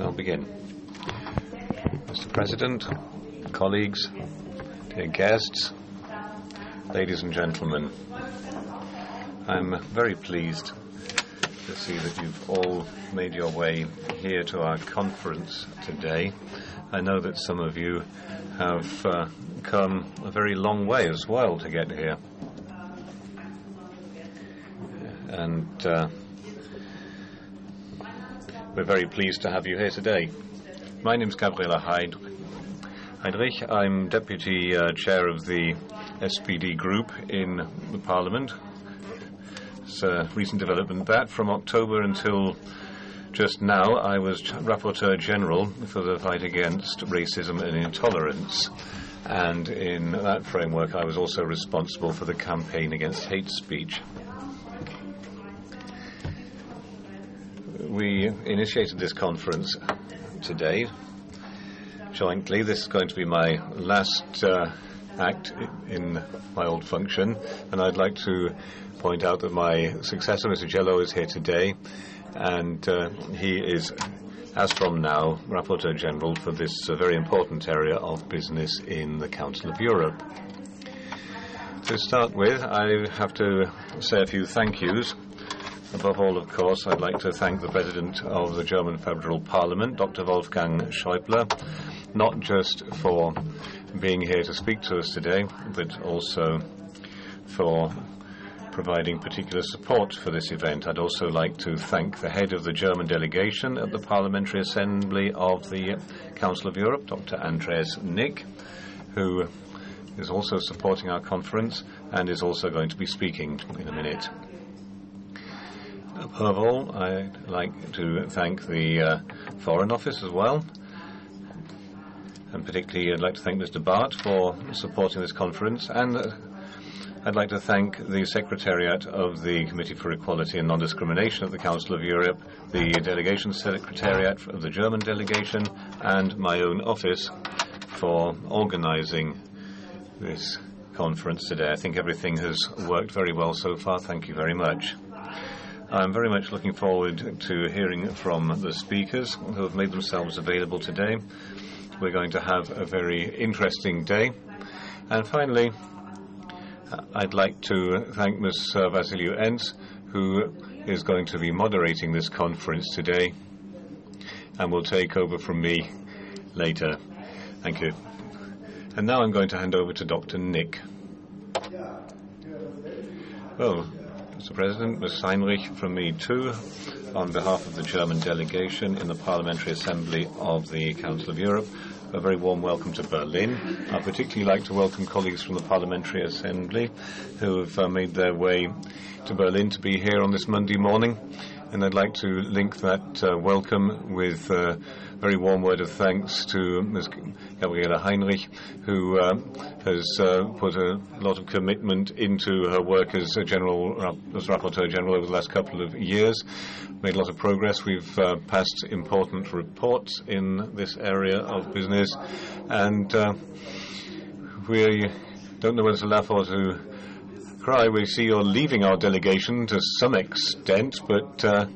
I'll begin. Mr. President, colleagues, dear guests, ladies and gentlemen, I'm very pleased to see that you've all made your way here to our conference today. I know that some of you have uh, come a very long way as well to get here. And uh, we're very pleased to have you here today. My name is Gabriela Heid- Heinrich. I'm Deputy uh, Chair of the SPD group in the Parliament. It's a recent development that from October until just now I was Rapporteur General for the fight against racism and intolerance. And in that framework, I was also responsible for the campaign against hate speech. We initiated this conference today jointly. This is going to be my last uh, act in my old function, and I'd like to point out that my successor, Mr. Jallow, is here today, and uh, he is, as from now, Rapporteur General for this uh, very important area of business in the Council of Europe. To start with, I have to say a few thank yous. Above all, of course, I'd like to thank the President of the German Federal Parliament, Dr. Wolfgang Schäuble, not just for being here to speak to us today, but also for providing particular support for this event. I'd also like to thank the head of the German delegation at the Parliamentary Assembly of the Council of Europe, Dr. Andreas Nick, who is also supporting our conference and is also going to be speaking in a minute. Above all, I'd like to thank the uh, Foreign Office as well. And particularly, I'd like to thank Mr. Bart for supporting this conference. And uh, I'd like to thank the Secretariat of the Committee for Equality and Non-Discrimination of the Council of Europe, the Delegation Secretariat of the German delegation, and my own office for organizing this conference today. I think everything has worked very well so far. Thank you very much. I'm very much looking forward to hearing from the speakers who have made themselves available today. We're going to have a very interesting day. And finally, I'd like to thank Ms. Vassiliou Enz, who is going to be moderating this conference today and will take over from me later. Thank you. And now I'm going to hand over to Dr. Nick. Well, Mr. President, Ms. Heinrich, from me too, on behalf of the German delegation in the Parliamentary Assembly of the Council of Europe, a very warm welcome to Berlin. I'd particularly like to welcome colleagues from the Parliamentary Assembly who have uh, made their way to Berlin to be here on this Monday morning. And I'd like to link that uh, welcome with a very warm word of thanks to Ms. Gabriela Heinrich, who uh, has uh, put a lot of commitment into her work as a general, as rapporteur general over the last couple of years. Made a lot of progress. We've uh, passed important reports in this area of business, and uh, we don't know whether to laugh or to cry. We see you're leaving our delegation to some extent, but uh,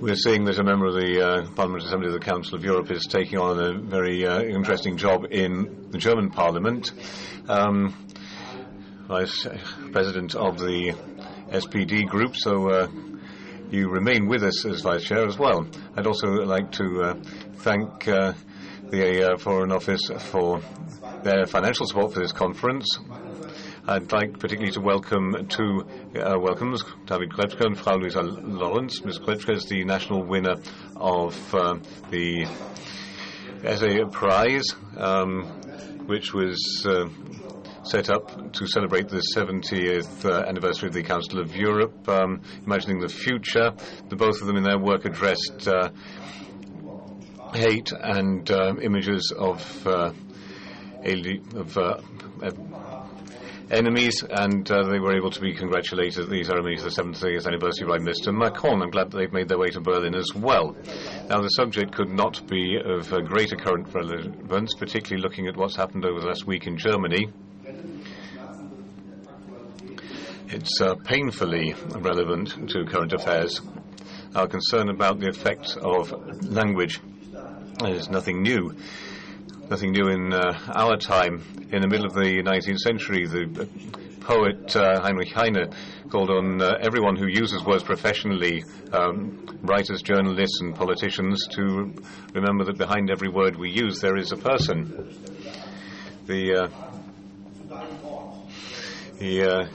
we're seeing that a member of the uh, Parliament Assembly of the Council of Europe is taking on a very uh, interesting job in the German Parliament. Um, Vice President of the SPD group, so uh, you remain with us as Vice Chair as well. I'd also like to uh, thank uh, the uh, Foreign Office for their financial support for this conference. I'd like particularly to welcome two uh, welcomes, David Klepke and Frau Luisa Lawrence. Ms. Klepke is the national winner of uh, the Essay Prize, um, which was uh, set up to celebrate the 70th uh, anniversary of the Council of Europe, um, imagining the future. The both of them in their work addressed uh, hate and uh, images of, uh, of uh, enemies, and uh, they were able to be congratulated at the ceremony the 70th anniversary by Mr. Macron. I'm glad that they've made their way to Berlin as well. Now, the subject could not be of uh, greater current relevance, particularly looking at what's happened over the last week in Germany. It's uh, painfully relevant to current affairs. Our concern about the effects of language is nothing new. Nothing new in uh, our time. In the middle of the 19th century, the poet uh, Heinrich Heine called on uh, everyone who uses words professionally, um, writers, journalists, and politicians, to remember that behind every word we use there is a person. The, uh, he uh,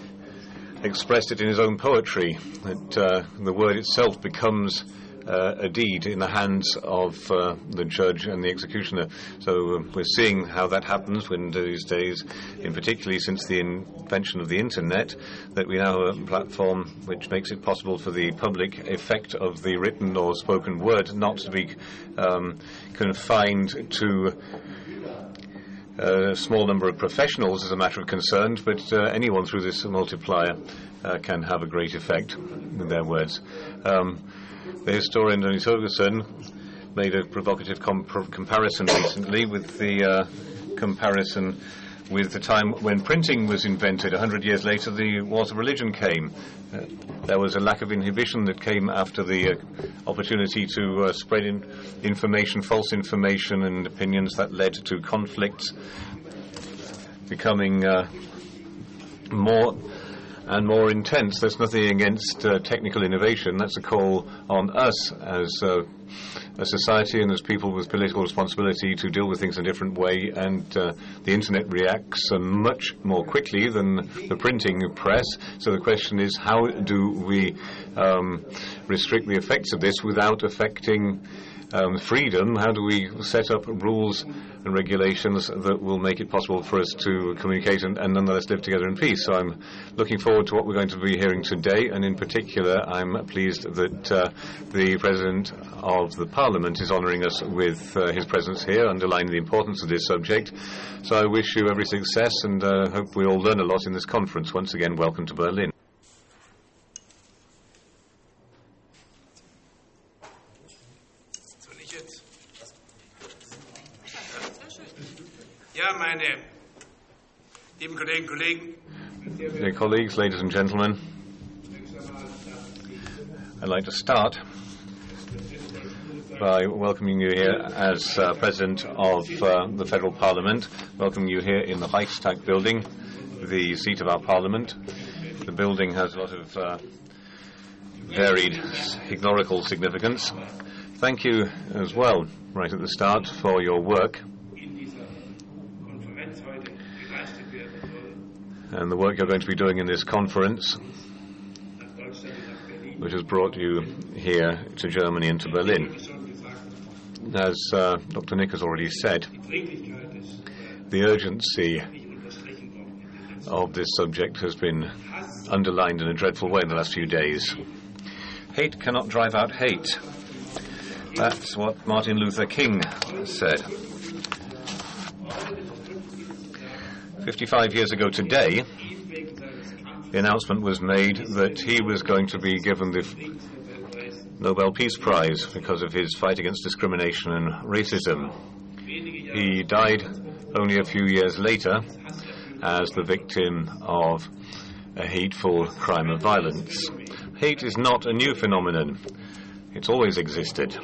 expressed it in his own poetry that uh, the word itself becomes uh, a deed in the hands of uh, the judge and the executioner. So uh, we're seeing how that happens in these days, in particularly since the invention of the internet, that we now have a platform which makes it possible for the public effect of the written or spoken word not to be um, confined to a small number of professionals as a matter of concern, but uh, anyone through this multiplier uh, can have a great effect with their words. Um, the historian Tony Torgerson made a provocative comparison recently with the uh, comparison with the time when printing was invented. A hundred years later, the wars of religion came. Uh, there was a lack of inhibition that came after the uh, opportunity to uh, spread in information, false information, and opinions that led to conflicts becoming uh, more and more intense. There's nothing against uh, technical innovation. That's a call on us as uh, a society and as people with political responsibility to deal with things in a different way. And uh, the internet reacts uh, much more quickly than the printing press. So the question is, how do we um, restrict the effects of this without affecting um, freedom, how do we set up rules and regulations that will make it possible for us to communicate and, and, nonetheless live together in peace? So I'm looking forward to what we're going to be hearing today, and in particular, I'm pleased that uh, the President of the Parliament is honouring us with uh, his presence here, underlining the importance of this subject. So I wish you every success and uh, hope we all learn a lot in this conference. Once again, welcome to Berlin. Meine lieben Kolleginnen und Kollegen. Dear colleagues, ladies and gentlemen, I'd like to start by welcoming you here as uh, President of uh, the Federal Parliament, welcoming you here in the Reichstag building, the seat of our Parliament. The building has a lot of uh, varied historical significance. Thank you as well, right at the start, for your work and the work you're going to be doing in this conference, which has brought you here to Germany and to Berlin. As uh, Dr. Nick has already said, the urgency of this subject has been underlined in a dreadful way in the last few days. Hate cannot drive out hate. That's what Martin Luther King said. 55 years ago today, the announcement was made that he was going to be given the Nobel Peace Prize because of his fight against discrimination and racism. He died only a few years later as the victim of a hateful crime of violence. Hate is not a new phenomenon. It's always existed.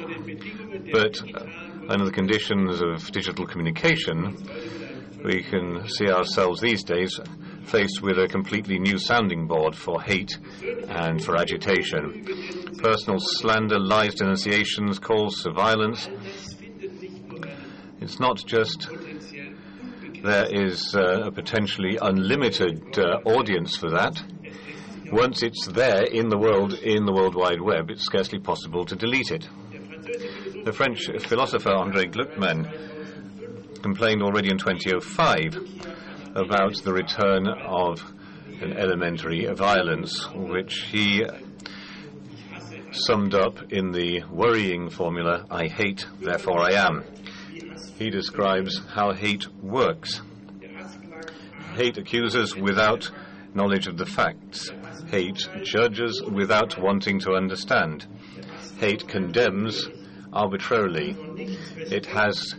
But under the conditions of digital communication, we can see ourselves these days faced with a completely new sounding board for hate and for agitation. Personal slander, lies, denunciations, calls to violence. It's not just there is uh, a potentially unlimited uh, audience for that. Once it's there in the world, in the World Wide Web, it's scarcely possible to delete it. The French philosopher André Glucksmann complained already in 2005 about the return of an elementary violence, which he summed up in the worrying formula, I hate, therefore I am. He describes how hate works. Hate accuses without knowledge of the facts. Hate judges without wanting to understand. Hate condemns arbitrarily. It has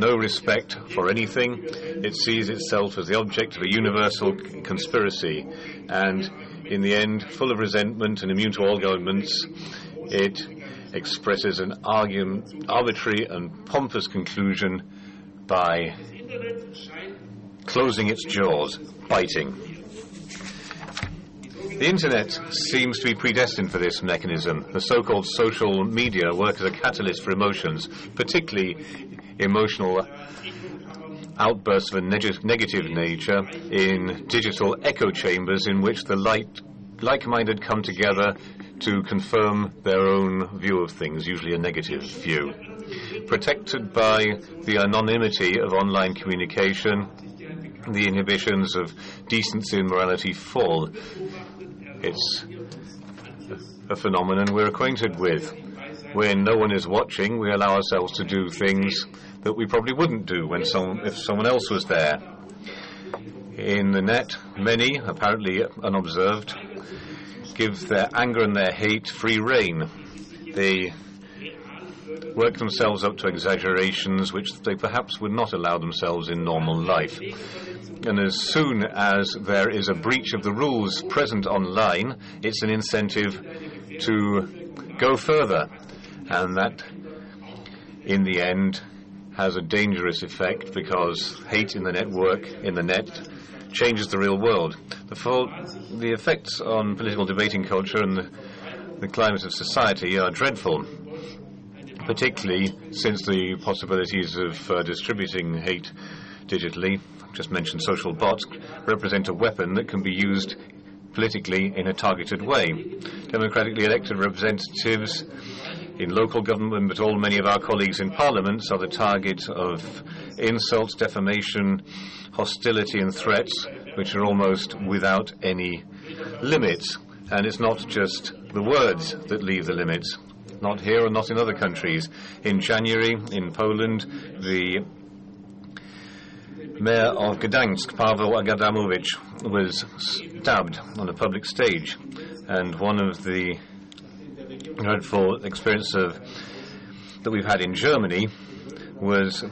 no respect for anything. It sees itself as the object of a universal conspiracy, and in the end, full of resentment and immune to all governments, it expresses an argument, arbitrary and pompous conclusion by closing its jaws, biting. The internet seems to be predestined for this mechanism. The so-called social media work as a catalyst for emotions, particularly emotional outbursts of a neg- negative nature in digital echo chambers in which the light, like-minded come together to confirm their own view of things, usually a negative view. Protected by the anonymity of online communication, the inhibitions of decency and morality fall. It's a phenomenon we're acquainted with. When no one is watching, we allow ourselves to do things that we probably wouldn't do when if someone else was there. In the net, many, apparently unobserved, give their anger and their hate free rein. They work themselves up to exaggerations which they perhaps would not allow themselves in normal life. And as soon as there is a breach of the rules present online, it's an incentive to go further. And that, in the end, has a dangerous effect because hate in the network, in the net, changes the real world. The, full, the effects on political debating culture and the, the climate of society are dreadful, particularly since the possibilities of uh, distributing hate digitally, just mentioned social bots, represent a weapon that can be used politically in a targeted way. Democratically elected representatives in local government, but all many of our colleagues in parliaments are the target of insults, defamation, hostility, and threats, which are almost without any limits. And it's not just the words that leave the limits. Not here and not in other countries. In January, in Poland, the mayor of Gdansk, Paweł Adamowicz, was stabbed on a public stage. And one of the dreadful experience of that we've had in Germany was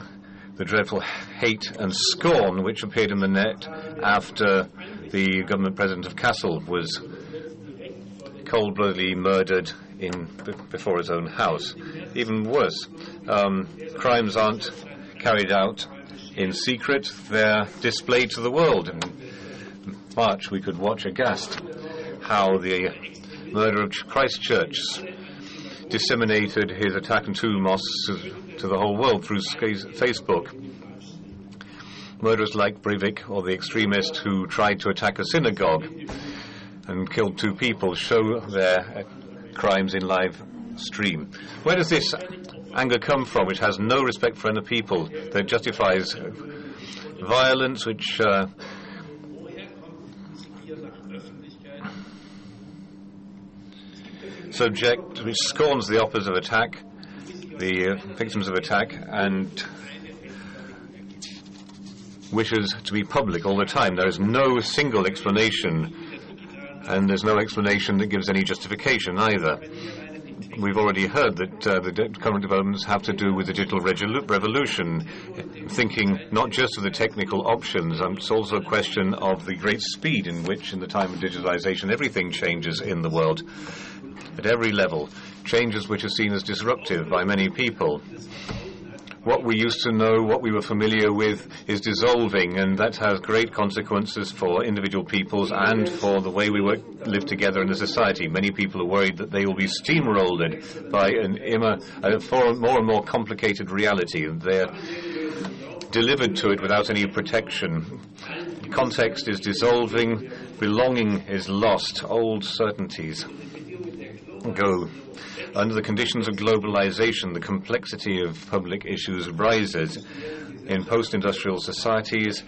the dreadful hate and scorn which appeared in the net after the government president of Kassel was cold-bloodedly murdered in before his own house. Even worse, um, crimes aren't carried out in secret; they're displayed to the world. In March, we could watch aghast how the murder of Christchurch disseminated his attack on two mosques to the whole world through Facebook. Murderers like Breivik or the extremist who tried to attack a synagogue and killed two people show their crimes in live stream. Where does this anger come from, which has no respect for other people, that justifies violence, which uh, subject which scorns the authors of attack, the uh, victims of attack, and wishes to be public all the time. There is no single explanation, and there's no explanation that gives any justification either. We've already heard that uh, the current developments have to do with the digital revolution, thinking not just of the technical options, um, it's also a question of the great speed in which, in the time of digitalization, everything changes in the world at every level, changes which are seen as disruptive by many people. What we used to know, what we were familiar with, is dissolving, and that has great consequences for individual peoples and for the way we work, live together in a society. Many people are worried that they will be steamrolled by an immer, a more and more complicated reality, and they're delivered to it without any protection. Context is dissolving, belonging is lost, old certainties go. Under the conditions of globalization, the complexity of public issues rises. In post industrial societies,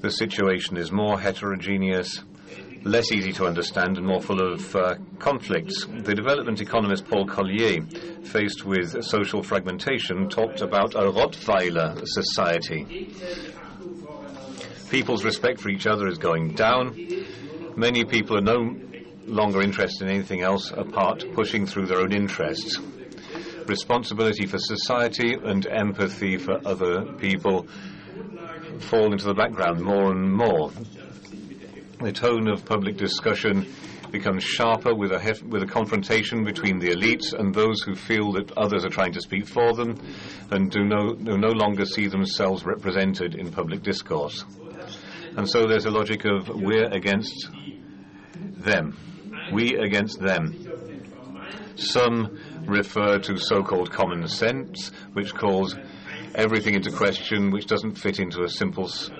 the situation is more heterogeneous, less easy to understand, and more full of uh, conflicts. The development economist Paul Collier, faced with social fragmentation, talked about a Rottweiler society. People's respect for each other is going down Many people are no longer interested in anything else apart pushing through their own interests. Responsibility for society and empathy for other people fall into the background more and more. The tone of public discussion becomes sharper with a, with a confrontation between the elites and those who feel that others are trying to speak for them and do no, do no longer see themselves represented in public discourse. And so there's a logic of we're against them. We against them. Some refer to so-called common sense, which calls everything into question which doesn't fit into a simple s-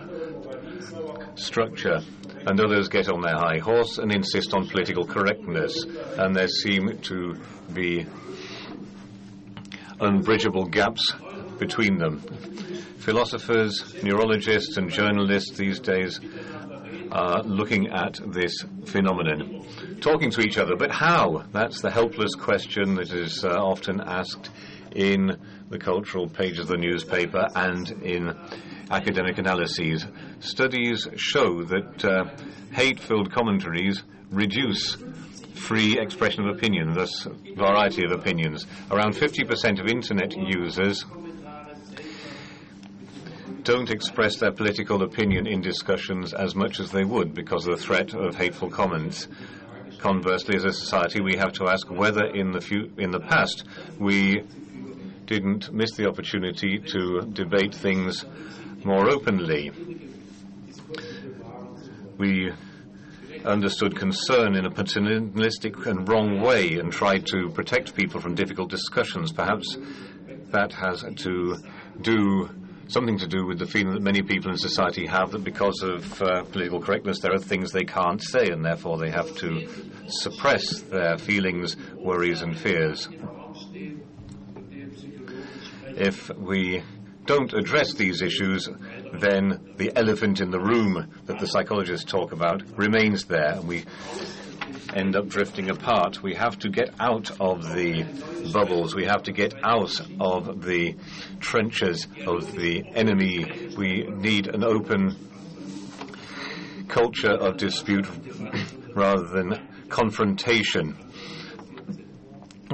structure. And others get on their high horse and insist on political correctness. And there seem to be unbridgeable gaps between them. Philosophers, neurologists, and journalists these days are looking at this phenomenon, talking to each other. But how? That's the helpless question that is uh, often asked in the cultural pages of the newspaper and in academic analyses. Studies show that uh, hate filled commentaries reduce free expression of opinion, thus, variety of opinions. Around 50% of internet users don't express their political opinion in discussions as much as they would because of the threat of hateful comments. Conversely, as a society, we have to ask whether in the, in the past we didn't miss the opportunity to debate things more openly. We understood concern in a paternalistic and wrong way and tried to protect people from difficult discussions. Perhaps that has to do something to do with the feeling that many people in society have that because of uh, political correctness there are things they can't say and therefore they have to suppress their feelings, worries and fears. If we don't address these issues, then the elephant in the room that the psychologists talk about remains there we end up drifting apart. We have to get out of the bubbles. We have to get out of the trenches of the enemy. We need an open culture of dispute rather than confrontation.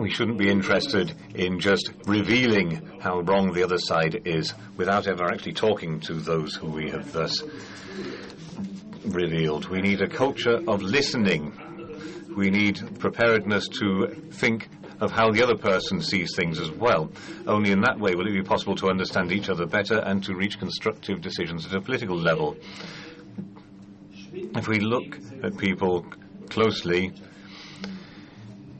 We shouldn't be interested in just revealing how wrong the other side is without ever actually talking to those who we have thus revealed. We need a culture of listening. We need preparedness to think of how the other person sees things as well. Only in that way will it be possible to understand each other better and to reach constructive decisions at a political level. If we look at people closely,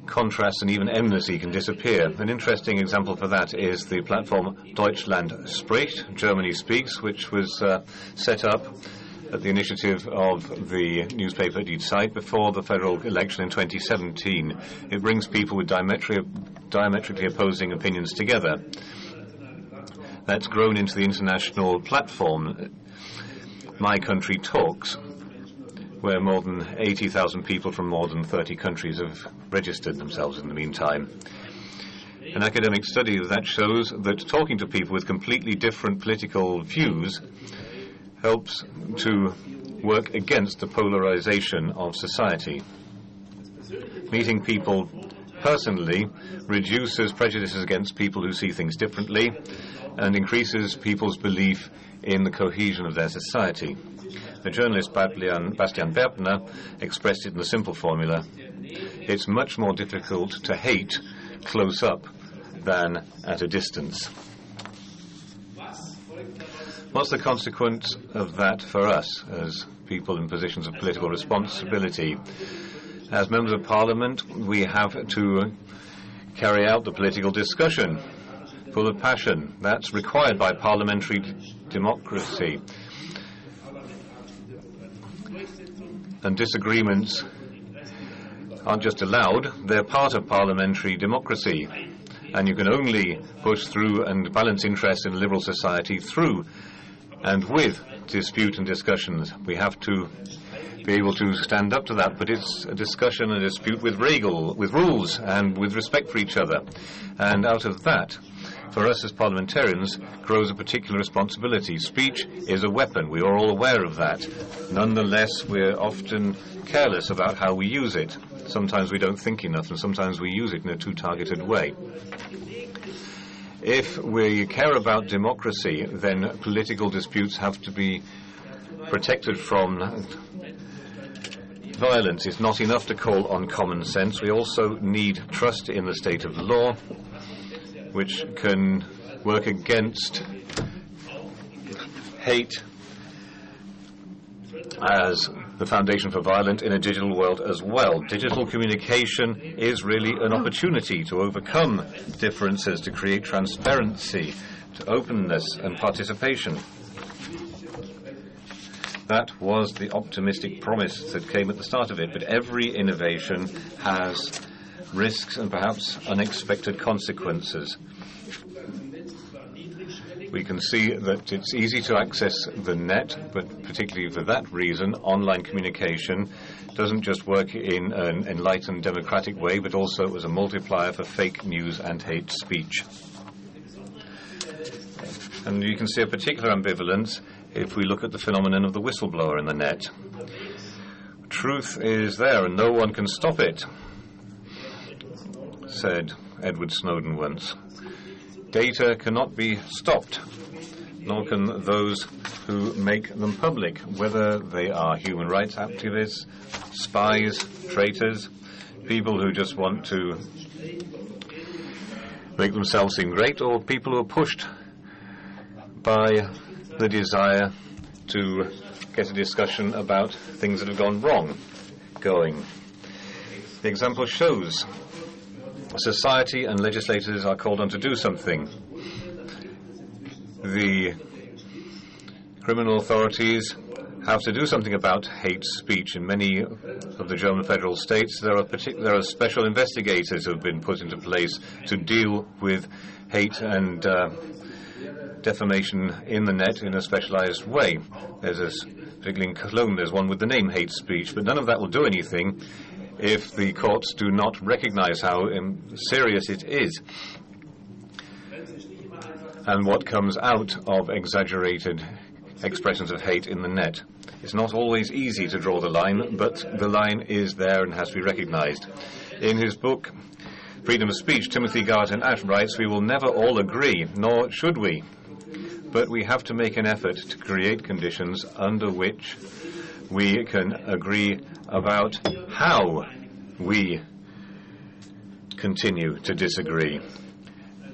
contrast and even enmity can disappear. An interesting example for that is the platform Deutschland spricht, Germany speaks, which was uh, set up at the initiative of the newspaper Die Zeit before the federal election in 2017. It brings people with diametri- diametrically opposing opinions together. That's grown into the international platform, My Country Talks, where more than 80,000 people from more than 30 countries have registered themselves in the meantime. An academic study of that shows that talking to people with completely different political views helps to work against the polarization of society. Meeting people personally reduces prejudices against people who see things differently and increases people's belief in the cohesion of their society. The journalist Bastian Berbner expressed it in a simple formula. It's much more difficult to hate close up than at a distance. What's the consequence of that for us as people in positions of political responsibility? As members of parliament, we have to carry out the political discussion full of passion. That's required by parliamentary democracy. And disagreements aren't just allowed, they're part of parliamentary democracy. And you can only push through and balance interests in a liberal society through and with dispute and discussions. We have to be able to stand up to that, but it's a discussion and dispute with regal, with rules and with respect for each other. And out of that, for us as parliamentarians, grows a particular responsibility. Speech is a weapon. We are all aware of that. Nonetheless, we're often careless about how we use it. Sometimes we don't think enough, and sometimes we use it in a too targeted way. If we care about democracy, then political disputes have to be protected from violence. It's not enough to call on common sense. We also need trust in the state of law, which can work against hate as the foundation for violence in a digital world as well. Digital communication is really an opportunity to overcome differences, to create transparency, to openness and participation. That was the optimistic promise that came at the start of it, but every innovation has risks and perhaps unexpected consequences we can see that it's easy to access the net, but particularly for that reason, online communication doesn't just work in an enlightened democratic way, but also as a multiplier for fake news and hate speech. And you can see a particular ambivalence if we look at the phenomenon of the whistleblower in the net. Truth is there and no one can stop it, said Edward Snowden once. Data cannot be stopped, nor can those who make them public, whether they are human rights activists, spies, traitors, people who just want to make themselves seem great, or people who are pushed by the desire to get a discussion about things that have gone wrong going. The example shows society and legislators are called on to do something. The criminal authorities have to do something about hate speech. In many of the German federal states, there are, there are special investigators who have been put into place to deal with hate and uh, defamation in the net in a specialized way. There's a, particularly in Cologne, there's one with the name hate speech, but none of that will do anything if the courts do not recognize how serious it is and what comes out of exaggerated expressions of hate in the net. It's not always easy to draw the line, but the line is there and has to be recognized. In his book, Freedom of Speech, Timothy Garton Ash writes, We will never all agree, nor should we, but we have to make an effort to create conditions under which we can agree about how we continue to disagree.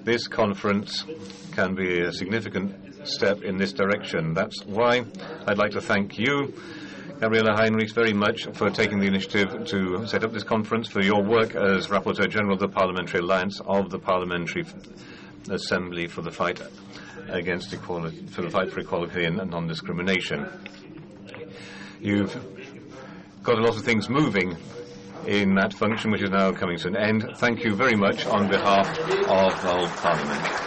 This conference can be a significant step in this direction. That's why I'd like to thank you, Gabriela Heinrichs, very much for taking the initiative to set up this conference, for your work as Rapporteur General of the Parliamentary Alliance of the Parliamentary Assembly for the fight against equality, for the fight for equality and non-discrimination. You've got a lot of things moving in that function, which is now coming to an end. Thank you very much on behalf of the whole Parliament.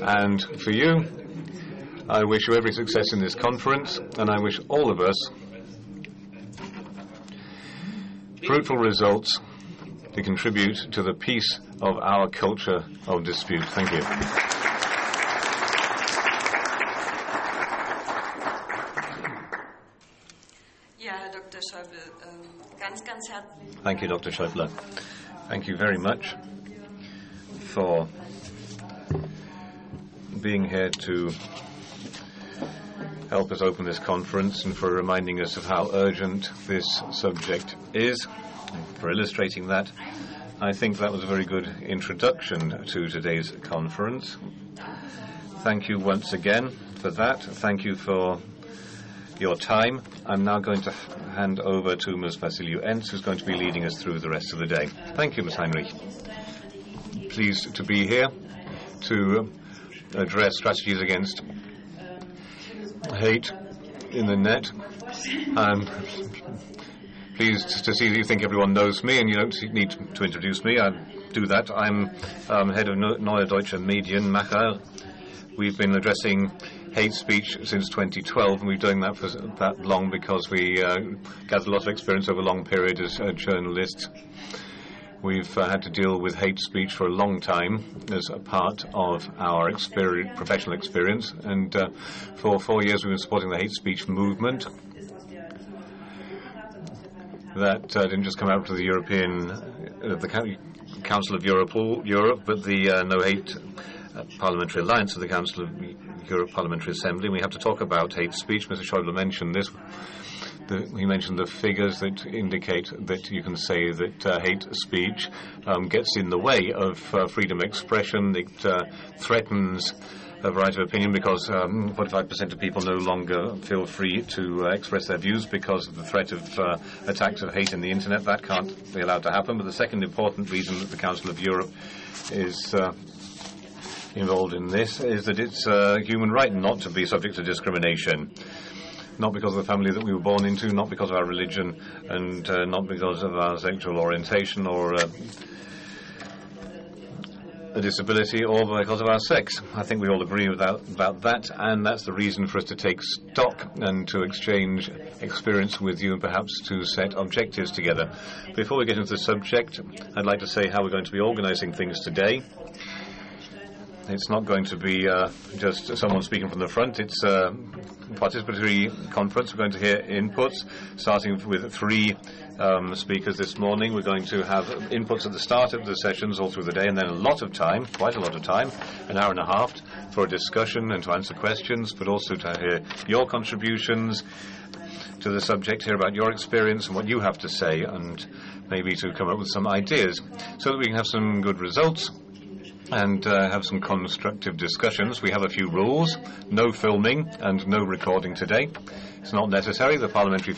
And for you, I wish you every success in this conference, and I wish all of us fruitful results to contribute to the peace of our culture of dispute. Thank you. Thank you, Dr. Schäuble. Thank you very much for being here to help us open this conference and for reminding us of how urgent this subject is, for illustrating that. I think that was a very good introduction to today's conference. Thank you once again for that. Thank you for your time. I'm now going to hand over to Ms. Vassiliou Enz, who's going to be leading us through the rest of the day. Thank you, Ms. Heinrich. Pleased to be here to address strategies against hate in the net. I'm pleased to see that you think everyone knows me and you don't need to introduce me. I do that. I'm um, head of Neue Deutsche Medien Medienmacher. We've been addressing hate speech since 2012, and we've done that for that long because we uh, gathered a lot of experience over a long period as uh, journalists. We've uh, had to deal with hate speech for a long time as a part of our experience, professional experience, and uh, for four years we've been supporting the hate speech movement. that uh, didn't just come out to the European, uh, the Council of Europe, Europe but the uh, No Hate Parliamentary Alliance of the Council of Europe Parliamentary Assembly. We have to talk about hate speech. Mr. Schäuble mentioned this. The, he mentioned the figures that indicate that you can say that uh, hate speech um, gets in the way of uh, freedom of expression. It uh, threatens a variety of opinion because um, 45% of people no longer feel free to uh, express their views because of the threat of uh, attacks of hate in the internet. That can't be allowed to happen. But the second important reason that the Council of Europe is uh, involved in this is that it's a human right not to be subject to discrimination. Not because of the family that we were born into, not because of our religion, and uh, not because of our sexual orientation or uh, a disability or because of our sex. I think we all agree about that, and that's the reason for us to take stock and to exchange experience with you and perhaps to set objectives together. Before we get into the subject, I'd like to say how we're going to be organizing things today. It's not going to be uh, just someone speaking from the front. It's a participatory conference. We're going to hear inputs, starting with three um, speakers this morning. We're going to have inputs at the start of the sessions all through the day, and then a lot of time, quite a lot of time, an hour and a half, for a discussion and to answer questions, but also to hear your contributions to the subject, hear about your experience and what you have to say, and maybe to come up with some ideas so that we can have some good results and uh, have some constructive discussions. We have a few rules no filming and no recording today. It's not necessary. The parliamentary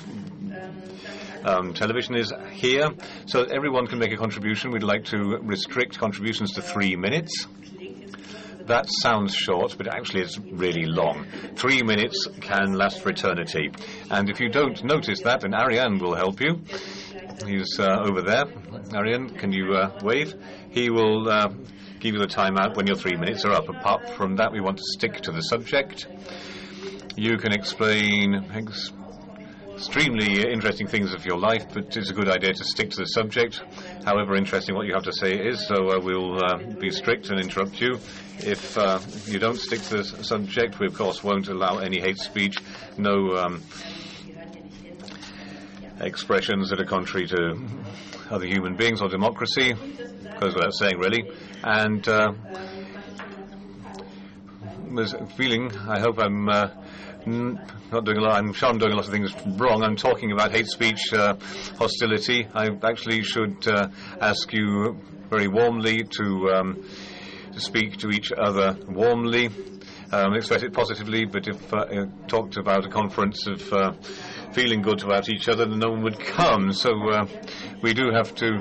um, television is here, so that everyone can make a contribution. We'd like to restrict contributions to three minutes. That sounds short, but actually it's really long. Three minutes can last for eternity. And if you don't notice that, then Ariane will help you. He's uh, over there. Ariane, can you uh, wave? He will uh, give you the time out when your three minutes are up. Apart from that, we want to stick to the subject. You can explain ex extremely interesting things of your life, but it's a good idea to stick to the subject, however interesting what you have to say is. So uh, we'll uh, be strict and interrupt you. If uh, you don't stick to the subject, we of course won't allow any hate speech, no um, expressions that are contrary to other human beings or democracy. Goes without saying, really. And uh, there's a feeling, I hope I'm uh, not doing a lot, I'm sure I'm doing a lot of things wrong. I'm talking about hate speech, uh, hostility. I actually should ask you very warmly to, um, speak to each other warmly. Um, express it positively, but if uh, talked about a conference of uh, feeling good about each other, then no one would come. So uh, we do have to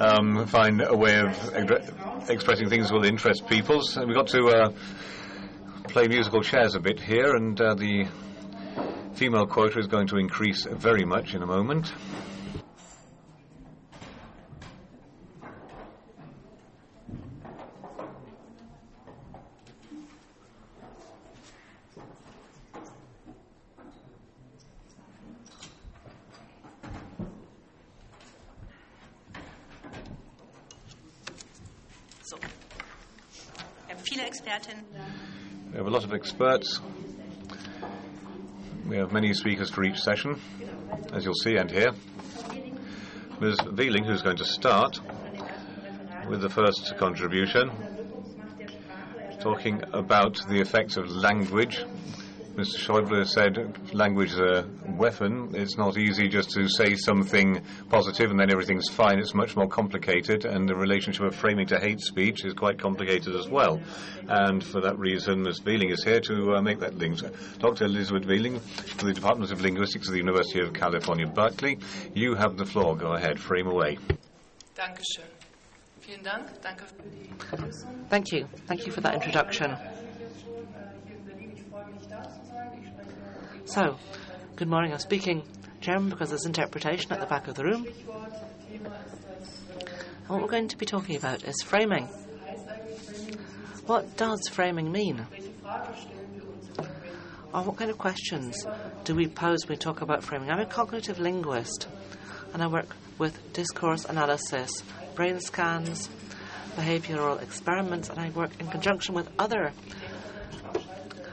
um, find a way of expressing things that will interest people. So we've got to uh, play musical chairs a bit here, and uh, the female quota is going to increase very much in a moment. We have a lot of experts. We have many speakers for each session, as you'll see and hear. Ms. Wehling, who's going to start with the first contribution, talking about the effects of language Mr. Schäuble said language is a weapon. It's not easy just to say something positive and then everything's fine. It's much more complicated, and the relationship of framing to hate speech is quite complicated as well. And for that reason, Ms. Wehling is here to uh, make that link. Dr. Elisabeth Wehling from the Department of Linguistics of the University of California, Berkeley. You have the floor. Go ahead. Frame away. Thank you. Thank you for that introduction. So, good morning. I'm speaking German because there's interpretation at the back of the room. And what we're going to be talking about is framing. What does framing mean? Or what kind of questions do we pose when we talk about framing? I'm a cognitive linguist and I work with discourse analysis, brain scans, behavioral experiments, and I work in conjunction with other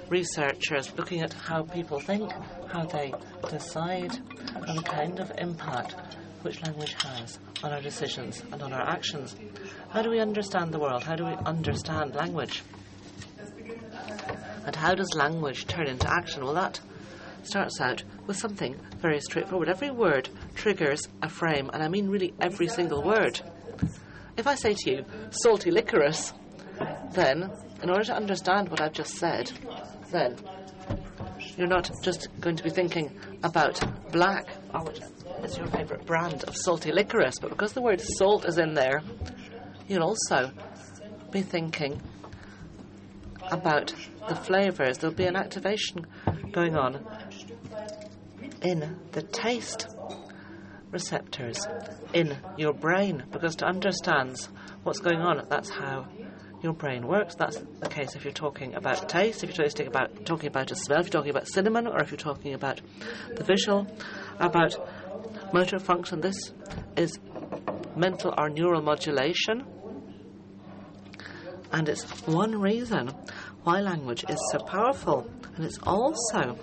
researchers looking at how people think, how they decide, and the kind of impact which language has on our decisions and on our actions. How do we understand the world? How do we understand language? And how does language turn into action? Well, that starts out with something very straightforward. Every word triggers a frame, and I mean really every single word. If I say to you, salty licorice, then, in order to understand what I've just said, then you're not just going to be thinking about black, oh, which is your favourite brand of salty licorice, but because the word salt is in there, you'll also be thinking about the flavours. There'll be an activation going on in the taste receptors in your brain because to understand what's going on, that's how your brain works. That's the case if you're talking about taste, if you're talking about talking about a smell, if you're talking about cinnamon, or if you're talking about the visual, about motor function. This is mental or neural modulation, and it's one reason why language is so powerful, and it's also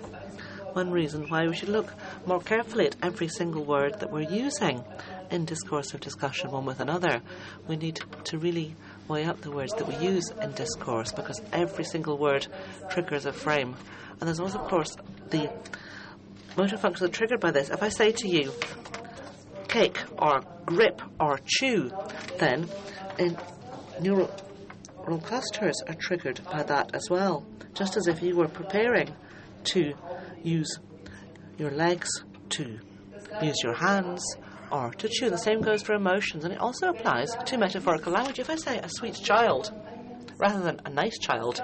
one reason why we should look more carefully at every single word that we're using in discourse or discussion one with another. We need to really weigh up the words that we use in discourse because every single word triggers a frame. And there's also, of course, the motor functions are triggered by this. If I say to you, cake or grip or chew, then neural, neural clusters are triggered by that as well. Just as if you were preparing to use your legs, to use your hands, or to chew. The same goes for emotions, and it also applies to metaphorical language. If I say a sweet child rather than a nice child,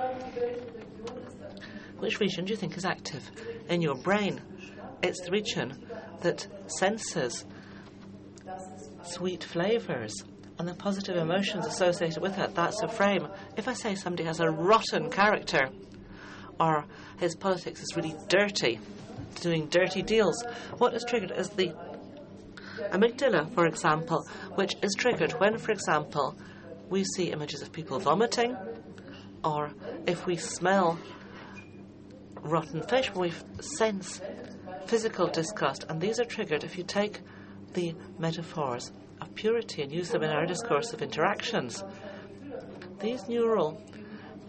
which region do you think is active in your brain? It's the region that senses sweet flavours and the positive emotions associated with it. That's a frame. If I say somebody has a rotten character or his politics is really dirty, doing dirty deals, what is triggered is the amygdala, for example, which is triggered when, for example, we see images of people vomiting, or if we smell rotten fish, we sense physical disgust, and these are triggered if you take the metaphors of purity and use them in our discourse of interactions. These neural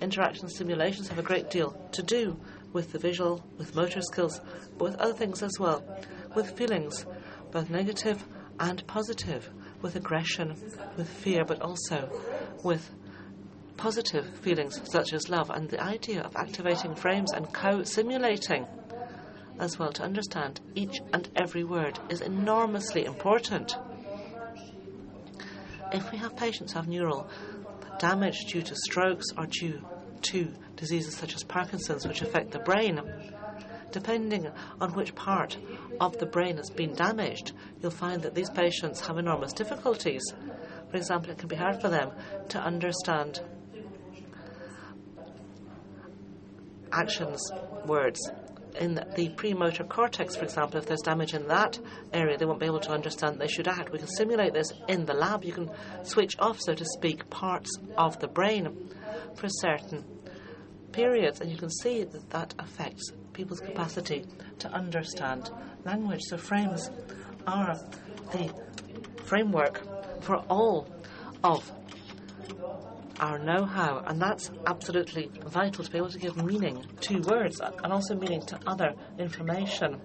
interaction simulations have a great deal to do with the visual, with motor skills, but with other things as well, with feelings, both negative and positive, with aggression, with fear, but also with positive feelings such as love, and the idea of activating frames and co simulating as well to understand each and every word is enormously important. If we have patients who have neural damage due to strokes or due to diseases such as Parkinson's, which affect the brain, depending on which part of the brain has been damaged, you'll find that these patients have enormous difficulties. For example, it can be hard for them to understand actions, words. In the premotor cortex, for example, if there's damage in that area, they won't be able to understand they should act. We can simulate this in the lab. You can switch off, so to speak, parts of the brain for certain periods, and you can see that that affects people's capacity to understand language. So, frames are the framework for all of our know how, and that's absolutely vital to be able to give meaning to words and also meaning to other information.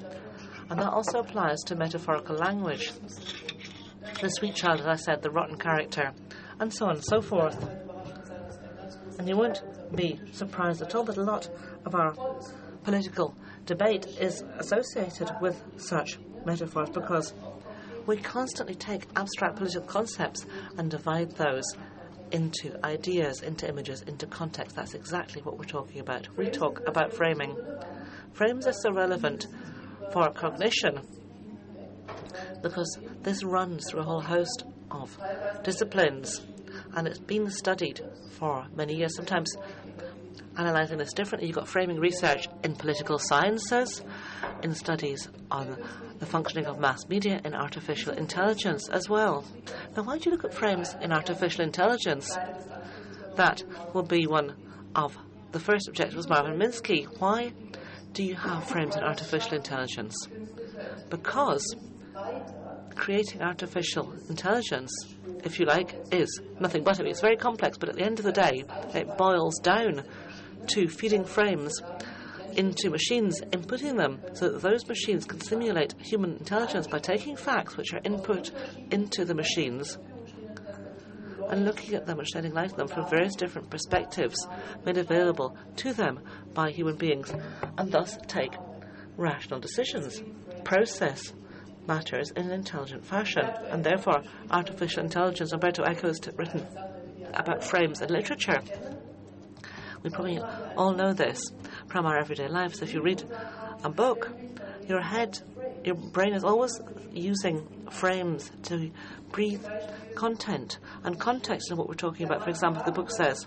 And that also applies to metaphorical language. The sweet child, as I said, the rotten character, and so on and so forth. And you won't be surprised at all that a lot of our political debate is associated with such metaphors because we constantly take abstract political concepts and divide those into ideas, into images, into context. That's exactly what we're talking about. We talk about framing. Frames are so relevant for cognition because this runs through a whole host of disciplines and it's been studied for many years. Sometimes analysing this differently, you've got framing research in political sciences, in studies on the functioning of mass media, in artificial intelligence as well. Now, why do you look at frames in artificial intelligence? That will be one of the first objective was Marvin Minsky. Why do you have frames in artificial intelligence? Because creating artificial intelligence, if you like, is nothing but it. It's very complex, but at the end of the day, it boils down to feeding frames into machines, inputting them so that those machines can simulate human intelligence by taking facts which are input into the machines and looking at them and shedding light on them from various different perspectives made available to them by human beings, and thus take rational decisions, process matters in an intelligent fashion. And therefore, artificial intelligence, Umberto Eco has written about frames in literature. We probably all know this from our everyday lives. If you read a book, your head, your brain is always using frames to breathe content and context in what we're talking about. For example, the book says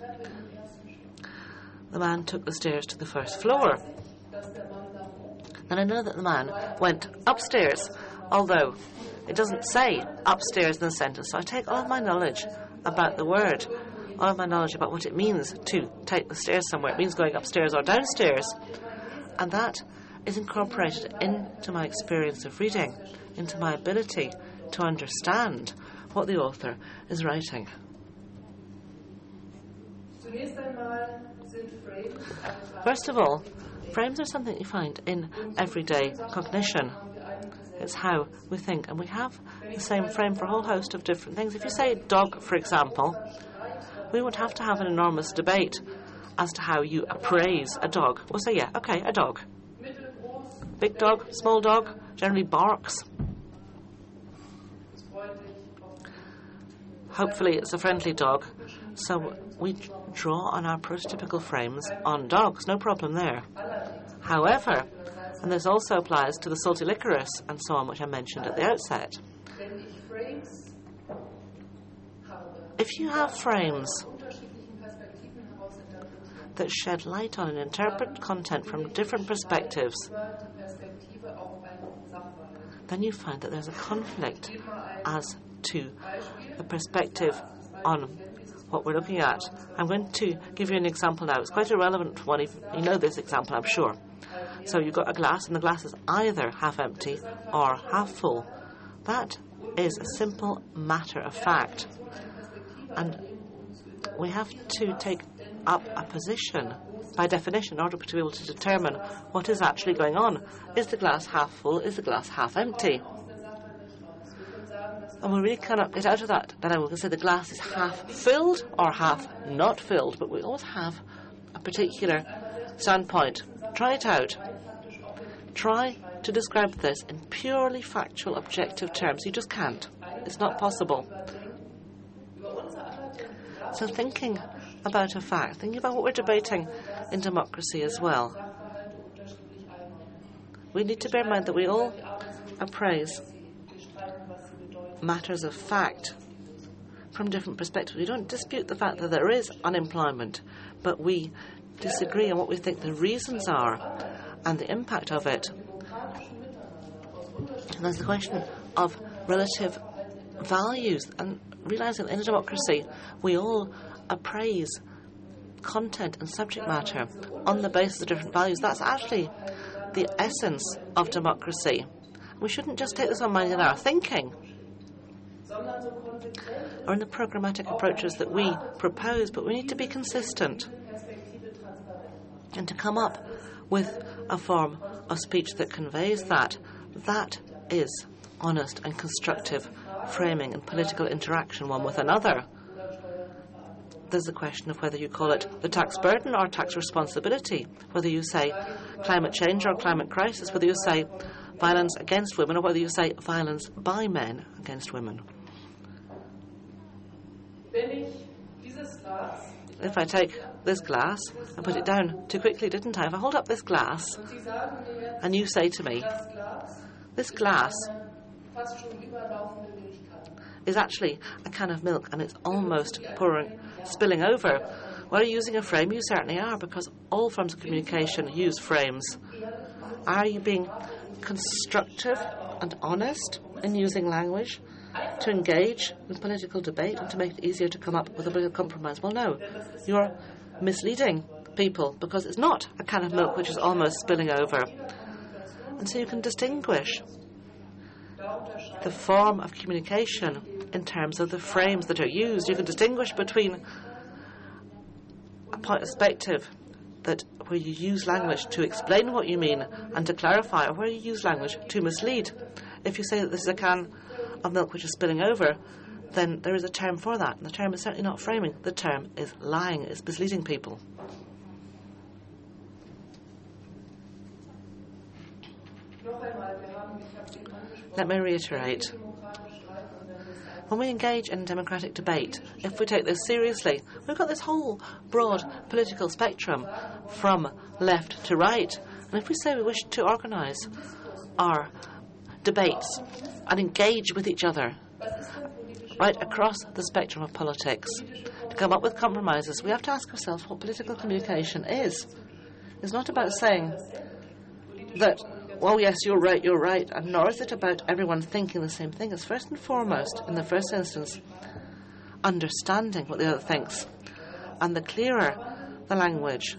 the man took the stairs to the first floor. And I know that the man went upstairs, although it doesn't say upstairs in the sentence. So I take all of my knowledge about the word, all of my knowledge about what it means to take the stairs somewhere. It means going upstairs or downstairs. And that is incorporated into my experience of reading, into my ability to understand what the author is writing. First of all, frames are something you find in everyday cognition. It's how we think, and we have the same frame for a whole host of different things. If you say dog, for example, we would have to have an enormous debate as to how you appraise a dog. We'll say, yeah, okay, a dog. Big dog, small dog, generally barks. Hopefully, it's a friendly dog. So we draw on our prototypical frames on dogs, no problem there. However, and this also applies to the salty licorice and so on, which I mentioned at the outset. If you have frames that shed light on and interpret content from different perspectives, then you find that there's a conflict as to the perspective on what we're looking at. I'm going to give you an example now. It's quite a relevant one. If you know this example, I'm sure. So you've got a glass, and the glass is either half empty or half full. That is a simple matter of fact. And we have to take up a position by definition in order to be able to determine what is actually going on. Is the glass half full? Is the glass half empty? And we really cannot get out of that Then I can say the glass is half filled or half not filled, but we always have a particular standpoint. Try it out. Try to describe this in purely factual, objective terms. You just can't. It's not possible. So, thinking about a fact, thinking about what we're debating in democracy as well, we need to bear in mind that we all appraise matters of fact from different perspectives. We don't dispute the fact that there is unemployment, but we disagree on what we think the reasons are and the impact of it. And there's the question of relative values and realizing in a democracy we all appraise content and subject matter on the basis of different values. That's actually the essence of democracy. We shouldn't just take this on mind in our thinking or in the programmatic approaches that we propose, but we need to be consistent and to come up with a form of speech that conveys that. That is honest and constructive framing and political interaction one with another. There's the question of whether you call it the tax burden or tax responsibility, whether you say climate change or climate crisis, whether you say violence against women or whether you say violence by men against women. If I take this glass and put it down too quickly, didn't I? If I hold up this glass and you say to me, this glass is actually a can of milk and it's almost pouring, spilling over. Well, are you using a frame? You certainly are, because all forms of communication use frames. Are you being constructive and honest in using language? to engage in political debate and to make it easier to come up with a political compromise. Well, no, you're misleading people because it's not a can of milk which is almost spilling over. And so you can distinguish the form of communication in terms of the frames that are used. You can distinguish between a perspective that where you use language to explain what you mean and to clarify, or where you use language to mislead. If you say that this is a can of milk which is spilling over, then there is a term for that. The term is certainly not framing. The term is lying, is misleading people. Let me reiterate. When we engage in democratic debate, if we take this seriously, we've got this whole broad political spectrum from left to right. And if we say we wish to organise our debates and engage with each other right across the spectrum of politics to come up with compromises, we have to ask ourselves what political communication is. It's not about saying that well, yes, you're right, you're right, and nor is it about everyone thinking the same thing. It's first and foremost, in the first instance, understanding what the other thinks. And the clearer the language,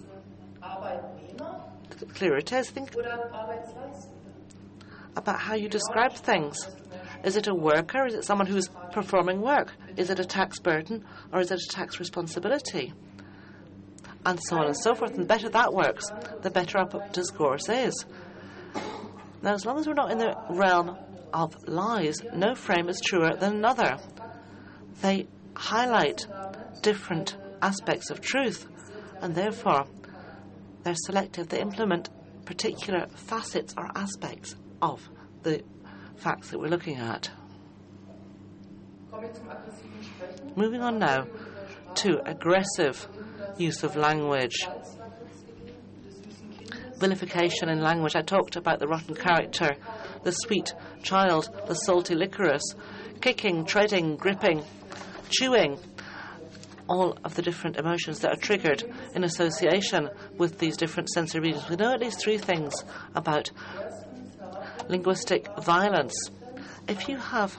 the clearer it is. Think about how you describe things. Is it a worker? Is it someone who's performing work? Is it a tax burden? Or is it a tax responsibility? And so on and so forth. And the better that works, the better our discourse is. Now, as long as we're not in the realm of lies, no frame is truer than another. They highlight different aspects of truth, and therefore they're selective. They implement particular facets or aspects of the facts that we're looking at. Moving on now to aggressive use of language vilification in language. I talked about the rotten character, the sweet child, the salty licorice, kicking, treading, gripping, chewing, all of the different emotions that are triggered in association with these different sensory regions. We know at least three things about linguistic violence. If you have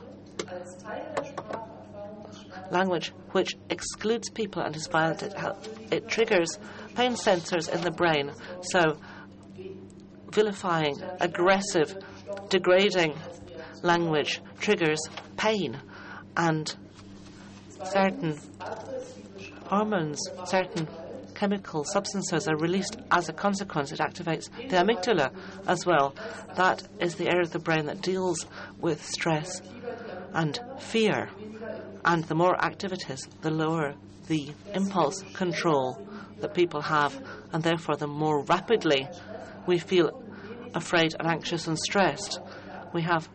language which excludes people and is violent, it, it triggers pain sensors in the brain. So vilifying, aggressive, degrading language triggers pain and certain hormones, certain chemical substances are released as a consequence. It activates the amygdala as well. That is the area of the brain that deals with stress and fear. And the more active it is, the lower the impulse control that people have, and therefore the more rapidly we feel afraid and anxious and stressed. We have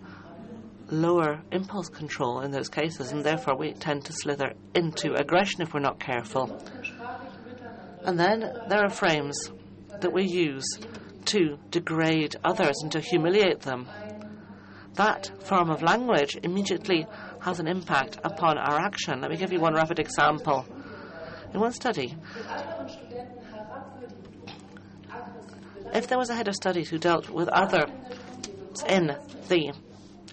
lower impulse control in those cases, and therefore we tend to slither into aggression if we're not careful. And then there are frames that we use to degrade others and to humiliate them. That form of language immediately has an impact upon our action. Let me give you one rapid example. In one study, if there was a head of studies who dealt with other in the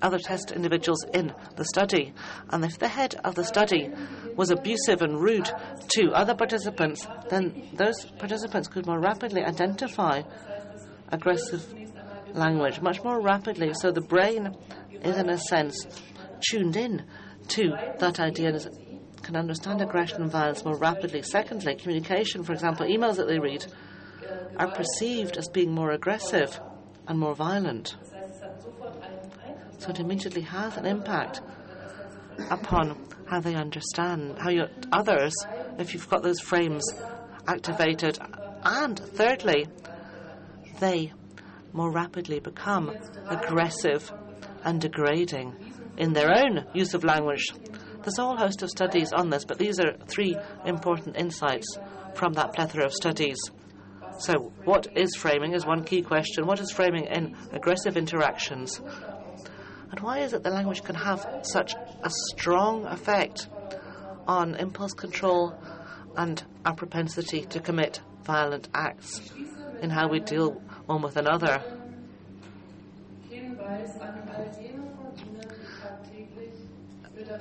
other test individuals in the study, and if the head of the study was abusive and rude to other participants, then those participants could more rapidly identify aggressive language much more rapidly. So the brain is, in a sense, tuned in to that idea and can understand aggression and violence more rapidly. Secondly, communication, for example, emails that they read Uh, are perceived as being more aggressive and more violent. So it immediately has an impact upon how they understand, how you, others, if you've got those frames activated. And thirdly, they more rapidly become aggressive and degrading in their own use of language. There's a whole host of studies on this, but these are three important insights from that plethora of studies. So, what is framing is one key question. What is framing in aggressive interactions? And why is it that language can have such a strong effect on impulse control and our propensity to commit violent acts in how we deal one with another?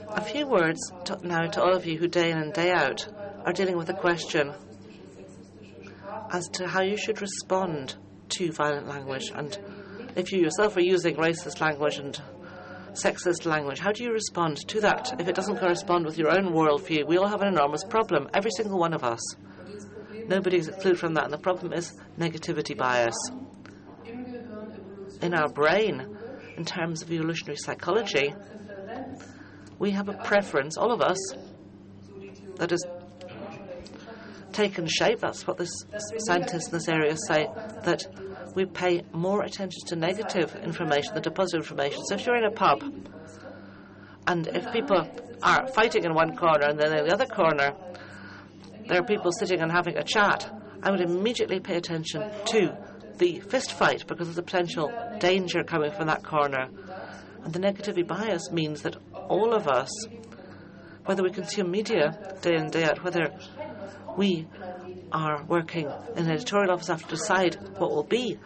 A few words to now to all of you who day in and day out are dealing with the question as to how you should respond to violent language. And if you yourself are using racist language and sexist language, how do you respond to that? If it doesn't correspond with your own worldview, we all have an enormous problem, every single one of us. Nobody is excluded from that, and the problem is negativity bias. In our brain, in terms of evolutionary psychology, we have a preference, all of us, that has taken shape. That's what the scientists in this area say, that we pay more attention to negative information than to positive information. So if you're in a pub and if people are fighting in one corner and then in the other corner there are people sitting and having a chat, I would immediately pay attention to the fist fight because of the potential danger coming from that corner. And the negativity bias means that all of us, whether we consume media day in, day out, whether we are working in editorial office have to decide what will be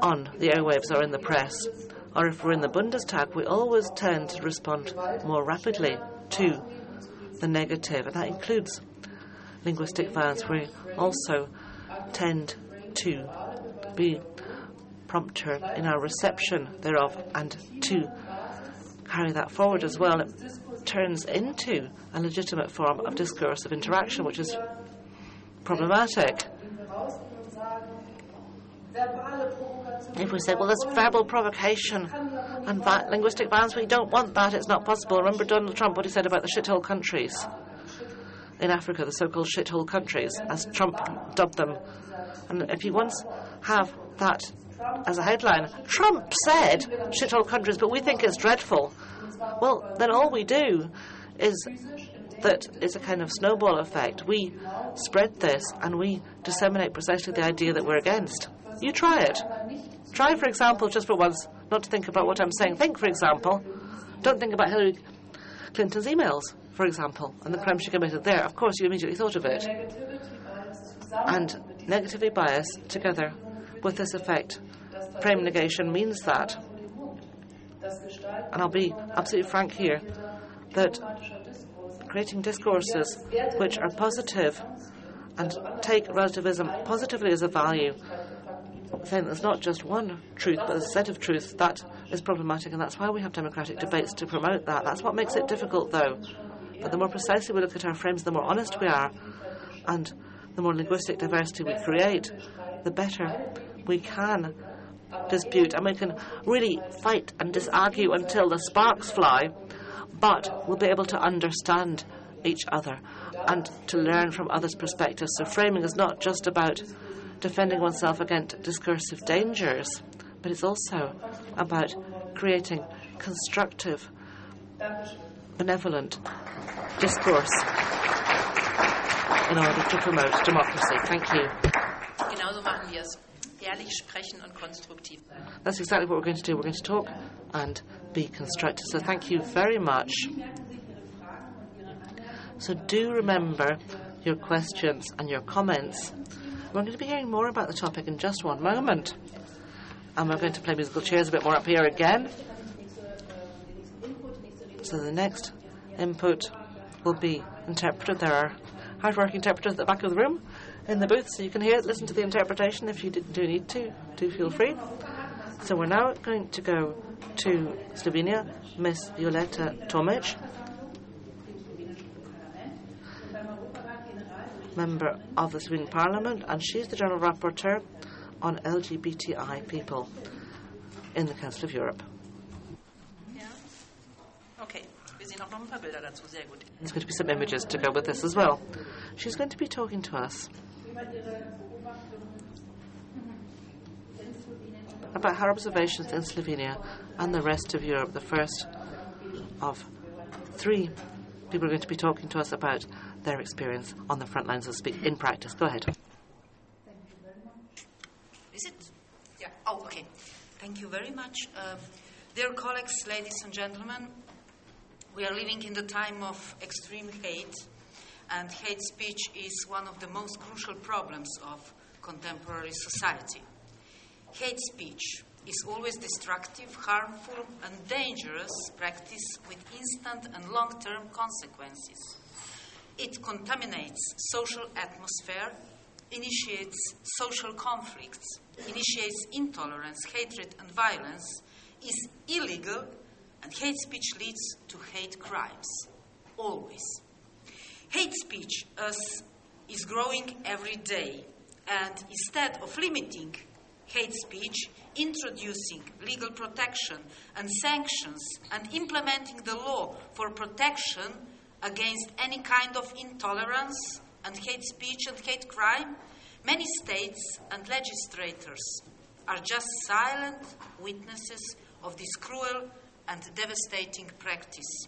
on the airwaves or in the press, or if we're in the Bundestag, we always tend to respond more rapidly to the negative, and that includes linguistic violence. We also tend to be prompter in our reception thereof and to carry that forward as well. It turns into a legitimate form of discursive interaction, which is problematic. If we say, well, there's verbal provocation and vi- linguistic violence, we don't want that, it's not possible. Remember Donald Trump, what he said about the shithole countries in Africa, the so called shithole countries, as Trump dubbed them. And if you once have that as a headline, Trump said shithole countries, but we think it's dreadful, well, then all we do is that it's a kind of snowball effect. We spread this and we disseminate precisely the idea that we're against. You try it. Try, for example, just for once, not to think about what I'm saying. Think, for example, don't think about Hillary Clinton's emails, for example, and the crime she committed there. Of course, you immediately thought of it. And negativity bias together with this effect, frame negation means that, and I'll be absolutely frank here, that creating discourses which are positive and take relativism positively as a value, saying there's not just one truth but a set of truths, that is problematic, and that's why we have democratic debates to promote that. That's what makes it difficult, though. But the more precisely we look at our frames, the more honest we are, and the more linguistic diversity we create, the better we can dispute, and we can really fight and disargue until the sparks fly but we'll be able to understand each other and to learn from others' perspectives. So, framing is not just about defending oneself against discursive dangers, but it's also about creating constructive, benevolent discourse in order to promote democracy. Thank you. Genauso machen wir es. Ehrlich sprechen und konstruktiv. That's exactly what we're going to do. We're going to talk and be constructive. So thank you very much. So do remember your questions and your comments. We're going to be hearing more about the topic in just one moment. And we're going to play musical chairs a bit more up here again. So the next input will be interpreted. There are hard-working interpreters at the back of the room in the booth, so you can hear, listen to the interpretation if you do need to. Do feel free. So we're now going to go to Slovenia, Ms. Violeta Tomic, member of the Slovenian Parliament, and she's the General Rapporteur on LGBTI people in the Council of Europe. Ja? Okay, wir sehen auch noch ein paar Bilder dazu. Sehr gut. There's going to be some images to go with this as well. She's going to be talking to us about her observations in Slovenia and the rest of Europe. The first of three people are going to be talking to us about their experience on the front lines of speak in practice. Go ahead. Thank you very much. Is it? Yeah. Oh, okay. Thank you very much. Uh, dear colleagues, ladies and gentlemen, we are living in the time of extreme hate, and hate speech is one of the most crucial problems of contemporary society. Hate speech is always destructive, harmful, and dangerous practice with instant and long term consequences. It contaminates social atmosphere, initiates social conflicts, initiates intolerance, hatred, and violence, is illegal, and hate speech leads to hate crimes. Always. Hate speech is growing every day, and instead of limiting hate speech, introducing legal protection and sanctions, and implementing the law for protection against any kind of intolerance and hate speech and hate crime, many states and legislators are just silent witnesses of this cruel and devastating practice,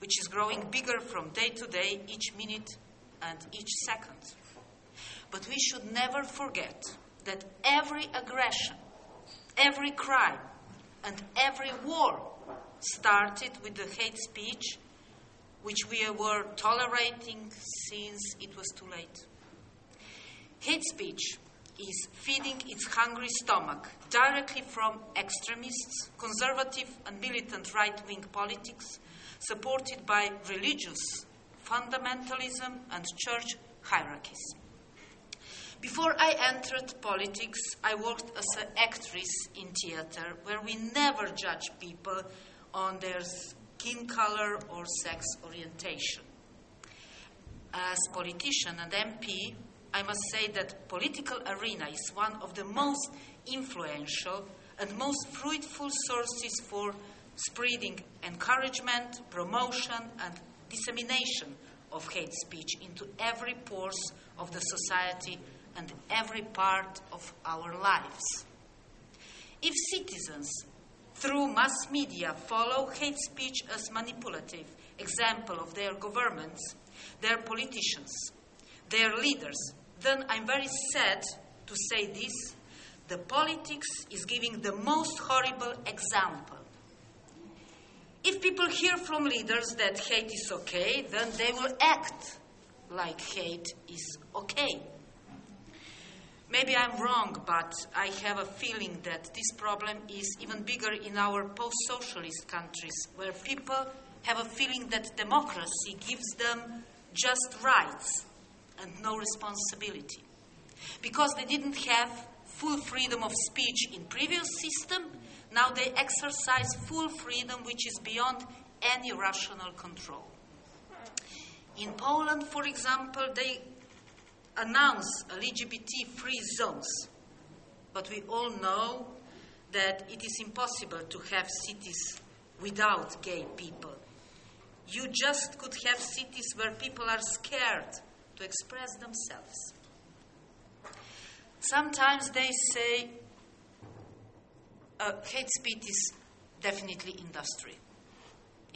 which is growing bigger from day to day, each minute and each second. But we should never forget that every aggression, every crime, and every war started with the hate speech which we were tolerating since it was too late. Hate speech is feeding its hungry stomach directly from extremists, conservative and militant right wing politics, supported by religious fundamentalism and church hierarchies. Before I entered politics, I worked as an actress in theater where we never judge people on their skin color or sex orientation. As politician and MP, I must say that political arena is one of the most influential and most fruitful sources for spreading encouragement, promotion, and dissemination of hate speech into every pores of the society and every part of our lives. If citizens through mass media follow hate speech as manipulative example of their governments, their politicians, their leaders, then I'm very sad to say this. The politics is giving the most horrible example. If people hear from leaders that hate is okay, then they will act like hate is okay. Maybe I'm wrong, but I have a feeling that this problem is even bigger in our post socialist countries, where people have a feeling that democracy gives them just rights and no responsibility. Because they didn't have full freedom of speech in previous system, now they exercise full freedom which is beyond any rational control. In Poland, for example, they announce LGBT free zones, but we all know that it is impossible to have cities without gay people. You just could have cities where people are scared to express themselves. Sometimes they say uh, hate speech is definitely industry.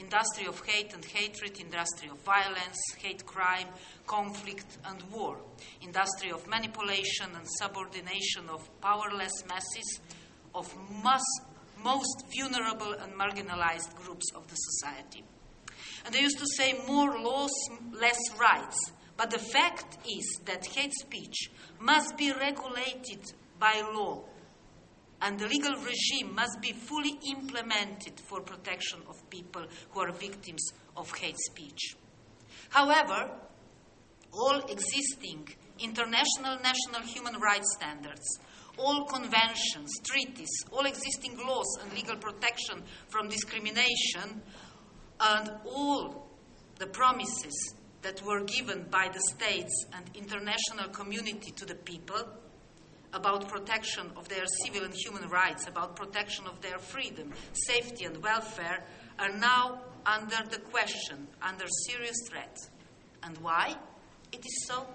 Industry of hate and hatred, industry of violence, hate crime, conflict and war, industry of manipulation and subordination of powerless masses, of mass, most vulnerable and marginalized groups of the society. And they used to say more laws, less rights. But the fact is that hate speech must be regulated by law, and the legal regime must be fully implemented for protection of people who are victims of hate speech. However, all existing international national human rights standards, all conventions, treaties, all existing laws and legal protection from discrimination, and all the promises that were given by the states and international community to the people about protection of their civil and human rights, about protection of their freedom, safety, and welfare are now under the question, under serious threat. And why? it is so?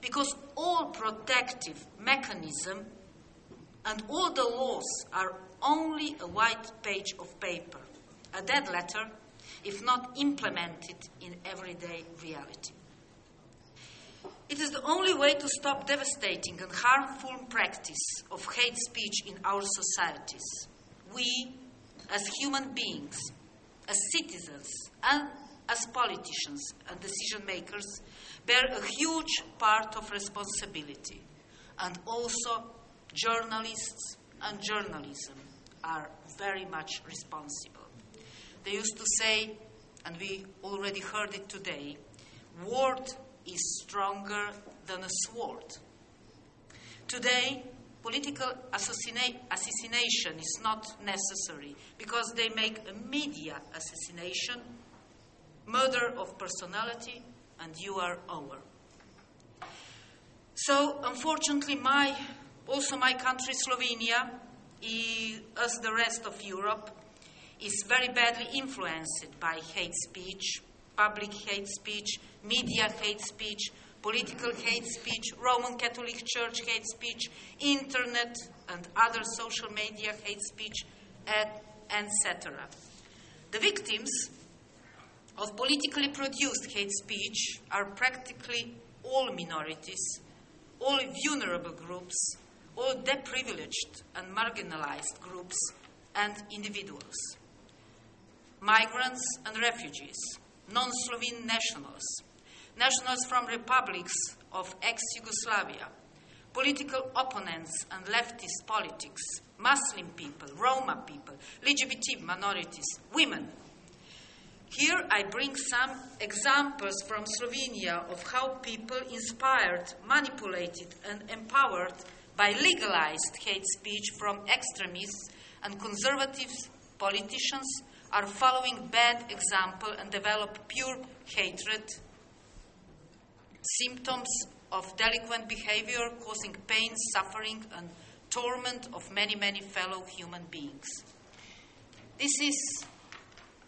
Because all protective mechanism and all the laws are only a white page of paper, a dead letter if not implemented in everyday reality. It is the only way to stop devastating and harmful practice of hate speech in our societies. We, as human beings, as citizens, and as politicians and decision makers, bear a huge part of responsibility. And also, journalists and journalism are very much responsible. They used to say, and we already heard it today, word is stronger than a sword. Today, political assassina- assassination is not necessary because they make a media assassination, murder of personality, and you are over. So, unfortunately, my also my country, Slovenia, as the rest of Europe, is very badly influenced by hate speech, public hate speech, media hate speech, political hate speech, Roman Catholic Church hate speech, internet and other social media hate speech, etc. The victims of politically produced hate speech are practically all minorities, all vulnerable groups, all deprivileged and marginalized groups and individuals. Migrants and refugees, non Slovene nationals, nationals from republics of ex Yugoslavia, political opponents and leftist politics, Muslim people, Roma people, LGBT minorities, women. Here I bring some examples from Slovenia of how people inspired, manipulated, and empowered by legalized hate speech from extremists and conservative politicians are following bad example and develop pure hatred symptoms of delinquent behavior causing pain, suffering, and torment of many, many fellow human beings. This is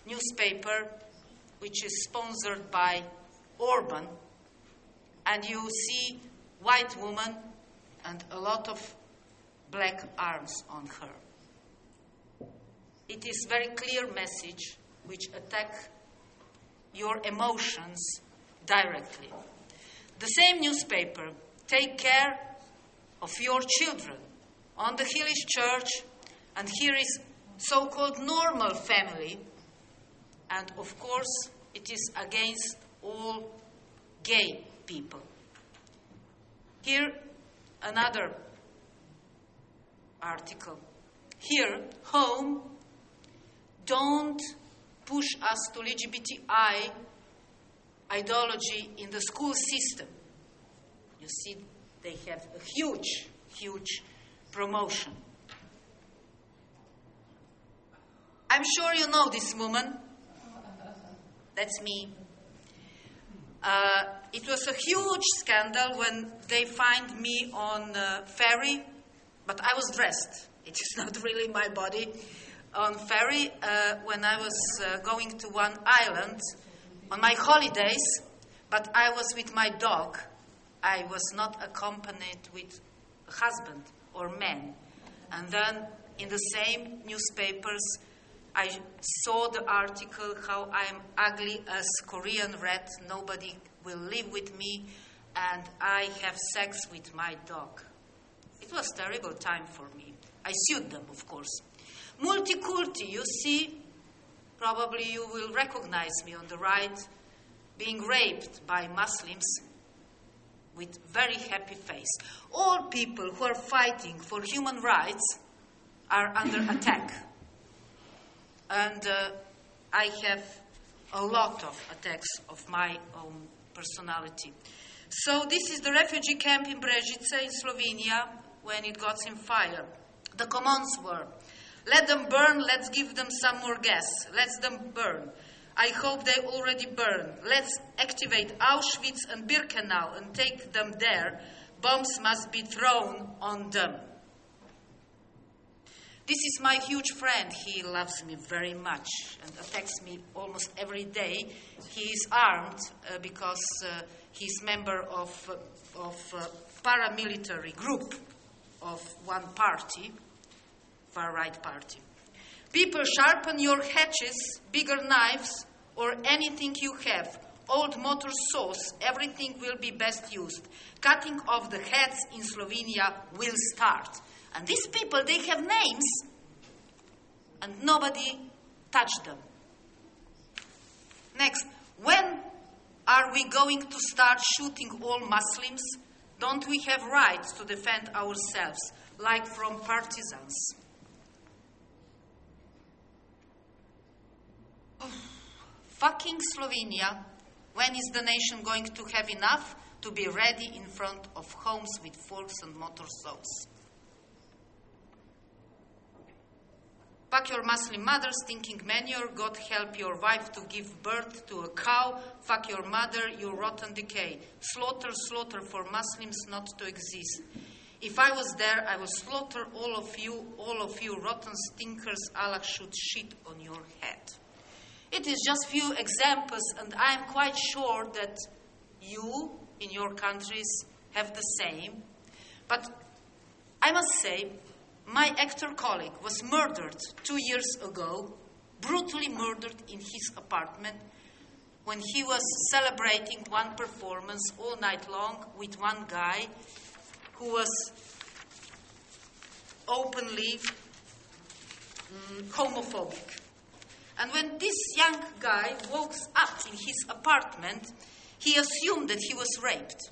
newspaper which is sponsored by Orban, and you see white woman and a lot of black arms on her. It is very clear message which attack your emotions directly. The same newspaper take care of your children on the Hillish Church, and here is so-called normal family, and of course it is against all gay people. Here another article. Here, home, don't push us to LGBTI ideology in the school system. You see, they have a huge, huge promotion. I'm sure you know this woman. That's me. Uh, it was a huge scandal when they find me on uh, ferry, but I was dressed. It is not really my body. On ferry, uh, when I was uh, going to one island on my holidays, but I was with my dog. I was not accompanied with husband or man. And then in the same newspapers, I saw the article how I'm ugly as Korean rat, nobody will live with me, and I have sex with my dog. It was terrible time for me. I sued them, of course. Multiculti, you see, probably you will recognize me on the right, being raped by Muslims with very happy face. All people who are fighting for human rights are under attack. And uh, I have a lot of attacks of my own personality. So this is the refugee camp in Brežice in Slovenia when it got in fire. The commands were, let them burn, let's give them some more gas, let them burn. I hope they already burn. Let's activate Auschwitz and Birkenau and take them there. Bombs must be thrown on them. This is my huge friend. He loves me very much and attacks me almost every day. He is armed uh, because uh, he's member of, of a paramilitary group of one party, far right party. People sharpen your hatches, bigger knives, or anything you have. Old motor saws, everything will be best used. Cutting off the heads in Slovenia will start. And these people, they have names, and nobody touched them. Next, when are we going to start shooting all Muslims? Don't we have rights to defend ourselves, like from partisans? Fucking Slovenia. When is the nation going to have enough? to be ready in front of homes with forks and motor saws. Fuck your Muslim mother, stinking manure. God help your wife to give birth to a cow. Fuck your mother, you rotten decay. Slaughter, slaughter for Muslims not to exist. If I was there, I would slaughter all of you, all of you rotten stinkers. Allah should shit on your head. It is just few examples, and I am quite sure that you in your countries have the same. But I must say, my actor colleague was murdered two years ago, brutally murdered in his apartment when he was celebrating one performance all night long with one guy who was openly mm, homophobic. And when this young guy woke up in his apartment, he assumed that he was raped.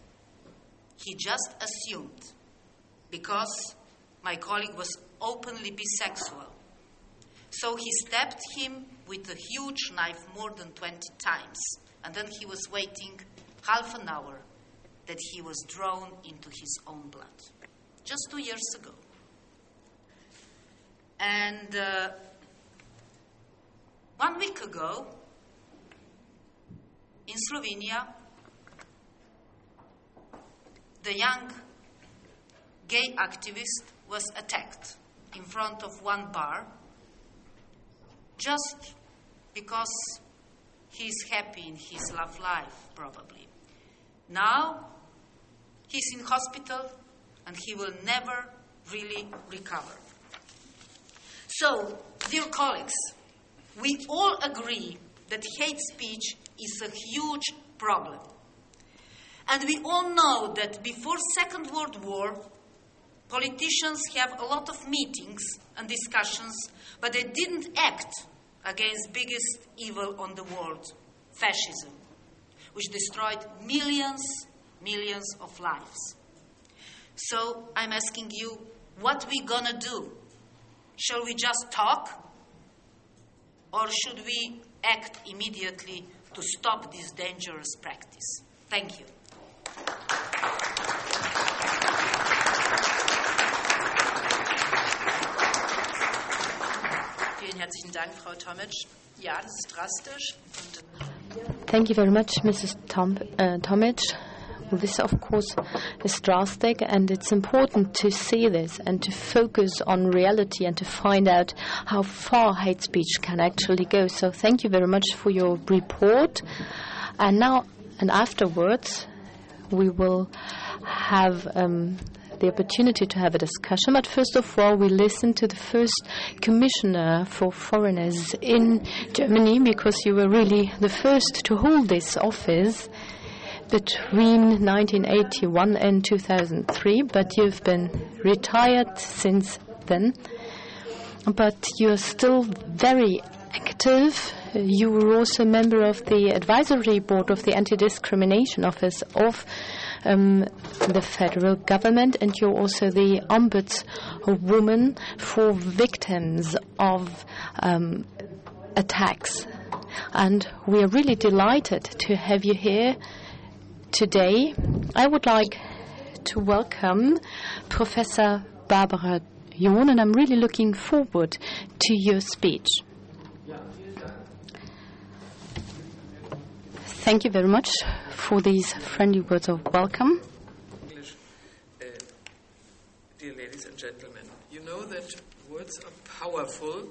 He just assumed because my colleague was openly bisexual. So he stabbed him with a huge knife more than 20 times. And then he was waiting half an hour that he was drawn into his own blood. Just two years ago. And uh, one week ago, in Slovenia, the young gay activist was attacked in front of one bar just because he's happy in his love life, probably. Now he's in hospital and he will never really recover. So, dear colleagues, we all agree that hate speech is a huge problem. And we all know that before Second World War, Politicians have a lot of meetings and discussions, but they didn't act against biggest evil on the world, fascism, which destroyed millions, millions of lives. So I'm asking you, what we gonna do? Shall we just talk? Or should we act immediately to stop this dangerous practice? Thank you. Vielen herzlichen Dank, Frau Tomic. Ja, das ist drastisch. Thank you very much, Mrs. Tom, uh, Tomic. This, of course, is drastic, and it's important to see this and to focus on reality and to find out how far hate speech can actually go. So, thank you very much for your report. And now, and afterwards, we will have um, the opportunity to have a discussion. But first of all, we listen to the first commissioner for foreigners in Germany because you were really the first to hold this office between 1981 and 2003, but you've been retired since then. But you're still very active. You were also a member of the advisory board of the Anti Discrimination Office of um, the federal government, and you're also the ombudswoman for victims of um, attacks. And we are really delighted to have you here today. I would like to welcome Professor Barbara John, and I'm really looking forward to your speech. Thank you very much for these friendly words of welcome. English, uh, dear ladies and gentlemen, you know that words are powerful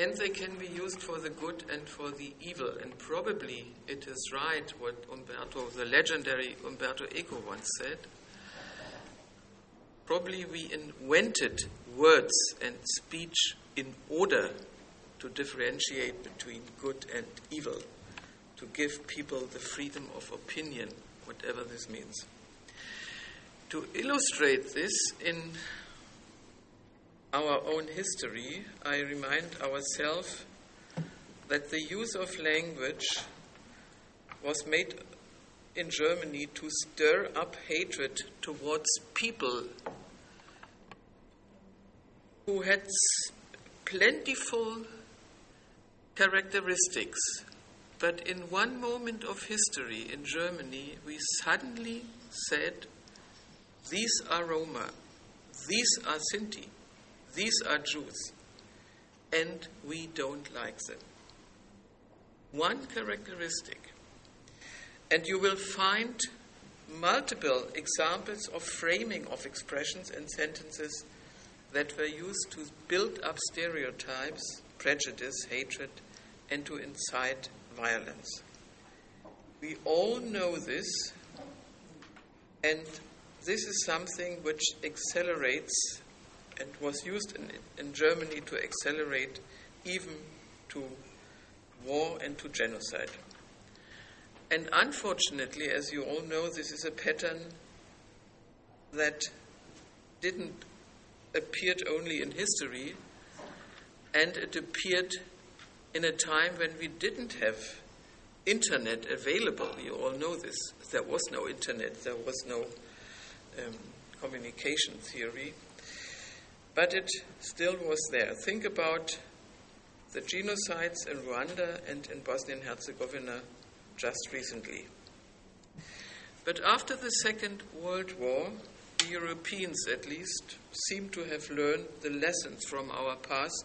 and they can be used for the good and for the evil. And probably it is right what Umberto, the legendary Umberto Eco, once said. Probably we invented words and speech in order to differentiate between good and evil to give people the freedom of opinion, whatever this means. To illustrate this in our own history, I remind ourselves that the use of language was made in Germany to stir up hatred towards people who had plentiful characteristics. But in one moment of history in Germany, we suddenly said, These are Roma, these are Sinti, these are Jews, and we don't like them. One characteristic. And you will find multiple examples of framing of expressions and sentences that were used to build up stereotypes, prejudice, hatred, and to incite violence. We all know this, and this is something which accelerates and was used in, in Germany to accelerate even to war and to genocide. And unfortunately, as you all know, this is a pattern that didn't appeared only in history, and it appeared in a time when we didn't have internet available. You all know this. There was no internet, there was no um, communication theory, but it still was there. Think about the genocides in Rwanda and in Bosnia and Herzegovina just recently. But after the Second World War, the Europeans at least seem to have learned the lessons from our past,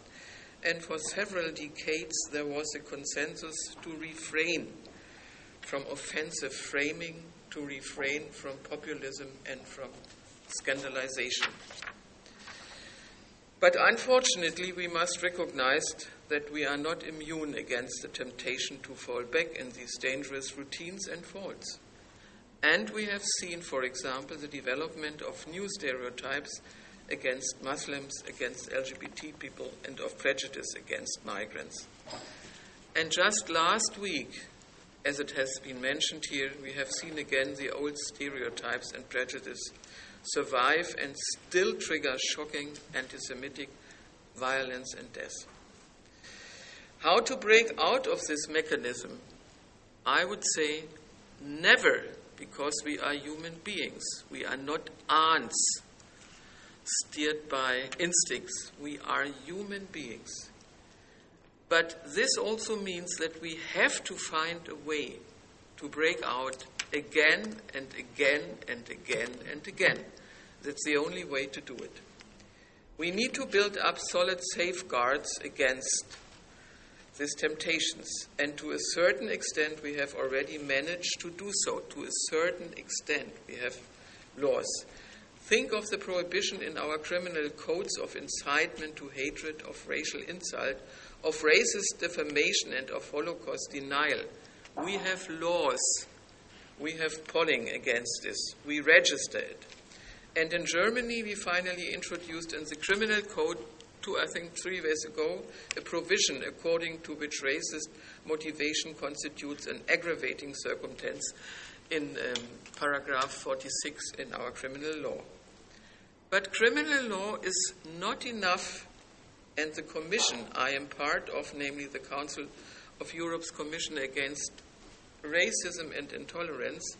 and for several decades there was a consensus to refrain from offensive framing, to refrain from populism and from scandalization. But unfortunately, we must recognize that we are not immune against the temptation to fall back in these dangerous routines and faults. And we have seen, for example, the development of new stereotypes against Muslims, against LGBT people, and of prejudice against migrants. And just last week, as it has been mentioned here, we have seen again the old stereotypes and prejudice survive and still trigger shocking anti Semitic violence and death. How to break out of this mechanism? I would say never, because we are human beings. We are not ants steered by instincts. We are human beings. But this also means that we have to find a way to break out again and again and again and again. That's the only way to do it. We need to build up solid safeguards against these temptations, and to a certain extent, we have already managed to do so. To a certain extent, we have laws. Think of the prohibition in our criminal codes of incitement to hatred, of racial insult, of racist defamation, and of Holocaust denial. We have laws. We have polling against this. We register it. And in Germany, we finally introduced in the criminal code, two, I think, three years ago, a provision according to which racist motivation constitutes an aggravating circumstance in um, paragraph 46 in our criminal law. But criminal law is not enough, and the commission I am part of, namely the Council of Europe's Commission Against Racism and Intolerance,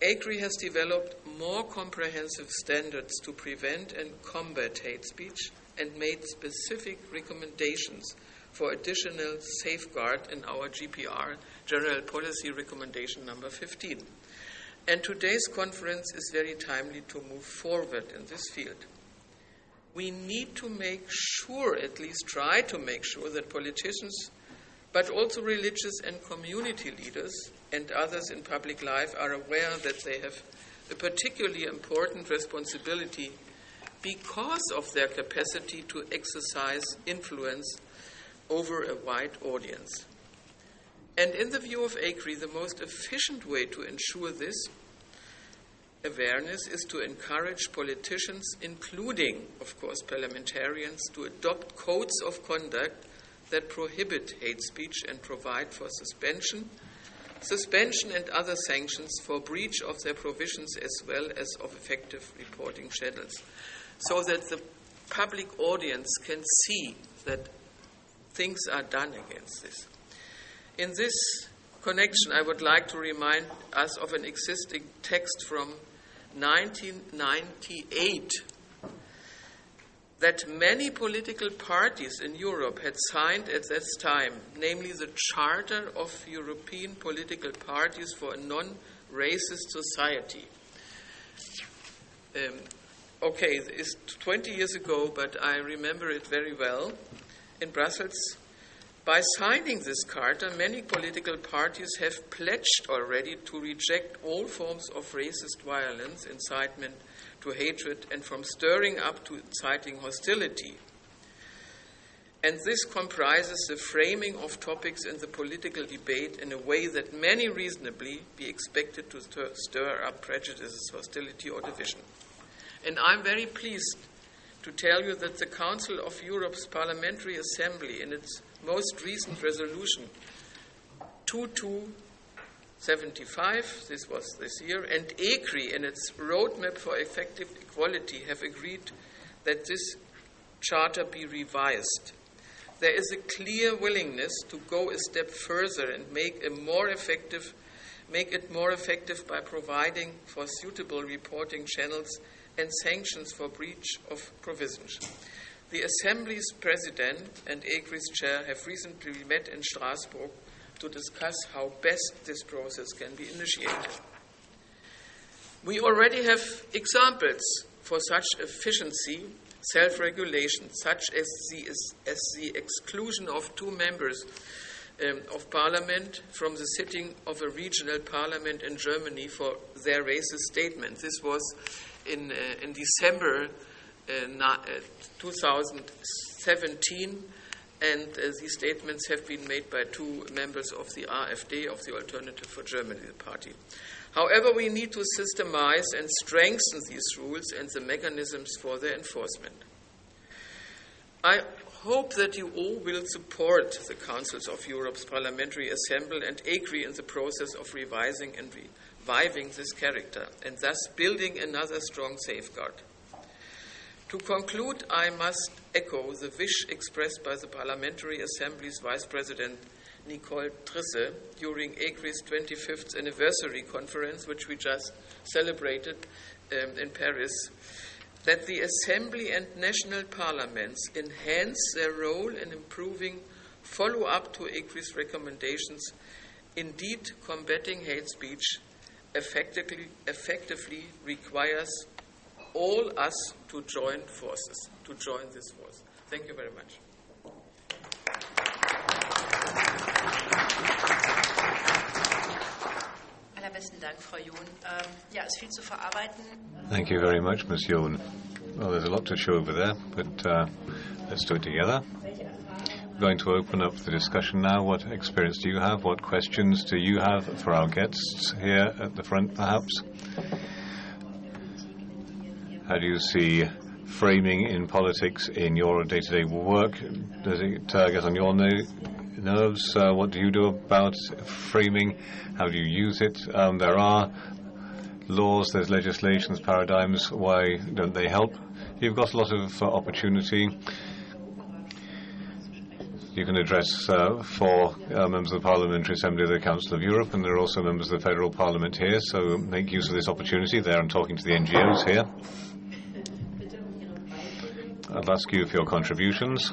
ECRI has developed more comprehensive standards to prevent and combat hate speech and made specific recommendations for additional safeguard in our GPR, General Policy Recommendation number 15. And today's conference is very timely to move forward in this field. We need to make sure, at least try to make sure, that politicians, but also religious and community leaders and others in public life are aware that they have a particularly important responsibility because of their capacity to exercise influence over a wide audience. And in the view of ECRI, the most efficient way to ensure this awareness is to encourage politicians, including, of course, parliamentarians, to adopt codes of conduct that prohibit hate speech and provide for suspension, suspension and other sanctions for breach of their provisions as well as of effective reporting channels, so that the public audience can see that things are done against this. In this connection, I would like to remind us of an existing text from 1998 that many political parties in Europe had signed at that time, namely the Charter of European Political Parties for a Non Racist Society. Um, okay, it's 20 years ago, but I remember it very well. In Brussels, by signing this charter, many political parties have pledged already to reject all forms of racist violence, incitement to hatred, and from stirring up to inciting hostility. And this comprises the framing of topics in the political debate in a way that many reasonably be expected to stir, up prejudices, hostility, or division. And I'm very pleased to tell you that the Council of Europe's Parliamentary Assembly, in its most recent resolution 2275, this was this year, and ECRI, in its Roadmap for Effective Equality, have agreed that this charter be revised. There is a clear willingness to go a step further and make a more effective make it more effective by providing for suitable reporting channels and sanctions for breach of provisions. The Assembly's President and ECRI's Chair have recently met in Strasbourg to discuss how best this process can be initiated. We already have examples for such efficiency, self regulation, such as the, as the exclusion of two members um, of parliament from the sitting of a regional parliament in Germany for their racist statement. This was in, uh, in December uh, 2017, and uh, these statements have been made by two members of the AfD, of the Alternative for Germany party. However, we need to systemize and strengthen these rules and the mechanisms for their enforcement. I hope that you all will support the Councils of Europe's Parliamentary Assembly and agree in the process of revising and reviving this character and thus building another strong safeguard. To conclude, I must echo the wish expressed by the Parliamentary Assembly's Vice President Nicole Trisse during ECRI's 25th anniversary conference, which we just celebrated um, in Paris, that the Assembly and national parliaments enhance their role in improving follow up to ECRI's recommendations. Indeed, combating hate speech effectively, effectively requires all us to join forces, to join this force. Thank you very much. Allerbesten Dank, Frau John. Ähm, ja, ist viel zu verarbeiten. Thank you very much, Ms. John. Well, there's a lot to show over there, but uh, let's do it together. We're going to open up the discussion now. What experience do you have? What questions do you have for our guests here at the front, perhaps? How do you see framing in politics in your day to day work? Does it uh, get on your nerves? Uh, what do you do about framing? How do you use it? Um, there are laws, there's legislations, paradigms. Why don't they help? You've got a lot of uh, opportunity. You can address uh, four uh, members of the Parliamentary Assembly of the Council of Europe, and there are also members of the Federal Parliament here, so make use of this opportunity. There, I'm talking to the NGOs here. I'll ask you for your contributions.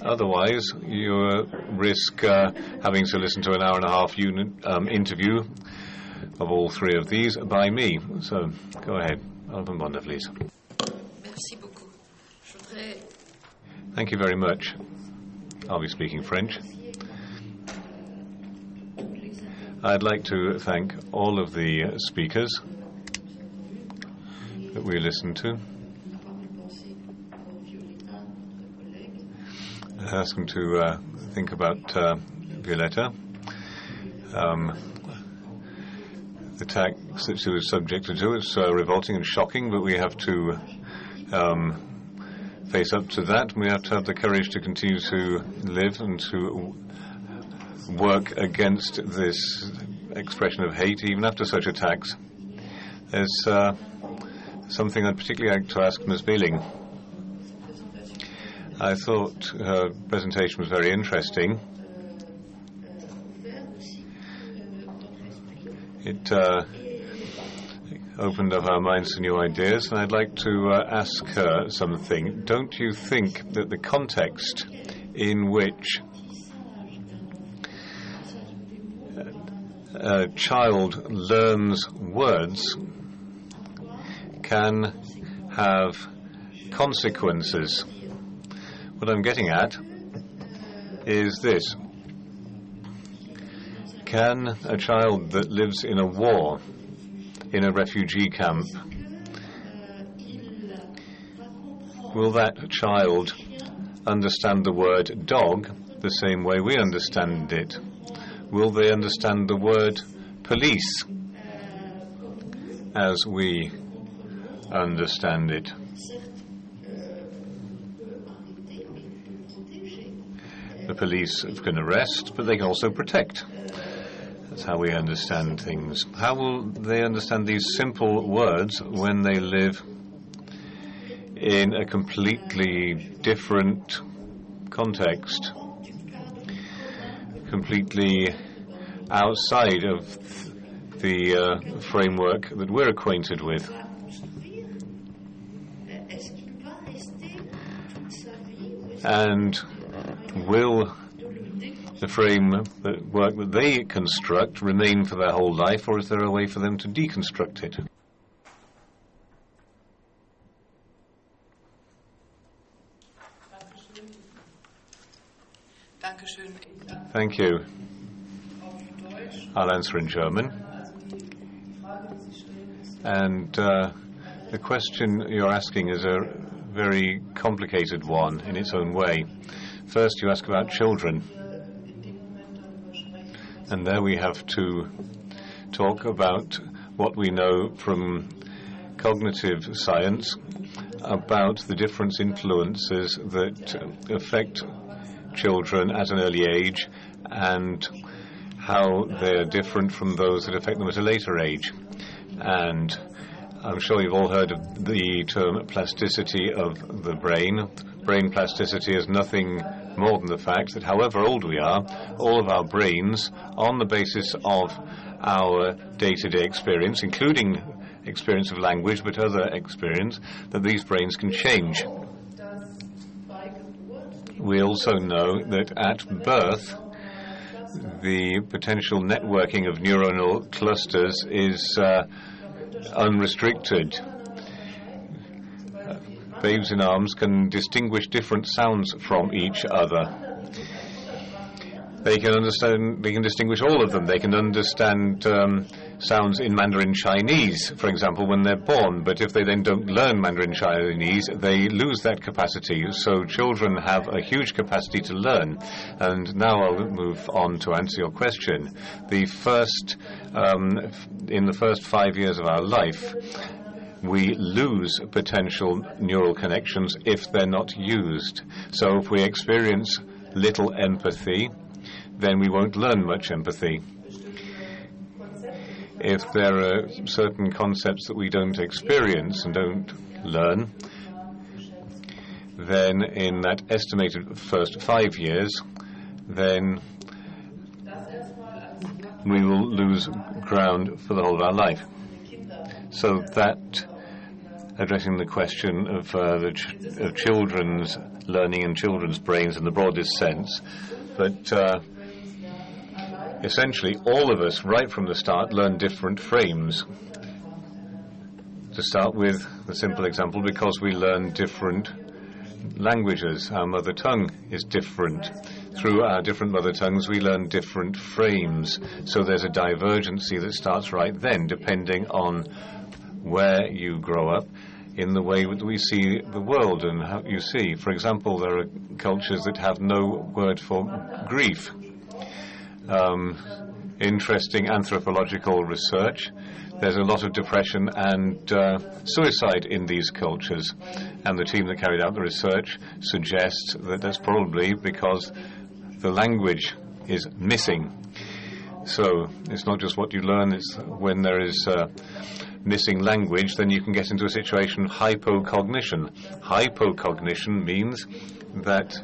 Otherwise, you risk uh, having to listen to an hour and a half unit, um, interview of all three of these by me. So go ahead. Alban Bonda, please. Thank you very much. I'll be speaking French. I'd like to thank all of the speakers that we listened to. Ask them to uh, think about uh, Violetta. Um, the attacks that she was subjected to is uh, revolting and shocking, but we have to um, face up to that. We have to have the courage to continue to live and to work against this expression of hate, even after such attacks. There's uh, something I'd particularly like to ask Ms. Wehling. I thought her presentation was very interesting. It uh, opened up our minds to new ideas, and I'd like to uh, ask her something. Don't you think that the context in which a child learns words can have consequences? What I'm getting at is this. Can a child that lives in a war, in a refugee camp, will that child understand the word dog the same way we understand it? Will they understand the word police as we understand it? The police can arrest, but they can also protect. That's how we understand things. How will they understand these simple words when they live in a completely different context? Completely outside of the uh, framework that we're acquainted with. And will the framework that they construct remain for their whole life, or is there a way for them to deconstruct it? Thank you. I'll answer in German. And uh, the question you're asking is a very complicated one in its own way. First, you ask about children. And there we have to talk about what we know from cognitive science about the different influences that affect children at an early age and how they're different from those that affect them at a later age. And I'm sure you've all heard of the term plasticity of the brain. Brain plasticity is nothing more than the fact that however old we are, all of our brains, on the basis of our day-to-day experience, including experience of language, but other experience, that these brains can change. We also know that at birth, the potential networking of neuronal clusters is uh, unrestricted. Babes in arms can distinguish different sounds from each other. They can understand. They can distinguish all of them. They can understand um, sounds in Mandarin Chinese, for example, when they're born. But if they then don't learn Mandarin Chinese, they lose that capacity. So children have a huge capacity to learn. And now I'll move on to answer your question. The first, um, in the first five years of our life, we lose potential neural connections if they're not used. So if we experience little empathy, then we won't learn much empathy. If there are certain concepts that we don't experience and don't learn, then in that estimated first five years, then we will lose ground for the whole of our life. So that addressing the question of, uh, the ch of children's learning and children's brains in the broadest sense, but uh, essentially all of us, right from the start, learn different frames. To start with the simple example, because we learn different languages. Our mother tongue is different. Through our different mother tongues, we learn different frames. So there's a divergency that starts right then, depending on where you grow up in the way that we see the world and how you see. For example, there are cultures that have no word for grief um, interesting anthropological research. There's a lot of depression and uh, suicide in these cultures, and the team that carried out the research suggests that that's probably because the language is missing. So it's not just what you learn, it's when there is uh, missing language, then you can get into a situation of hypocognition. Hypocognition means that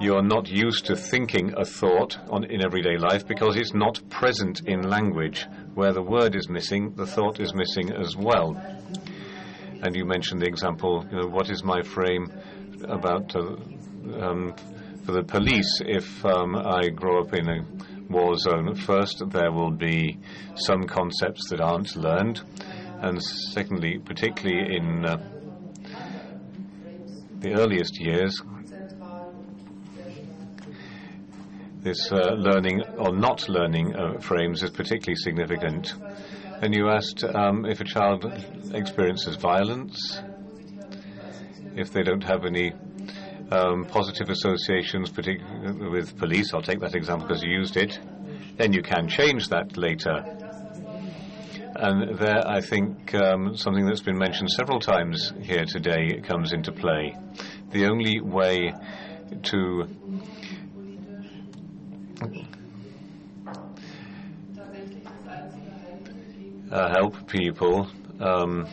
you're not used to thinking a thought on, in everyday life because it's not present in language. where the word is missing, the thought is missing as well. And you mentioned the example, you know, what is my frame about uh, um, for the police if um, I grow up in a war zone? First, there will be some concepts that aren't learned. And secondly, particularly in uh, the earliest years, this uh, learning or not learning uh, frames is particularly significant. And you asked um, if a child experiences violence, if they don't have any um, positive associations, particularly with police. I'll take that example because you used it. Then you can change that later. And there, I think um, something that's been mentioned several times here today comes into play. The only way to uh, help people um,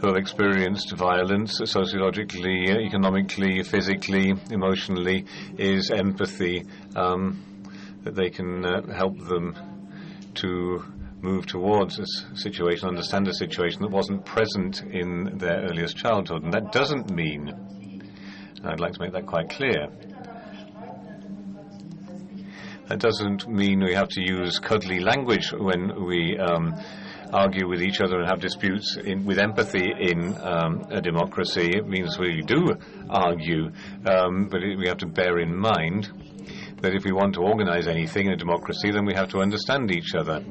who have experienced violence sociologically, economically, physically, emotionally is empathy, um, that they can uh, help them to move towards a situation, understand a situation that wasn't present in their earliest childhood. And that doesn't mean, I'd like to make that quite clear, that doesn't mean we have to use cuddly language when we um, argue with each other and have disputes in, with empathy in um, a democracy. It means we do argue, um, but it, we have to bear in mind that if we want to organize anything in a democracy, then we have to understand each other.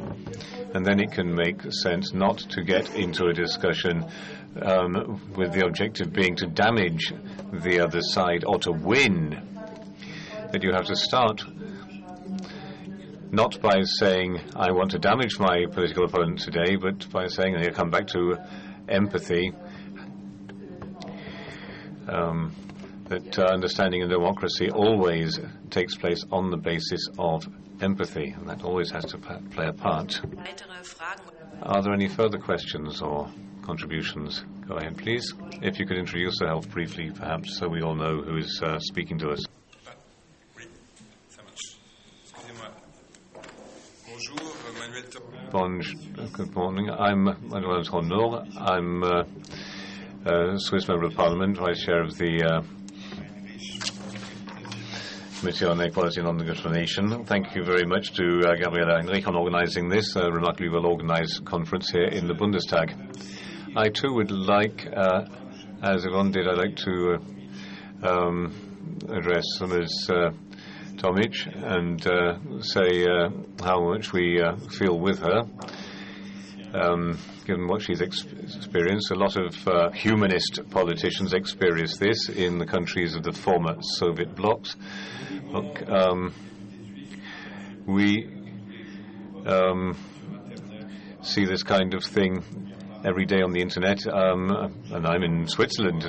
And then it can make sense not to get into a discussion um, with the objective being to damage the other side or to win. That you have to start not by saying, I want to damage my political opponent today, but by saying, and here come back to empathy, um, that uh, understanding in democracy always takes place on the basis of empathy, and that always has to play a part. Are there any further questions or contributions? Go ahead, please. If you could introduce yourself briefly, perhaps, so we all know who is uh, speaking to us. Bon, good morning. I'm Manuel Tornare. I'm uh, a Swiss member of parliament, vice chair of the uh, Committee on Equality and Non-Discrimination. Thank you very much to uh, Gabriela Heinrich on organizing this uh, remarkably well-organized conference here in the Bundestag. I too would like, uh, as Yvonne did, I'd like to uh, um, address Ms. Uh, Tomic and uh, say uh, how much we uh, feel with her. Um, given what she's ex experienced, a lot of uh, humanist politicians experience this in the countries of the former Soviet blocs. Look, um, we um, see this kind of thing every day on the internet, um, and I'm in Switzerland.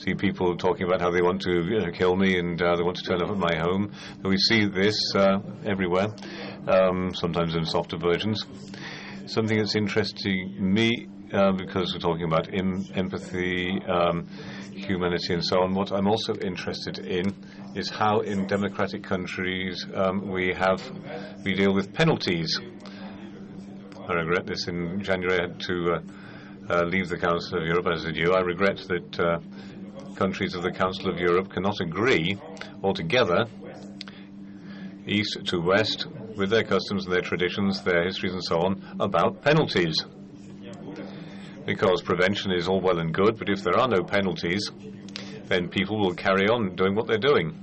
See people talking about how they want to kill me and uh, they want to turn up at my home. we see this uh, everywhere, um, sometimes in softer versions. Something that's interesting me uh, because we're talking about em empathy, um, humanity, and so on. What I'm also interested in is how, in democratic countries, um, we have we deal with penalties. I regret this. In January, I had to. Uh, uh, leave the Council of Europe, as did you. I regret that uh, countries of the Council of Europe cannot agree altogether, east to west, with their customs and their traditions, their histories and so on, about penalties. Because prevention is all well and good, but if there are no penalties, then people will carry on doing what they're doing.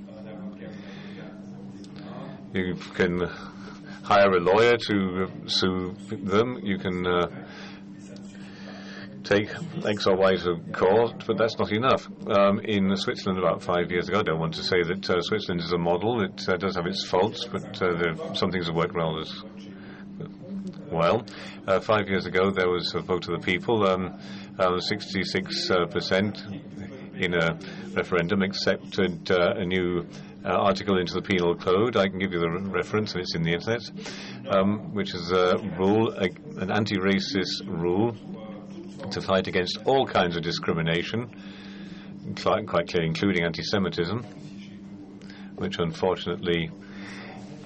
You can hire a lawyer to sue them. You can uh, take X or Y to court, but that's not enough. Um, in Switzerland, about five years ago, I don't want to say that uh, Switzerland is a model. It uh, does have its faults, but uh, there some things have worked well as well. Uh, five years ago, there was a vote of the people. Um, 66% uh, in a referendum accepted a new uh, article into the penal code. I can give you the re reference, and it's in the internet, um, which is a rule, a, an anti-racist rule to fight against all kinds of discrimination, quite clearly including anti-Semitism, which unfortunately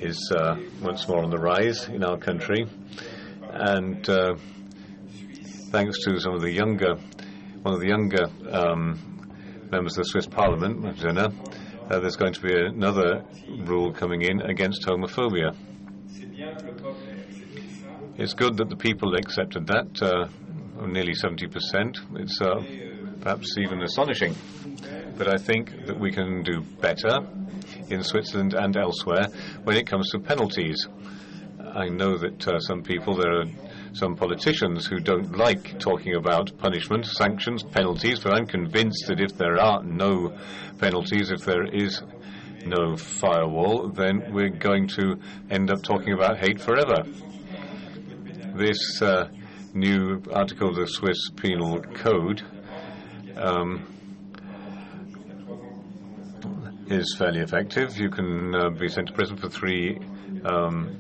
is uh, once more on the rise in our country. And uh, thanks to some of the younger, one of the younger um, members of the Swiss Parliament, Zena, uh, there's going to be another rule coming in against homophobia. It's good that the people accepted that, uh, nearly 70%. It's uh, perhaps even astonishing. But I think that we can do better in Switzerland and elsewhere when it comes to penalties. I know that uh, some people, there are some politicians who don't like talking about punishment, sanctions, penalties, but I'm convinced that if there are no penalties, if there is no firewall, then we're going to end up talking about hate forever. This uh, new article of the Swiss Penal Code um, is fairly effective. You can uh, be sent to prison for three um,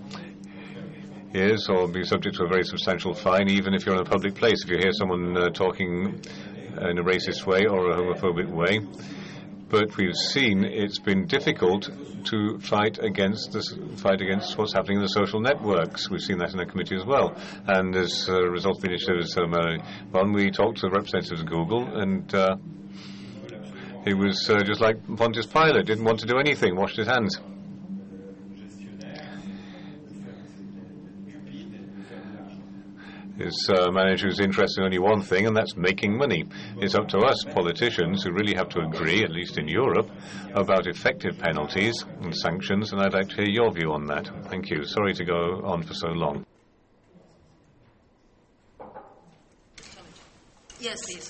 years or be subject to a very substantial fine, even if you're in a public place. If you hear someone uh, talking in a racist way or a homophobic way, but we've seen it's been difficult to fight against this fight against what's happening in the social networks. We've seen that in the committee as well. And as a result of the initiative of one, we talked to the representatives of Google, and uh, he was uh, just like Pontius Pilate, didn't want to do anything, washed his hands. Uh, manager is interested in only one thing, and that's making money. It's up to us, politicians, who really have to agree, at least in Europe, about effective penalties and sanctions, and I'd like to hear your view on that. Thank you. Sorry to go on for so long. Yes, please.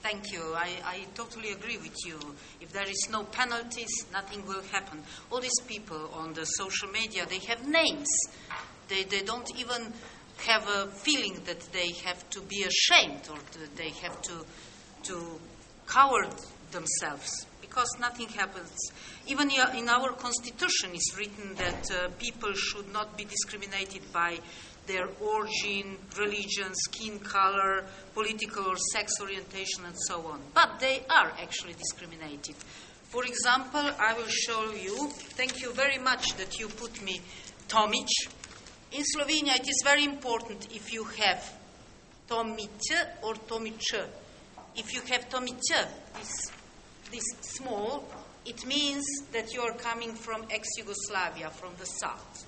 Thank you. I, I totally agree with you. If there is no penalties, nothing will happen. All these people on the social media, they have names. They, they don't even have a feeling that they have to be ashamed or that they have to, to cower themselves because nothing happens. Even in our constitution it's written that uh, people should not be discriminated by their origin, religion, skin color, political or sex orientation, and so on. But they are actually discriminated. For example, I will show you. Thank you very much that you put me Tomic in Slovenia, it is very important if you have Tomice or Tomice. If you have Tomice, this, this small, it means that you are coming from ex-Yugoslavia, from the south,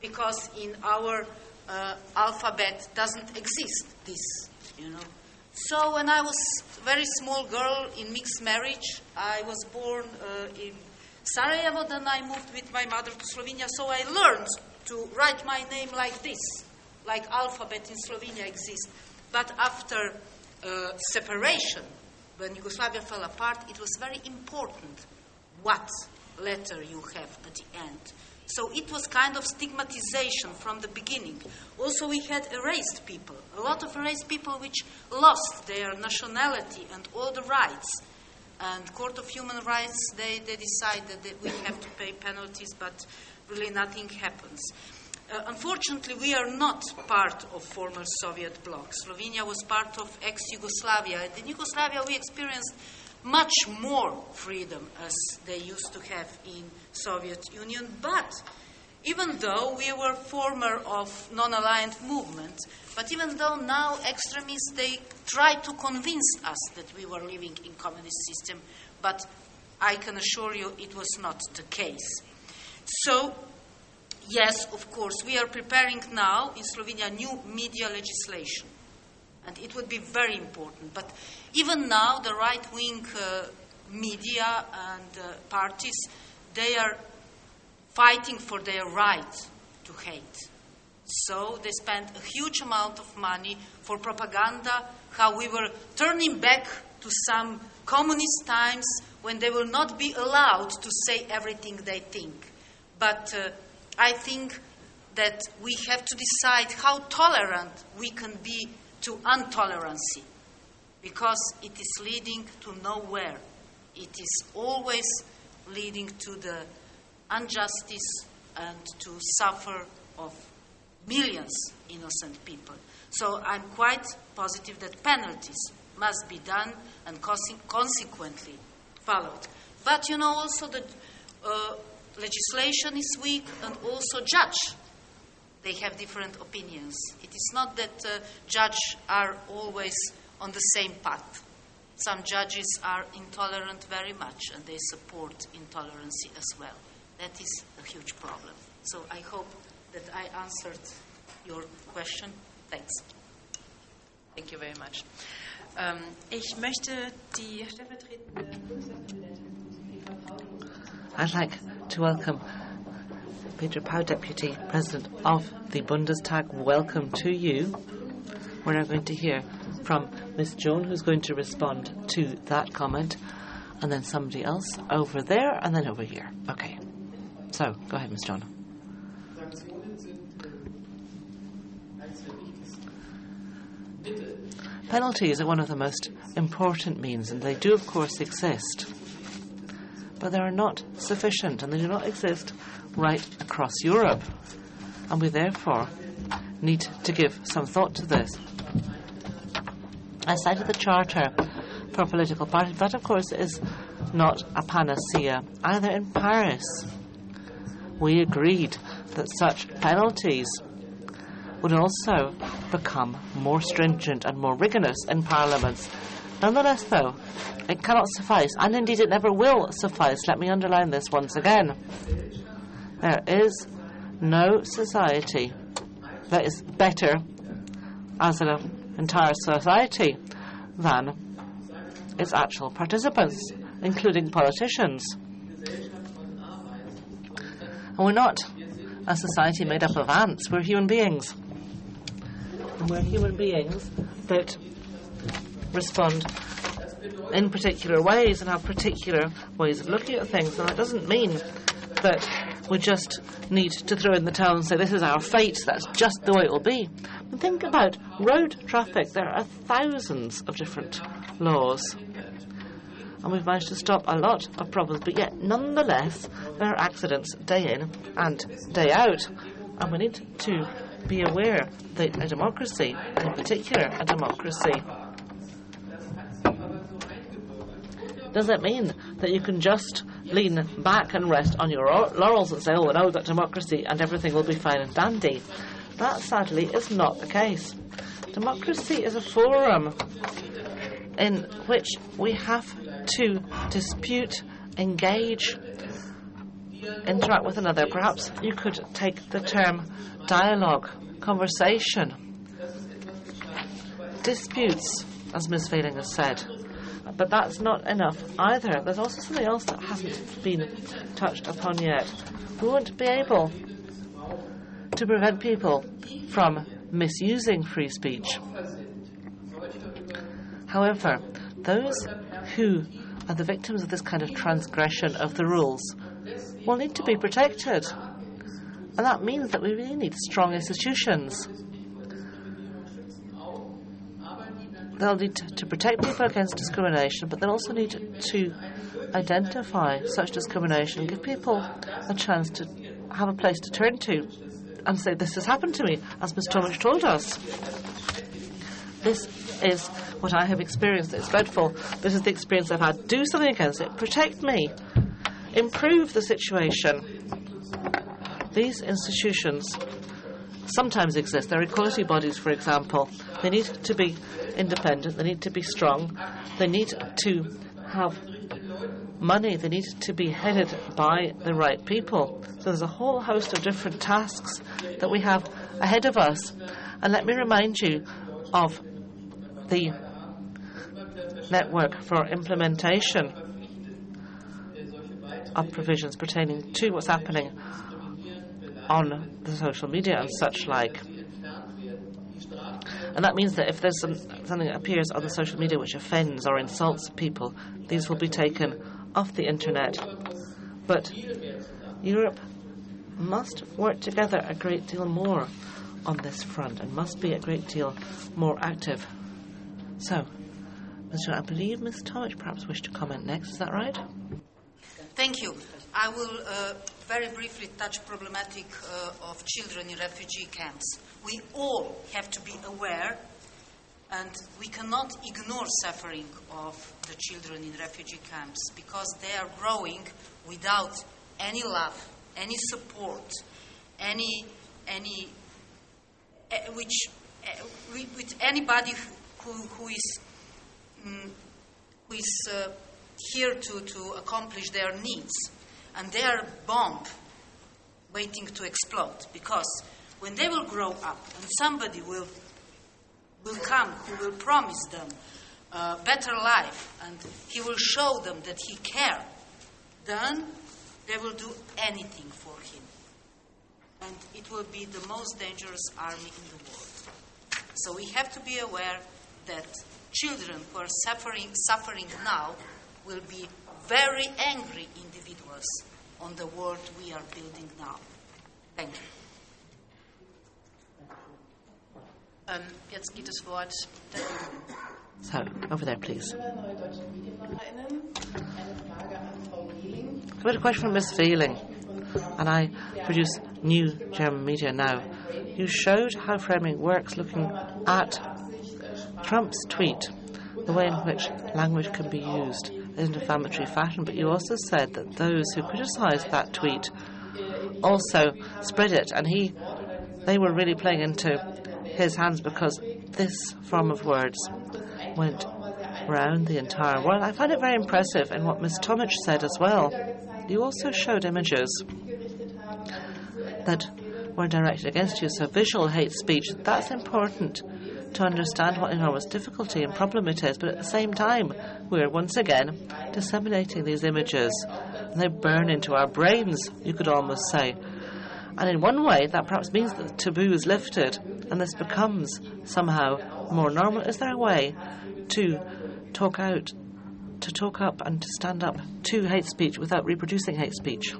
because in our uh, alphabet doesn't exist this, you know. So when I was a very small girl in mixed marriage, I was born uh, in Sarajevo, then I moved with my mother to Slovenia, so I learned to write my name like this, like alphabet in Slovenia exists. But after uh, separation, when Yugoslavia fell apart, it was very important what letter you have at the end. So it was kind of stigmatization from the beginning. Also, we had erased people, a lot of erased people which lost their nationality and all the rights. And Court of Human Rights, they, they decided that we have to pay penalties, but really nothing happens. Uh, unfortunately, we are not part of former Soviet bloc. Slovenia was part of ex-Yugoslavia, and in Yugoslavia we experienced much more freedom as they used to have in Soviet Union. But even though we were former of non-aligned movement, but even though now extremists they try to convince us that we were living in communist system, but I can assure you it was not the case. So, yes, of course, we are preparing now in Slovenia new media legislation. And it would be very important. But even now, the right wing uh, media and uh, parties, they are fighting for their right to hate. So they spend a huge amount of money for propaganda, how we were turning back to some communist times when they will not be allowed to say everything they think. But uh, I think that we have to decide how tolerant we can be to intolerancy because it is leading to nowhere. It is always leading to the injustice and to suffer of millions innocent people. So I'm quite positive that penalties must be done and consequently followed. But you know also that uh, legislation is weak and also judge. They have different opinions. It is not that uh, judges are always on the same path. Some judges are intolerant very much and they support intolerance as well. That is a huge problem. So I hope that I answered your question. Thanks. Thank you very much. Ähm, ich möchte die stellvertretende Bundespräsidentin I'd like to welcome Petra Pau, Deputy President of the Bundestag. Welcome to you. We're now going to hear from Ms. John, who's going to respond to that comment, and then somebody else over there, and then over here. Okay. So, go ahead, Ms. John. Penalties are one of the most important means, and they do, of course, exist. But they are not sufficient, and they do not exist right across Europe. And we therefore need to give some thought to this. I cited the Charter for political parties. That, of course, is not a panacea. Either in Paris, we agreed that such penalties would also become more stringent and more rigorous in parliaments. Nonetheless, though, it cannot suffice, and indeed it never will suffice. Let me underline this once again. There is no society that is better as an entire society than its actual participants, including politicians. And we're not a society made up of ants, we're human beings. And we're human beings that respond in particular ways and have particular ways of looking at things. And that doesn't mean that we just need to throw in the towel and say, this is our fate, that's just the way it will be. But think about road traffic. There are thousands of different laws. And we've managed to stop a lot of problems, but yet, nonetheless, there are accidents day in and day out. And we need to be aware that a democracy, in particular a democracy, does it mean that you can just lean back and rest on your laurels and say, oh, no, that democracy and everything will be fine and dandy? That sadly is not the case. Democracy is a forum in which we have to dispute, engage, interact with another. Perhaps you could take the term dialogue, conversation, disputes, as Ms. Wehling has said. But that's not enough either. There's also something else that hasn't been touched upon yet. We won't be able to prevent people from misusing free speech. However, those who are the victims of this kind of transgression of the rules will need to be protected. And that means that we really need strong institutions. They'll need to, protect people against discrimination, but they'll also need to identify such discrimination give people a chance to have a place to turn to and say, This has happened to me, as Ms. Tomic told us. This is what I have experienced. It's dreadful. This is the experience I've had. Do something against it. Protect me. Improve the situation. These institutions sometimes exist. There are equality bodies, for example. They need to be independent. They need to be strong. They need to have money. They need to be headed by the right people. So there's a whole host of different tasks that we have ahead of us. And let me remind you of the network for implementation of provisions pertaining to what's happening on the social media and such like. And that means that if there's some, something that appears on the social media which offends or insults people, these will be taken off the internet. But Europe must work together a great deal more on this front and must be a great deal more active. So, Mr. I believe Ms. Tomic perhaps wished to comment next. Is that right? Thank you. I will uh, very briefly touch problematic uh, of children in refugee camps. We all have to be aware and we cannot ignore suffering of the children in refugee camps because they are growing without any love, any support, any any uh, which uh, with, anybody who, who is um, who is uh, here to, to accomplish their needs, and they are bomb waiting to explode because when they will grow up and somebody will will come who will promise them a better life and he will show them that he cares, then they will do anything for him. And it will be the most dangerous army in the world. So we have to be aware that children who are suffering, suffering now will be very angry individuals on the world we are building now. Thank you. Ähm, jetzt geht das Wort der So, over there, please. I've got a question from Miss Wehling, and I produce new German media now. You showed how framing works looking at Trump's tweet, the way in which language can be used in defamatory fashion, but you also said that those who criticised that tweet also spread it, and he, they were really playing into his hands because this form of words went round the entire world. I find it very impressive in what Ms. Tomic said as well. You also showed images that were directed against you, so visual hate speech, that's important to understand what enormous difficulty and problem it is, but at the same time, we're once again disseminating these images, and they burn into our brains, you could almost say. And in one way, that perhaps means that the taboo is lifted, and this becomes somehow more normal. Is there a way to talk out, to talk up, and to stand up to hate speech without reproducing hate speech?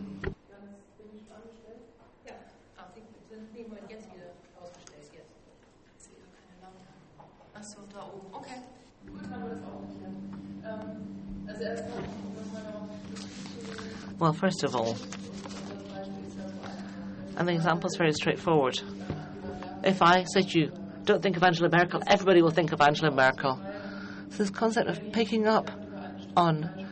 Well, first of all, and the example is very straightforward. If I said you, don't think of Angela Merkel, everybody will think of Angela Merkel. So this concept of picking up on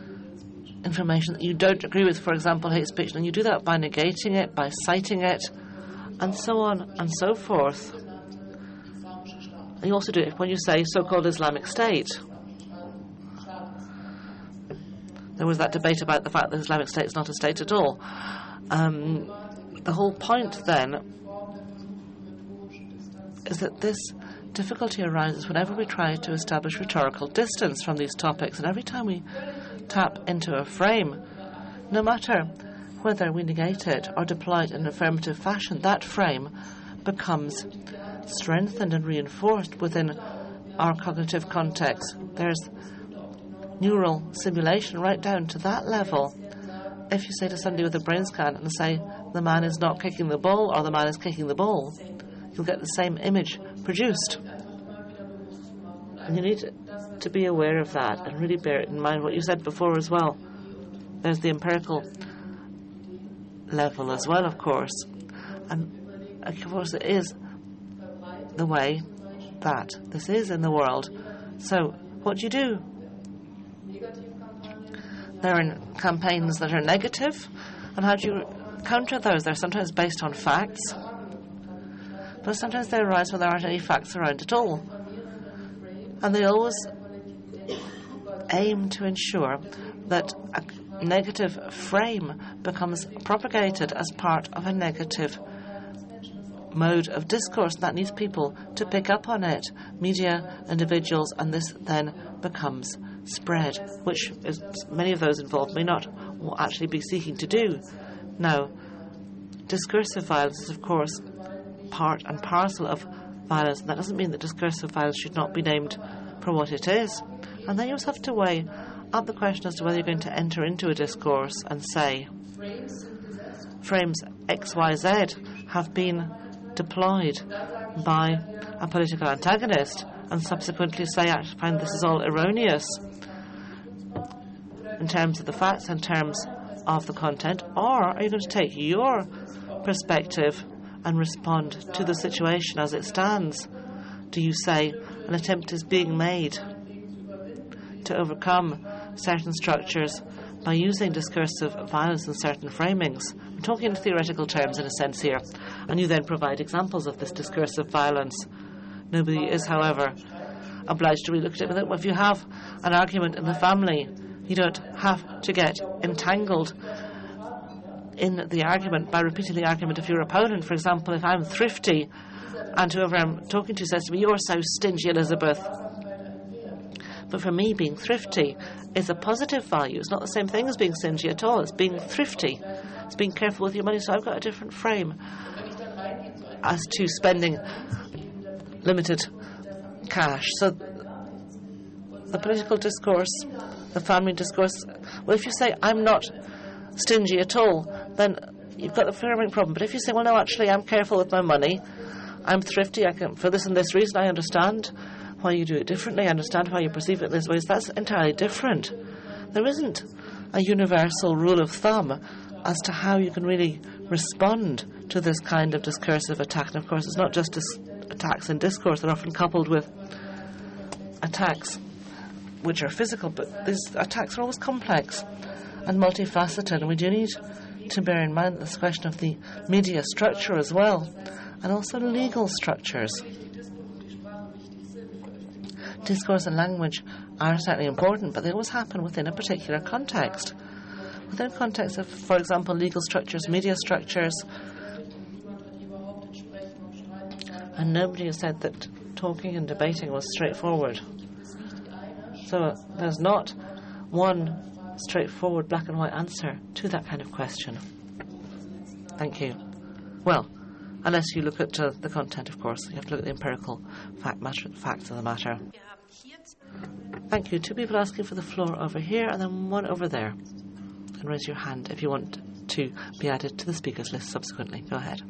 information that you don't agree with, for example, hate speech, and you do that by negating it, by citing it, and so on and so forth. And you also do it when you say so-called Islamic State. There was that debate about the fact that Islamic State is not a state at all. Um, the whole point then is that this difficulty arises whenever we try to establish rhetorical distance from these topics, and every time we tap into a frame, no matter whether we negate it or deploy it in an affirmative fashion, that frame becomes strengthened and reinforced within our cognitive context. There's neural simulation right down to that level. If you say to somebody with a brain scan and say the man is not kicking the ball or the man is kicking the ball, you'll get the same image produced. And you need to be aware of that and really bear it in mind what you said before as well. There's the empirical level as well, of course. And of course, it is the way that this is in the world. So, what do you do? There are campaigns that are negative, and how do you counter those? They're sometimes based on facts, but sometimes they arise when there aren't any facts around at all. And they always aim to ensure that a negative frame becomes propagated as part of a negative mode of discourse. That needs people to pick up on it, media, individuals, and this then becomes spread, which many of those involved may not actually be seeking to do. Now, discursive violence is, of course, part and parcel of violence. And that doesn't mean that discursive violence should not be named for what it is. And then you also have to weigh up the question as to whether you're going to enter into a discourse and say, frames XYZ have been deployed by a political antagonist, and subsequently say, I find this is all erroneous in terms of the facts, in terms of the content, or are you going to take your perspective and respond to the situation as it stands? Do you say an attempt is being made to overcome certain structures by using discursive violence in certain framings. I'm talking in theoretical terms in a sense here, and you then provide examples of this discursive violence. Nobody is, however, obliged to relook at it. If you have an argument in the family, you don't have to get entangled in the argument by repeating the argument of your opponent. For example, if I'm thrifty and whoever I'm talking to says to me, You're so stingy, Elisabeth. But for me, being thrifty is a positive value. It's not the same thing as being stingy at all. It's being thrifty. It's being careful with your money. So I've got a different frame as to spending limited cash. So the political discourse, the family discourse, well, if you say, I'm not stingy at all, then you've got the framing problem. But if you say, well, no, actually, I'm careful with my money, I'm thrifty, I can, for this and this reason, I understand why you do it differently, I understand why you perceive it this way, that's entirely different. There isn't a universal rule of thumb as to how you can really respond to this kind of discursive attack. And of course, it's not just attacks in discourse, they're often coupled with attacks which are physical, but these attacks are always complex and multifaceted, and we do need to bear in mind this question of the media structure as well, and also legal structures. Discourse and language are certainly important, but they always happen within a particular context. Within context of, for example, legal structures, media structures, and nobody has said that talking and debating was straightforward. So there's not one straightforward black and white answer to that kind of question. Thank you. Well, unless you look at uh, the content, of course, you have to look at the empirical fact matter, facts of the matter. Thank you. Two people asking for the floor over here, and then one over there. And raise your hand if you want to be added to the speakers list subsequently. Go ahead.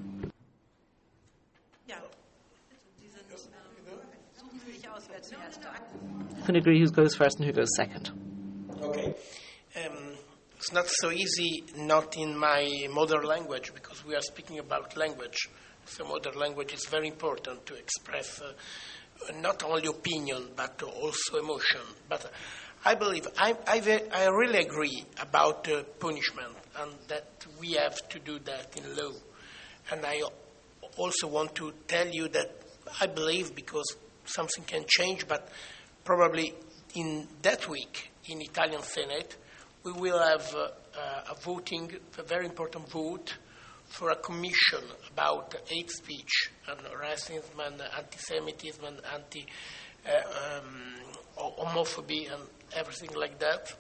Can agree who goes first and who goes second. Okay. Um, it's not so easy, not in my mother language, because we are speaking about language. So, mother language is very important to express uh, not only opinion, but also emotion. But I believe, I, I, I really agree about uh, punishment, and that we have to do that in law. And I also want to tell you that I believe, because something can change, but probably in that week in Italian Senate, we will have uh, a voting, a very important vote for a commission about hate speech and racism and anti-Semitism and anti uh, um, homophobia and everything like that.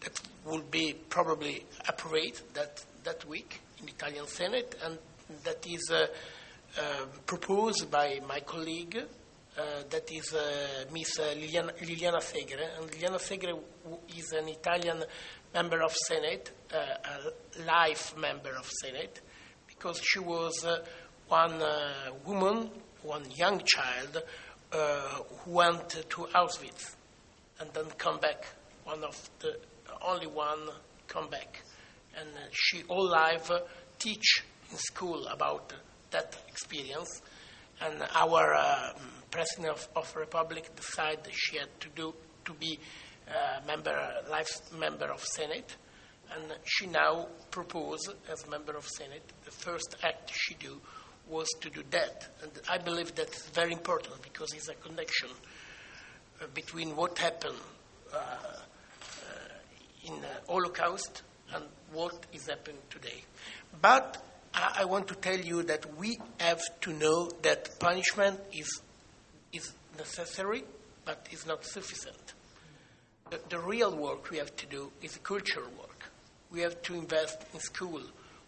That will be probably approved that that week in Italian Senate, and that is uh, uh, proposed by my colleague uh, that is uh, Miss Liliana, Liliana, Segre. And Liliana Segre is an Italian member of Senate, uh, a life member of Senate, because she was uh, one uh, woman, one young child, who went to Auschwitz and then come back, one of the only one come back. And she all life teach in school about that experience. And our uh, president of, of Republic decided she had to do to be uh, member, life member of Senate, and she now proposed as member of Senate. The first act she do was to do that, and I believe that's very important because it's a connection uh, between what happened uh, uh in the Holocaust and what is happening today. But I want to tell you that we have to know that punishment is, is necessary, but is not sufficient. The, the real work we have to do is cultural work. We have to invest in school.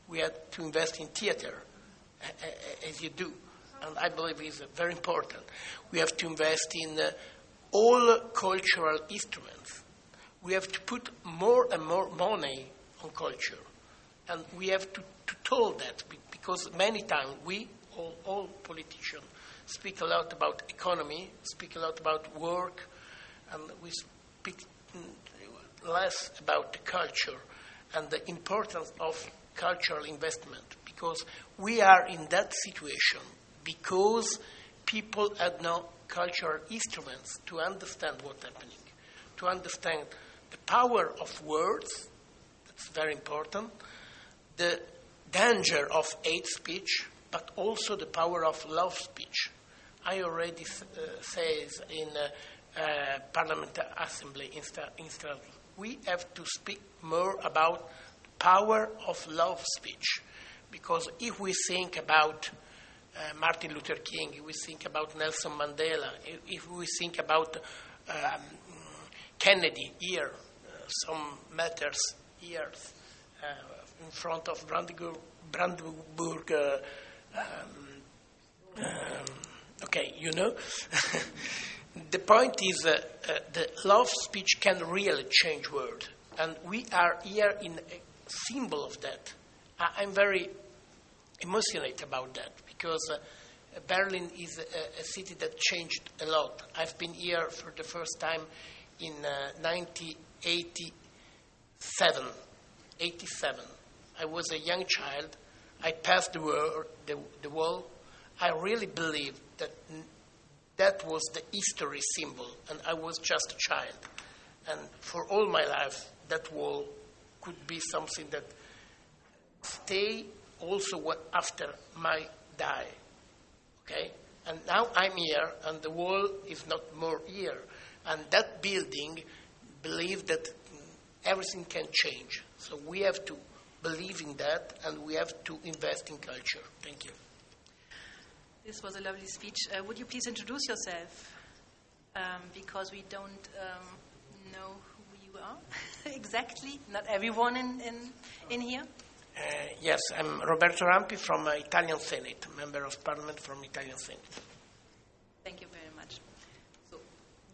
We have to invest in theater, as you do. And I believe it's very important. We have to invest in uh, all cultural instruments. We have to put more and more money on culture. And we have to to tell that because many times we, all, all politicians, speak a lot about economy, speak a lot about work, and we speak less about the culture and the importance of cultural investment because we are in that situation because people had no cultural instruments to understand what's happening, to understand the power of words that's very important. The danger of hate speech, but also the power of love speech. I already uh, says in uh, uh, Parliament Assembly in, in Strasbourg, we have to speak more about power of love speech, because if we think about uh, Martin Luther King, if we think about Nelson Mandela, if, if we think about um, Kennedy here, uh, some matters here uh, in front of Brandenburg, Brandenburg um, um, okay, you know. the point is uh, uh, the love speech can really change world, and we are here in a symbol of that. I, am very emotional about that because uh, Berlin is a, a, city that changed a lot. I've been here for the first time in 1987. Uh, 87. I was a young child. I passed the, war, the, the wall. I really believed that that was the history symbol, and I was just a child. And for all my life, that wall could be something that stay also after my die. Okay? And now I'm here, and the wall is not more here. And that building believe that everything can change. So we have to believe in that, and we have to invest in culture. Thank you. This was a lovely speech. Uh, would you please introduce yourself? Um, because we don't um, know who you are exactly. Not everyone in, in, in here. Uh, yes, I'm Roberto Rampi from uh, Italian Senate, member of parliament from Italian Senate. Thank you very much. So,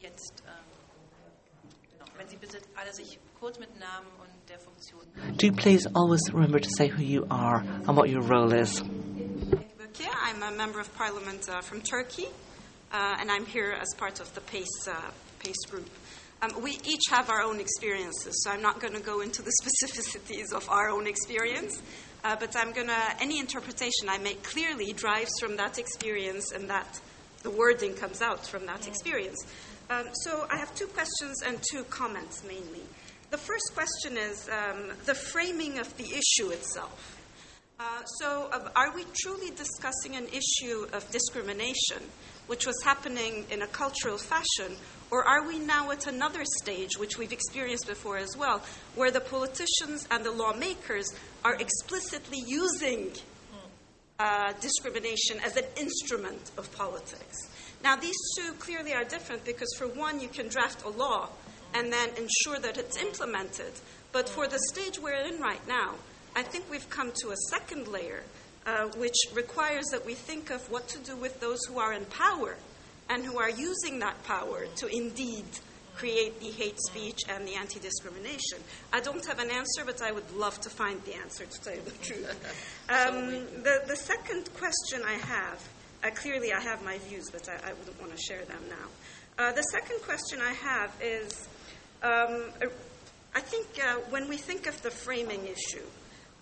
jetzt, ähm, wenn Sie bitte alle sich kurz mit Namen und der Funktion. Do please always remember to say who you are and what your role is. I'm a member of parliament uh, from Turkey, uh, and I'm here as part of the PACE, uh, PACE group. Um, we each have our own experiences, so I'm not going to go into the specificities of our own experience, uh, but I'm going to, any interpretation I make clearly drives from that experience and that the wording comes out from that experience. Um, so I have two questions and two comments mainly. The first question is um, the framing of the issue itself. Uh, so, are we truly discussing an issue of discrimination, which was happening in a cultural fashion, or are we now at another stage, which we've experienced before as well, where the politicians and the lawmakers are explicitly using uh, discrimination as an instrument of politics? Now, these two clearly are different because, for one, you can draft a law and then ensure that it's implemented. But for the stage we're in right now, I think we've come to a second layer, uh, which requires that we think of what to do with those who are in power and who are using that power to indeed create the hate speech and the anti discrimination. I don't have an answer, but I would love to find the answer, to tell you the truth. Um, the, the second question I have uh, clearly, I have my views, but I, I wouldn't want to share them now. Uh, the second question I have is um, I think uh, when we think of the framing issue,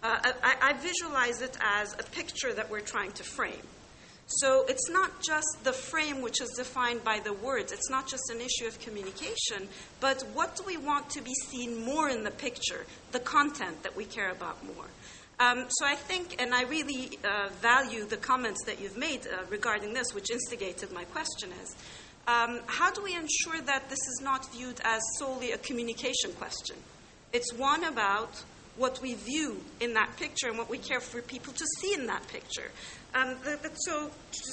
uh, I, I visualize it as a picture that we're trying to frame. So it's not just the frame which is defined by the words, it's not just an issue of communication, but what do we want to be seen more in the picture, the content that we care about more. Um, so I think, and I really uh, value the comments that you've made uh, regarding this, which instigated my question is um, how do we ensure that this is not viewed as solely a communication question? It's one about what we view in that picture and what we care for people to see in that picture. Um, the, the, so,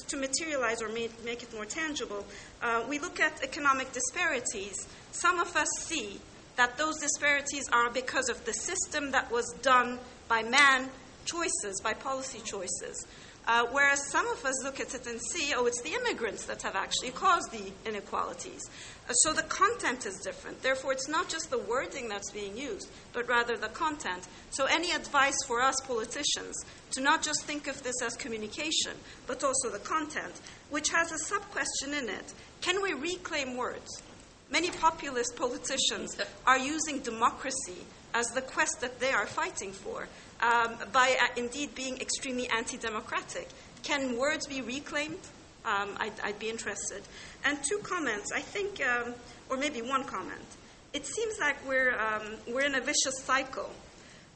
to materialize or make, make it more tangible, uh, we look at economic disparities. Some of us see that those disparities are because of the system that was done by man choices, by policy choices. Uh, whereas some of us look at it and see, oh, it's the immigrants that have actually caused the inequalities. Uh, so the content is different. Therefore, it's not just the wording that's being used, but rather the content. So, any advice for us politicians to not just think of this as communication, but also the content, which has a sub question in it can we reclaim words? Many populist politicians are using democracy as the quest that they are fighting for um, by uh, indeed being extremely anti democratic. Can words be reclaimed? Um, I'd, I'd, be interested. And two comments, I think, um, or maybe one comment. It seems like we're, um, we're in a vicious cycle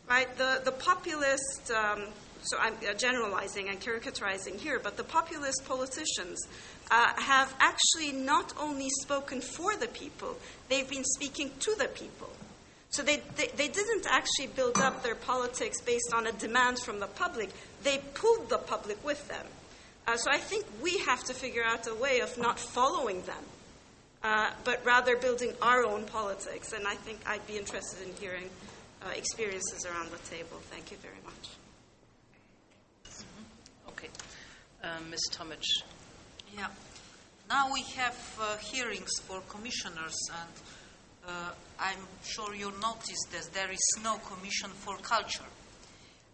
right? The, the populist, um, so I'm uh, generalizing and caricaturizing here, but the populist politicians uh, have actually not only spoken for the people, they've been speaking to the people. So they, they, they, didn't actually build up their politics based on a demand from the public, they pulled the public with them. Uh, so I think we have to figure out a way of not following them, uh, but rather building our own politics. And I think I'd be interested in hearing uh, experiences around the table. Thank you very much. Mm-hmm. Okay. Um, Ms. Tomic. Yeah. Now we have uh, hearings for commissioners, and uh, I'm sure you noticed that there is no commission for culture.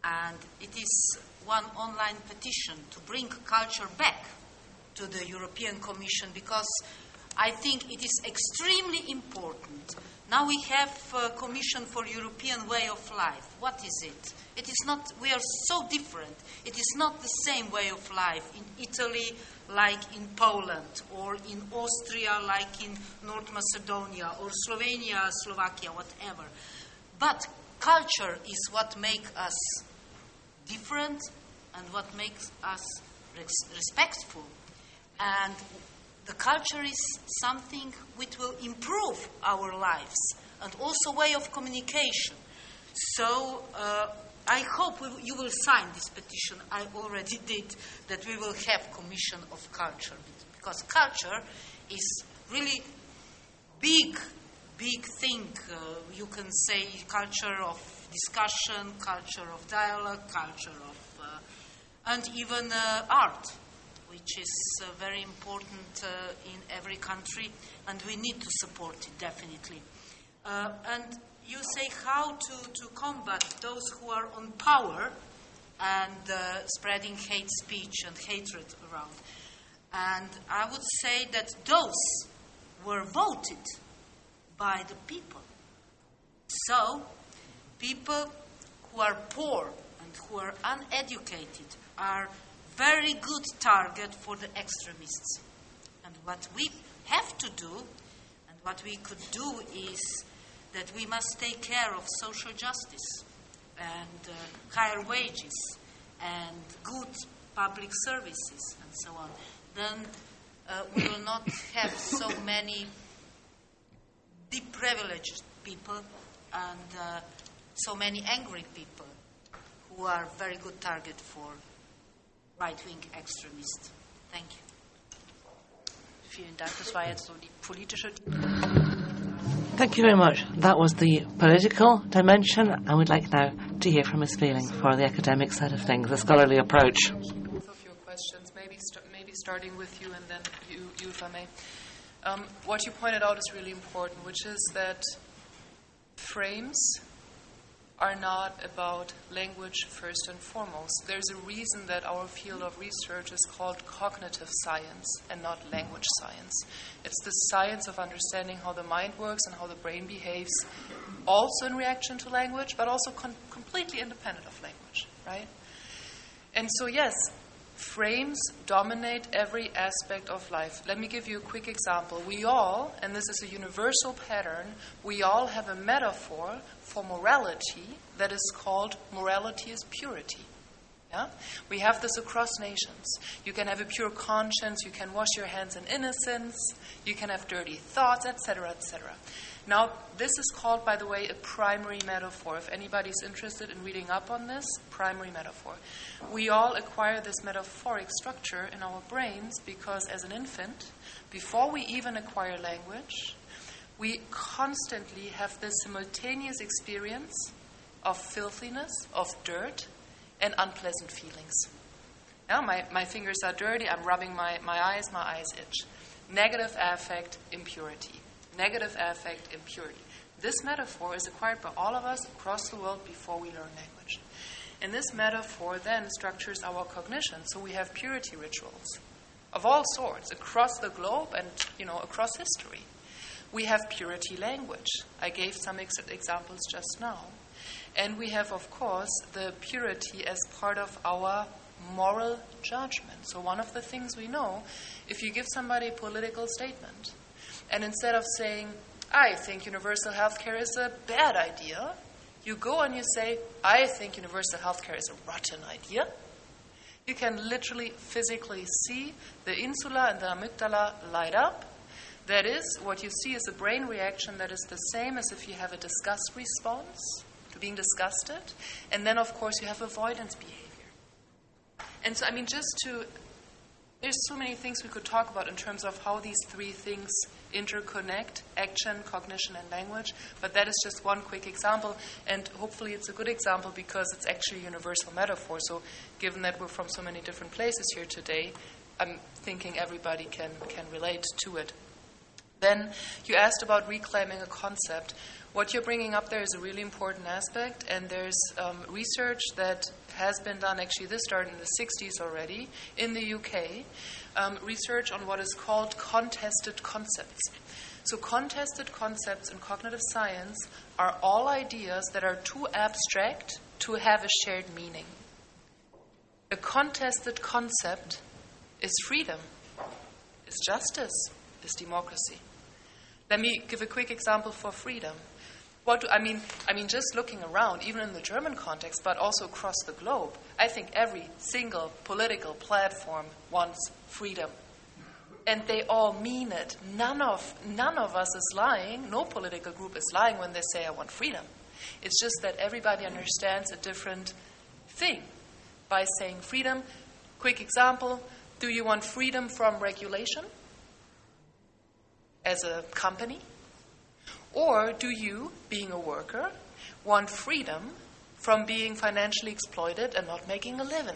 And it is one online petition to bring culture back to the European Commission because I think it is extremely important. Now we have a Commission for European Way of Life. What is it? It is not, we are so different. It is not the same way of life in Italy like in Poland, or in Austria like in North Macedonia, or Slovenia, Slovakia, whatever. But culture is what makes us different and what makes us res- respectful. And the culture is something which will improve our lives and also way of communication. So uh, I hope we, you will sign this petition. I already did that we will have commission of culture because culture is really big, big thing. Uh, you can say culture of discussion, culture of dialogue, culture of, uh, and even uh, art, which is uh, very important uh, in every country, and we need to support it definitely. Uh, and you say how to, to combat those who are on power and uh, spreading hate speech and hatred around. And I would say that those were voted by the people. So, people who are poor and who are uneducated are very good target for the extremists. And what we have to do, and what we could do is that we must take care of social justice and uh, higher wages and good public services and so on, then uh, we will not have so many deprivileged people and uh, so many angry people who are very good target for right-wing extremists. Thank you. Vielen Dank. Das war jetzt so die politische. Thank you very much. That was the political dimension, and we'd like now to hear from Ms. Wehling for the academic side of things, the scholarly approach. Of your questions, maybe, st- maybe starting with you and then you, you if I may. Um, what you pointed out is really important, which is that frames are not about language first and foremost. There's a reason that our field of research is called cognitive science and not language science. It's the science of understanding how the mind works and how the brain behaves, also in reaction to language, but also con- completely independent of language, right? And so, yes, frames dominate every aspect of life. Let me give you a quick example. We all, and this is a universal pattern, we all have a metaphor for morality that is called morality is purity. Yeah? We have this across nations. You can have a pure conscience, you can wash your hands in innocence, you can have dirty thoughts, etc., etc. Now, this is called, by the way, a primary metaphor. If anybody's interested in reading up on this, primary metaphor. We all acquire this metaphoric structure in our brains because, as an infant, before we even acquire language, we constantly have this simultaneous experience of filthiness, of dirt, and unpleasant feelings. Now, my, my fingers are dirty, I'm rubbing my, my eyes, my eyes itch. Negative affect, impurity. Negative affect, impurity. This metaphor is acquired by all of us across the world before we learn language. And this metaphor then structures our cognition. So we have purity rituals of all sorts across the globe and you know across history. We have purity language. I gave some ex- examples just now. And we have, of course, the purity as part of our moral judgment. So, one of the things we know if you give somebody a political statement, and instead of saying, I think universal health care is a bad idea, you go and you say, I think universal healthcare is a rotten idea, you can literally physically see the insula and the amygdala light up. That is, what you see is a brain reaction that is the same as if you have a disgust response to being disgusted. And then, of course, you have avoidance behavior. And so, I mean, just to there's so many things we could talk about in terms of how these three things interconnect action, cognition, and language. But that is just one quick example, and hopefully it's a good example because it's actually a universal metaphor. So, given that we're from so many different places here today, I'm thinking everybody can, can relate to it. Then you asked about reclaiming a concept. What you're bringing up there is a really important aspect, and there's um, research that has been done, actually, this started in the 60s already in the UK, um, research on what is called contested concepts. So, contested concepts in cognitive science are all ideas that are too abstract to have a shared meaning. A contested concept is freedom, is justice, is democracy. Let me give a quick example for freedom. What do, I mean, I mean, just looking around, even in the German context, but also across the globe, I think every single political platform wants freedom, and they all mean it. None of none of us is lying. No political group is lying when they say, "I want freedom." It's just that everybody understands a different thing by saying freedom. Quick example: Do you want freedom from regulation as a company? Or do you, being a worker, want freedom from being financially exploited and not making a living?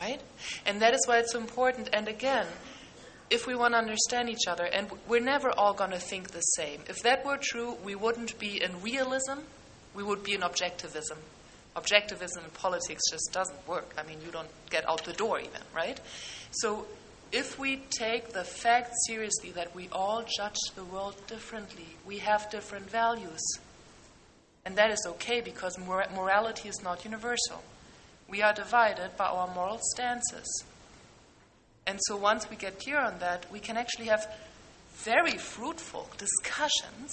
Right? And that is why it's so important. And again, if we want to understand each other, and we're never all going to think the same. If that were true, we wouldn't be in realism, we would be in objectivism. Objectivism in politics just doesn't work. I mean, you don't get out the door even, right? So if we take the fact seriously that we all judge the world differently, we have different values, and that is okay because mor- morality is not universal. We are divided by our moral stances. And so once we get clear on that, we can actually have very fruitful discussions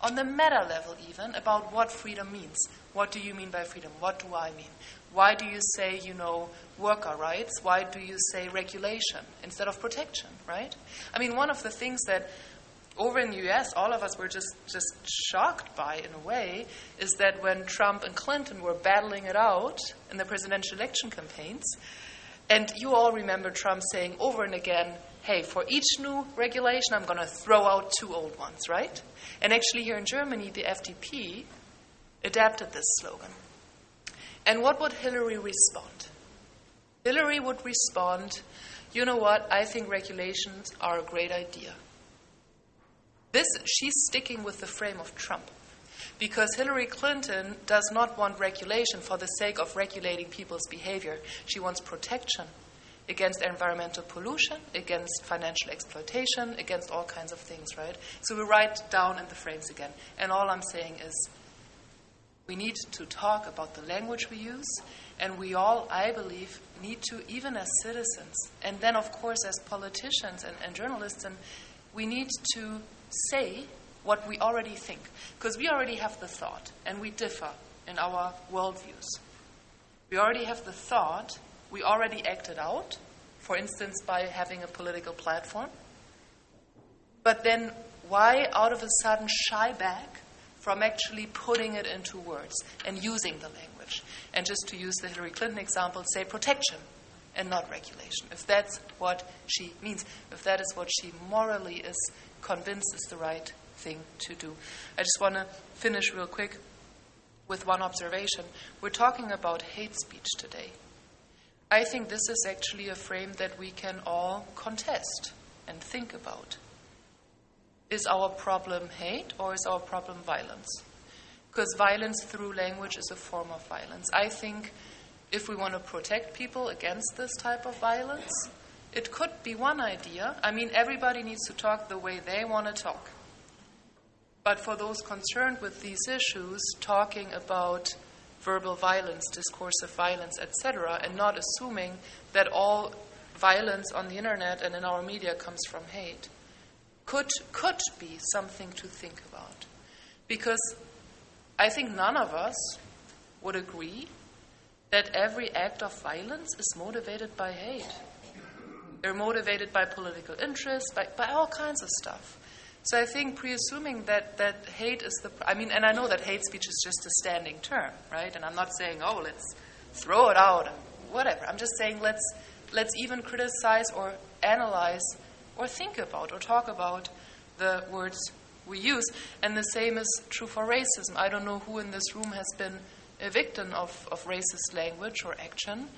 on the meta level, even about what freedom means. What do you mean by freedom? What do I mean? Why do you say, you know, worker rights? Why do you say regulation instead of protection, right? I mean, one of the things that over in the US, all of us were just, just shocked by, in a way, is that when Trump and Clinton were battling it out in the presidential election campaigns, and you all remember Trump saying over and again, hey, for each new regulation, I'm going to throw out two old ones, right? And actually, here in Germany, the FDP adapted this slogan. And what would Hillary respond? Hillary would respond, you know what, I think regulations are a great idea. This, she's sticking with the frame of Trump. Because Hillary Clinton does not want regulation for the sake of regulating people's behavior. She wants protection against environmental pollution, against financial exploitation, against all kinds of things, right? So we write down in the frames again. And all I'm saying is we need to talk about the language we use, and we all, I believe, need to, even as citizens, and then, of course, as politicians and, and journalists, and we need to say what we already think. Because we already have the thought, and we differ in our worldviews. We already have the thought, we already acted out, for instance, by having a political platform. But then, why out of a sudden shy back from actually putting it into words and using the language. And just to use the Hillary Clinton example, say protection and not regulation. If that's what she means, if that is what she morally is convinced is the right thing to do. I just want to finish real quick with one observation. We're talking about hate speech today. I think this is actually a frame that we can all contest and think about. Is our problem hate or is our problem violence? Because violence through language is a form of violence. I think if we want to protect people against this type of violence, it could be one idea. I mean, everybody needs to talk the way they want to talk. But for those concerned with these issues, talking about verbal violence, discursive violence, etc., and not assuming that all violence on the internet and in our media comes from hate could, could be something to think about. Because I think none of us would agree that every act of violence is motivated by hate. They're motivated by political interests, by, by all kinds of stuff. So I think presuming that, that hate is the, I mean, and I know that hate speech is just a standing term, right? And I'm not saying, oh, let's throw it out and whatever. I'm just saying let's, let's even criticize or analyze or think about or talk about the words we use. And the same is true for racism. I don't know who in this room has been a victim of, of racist language or action,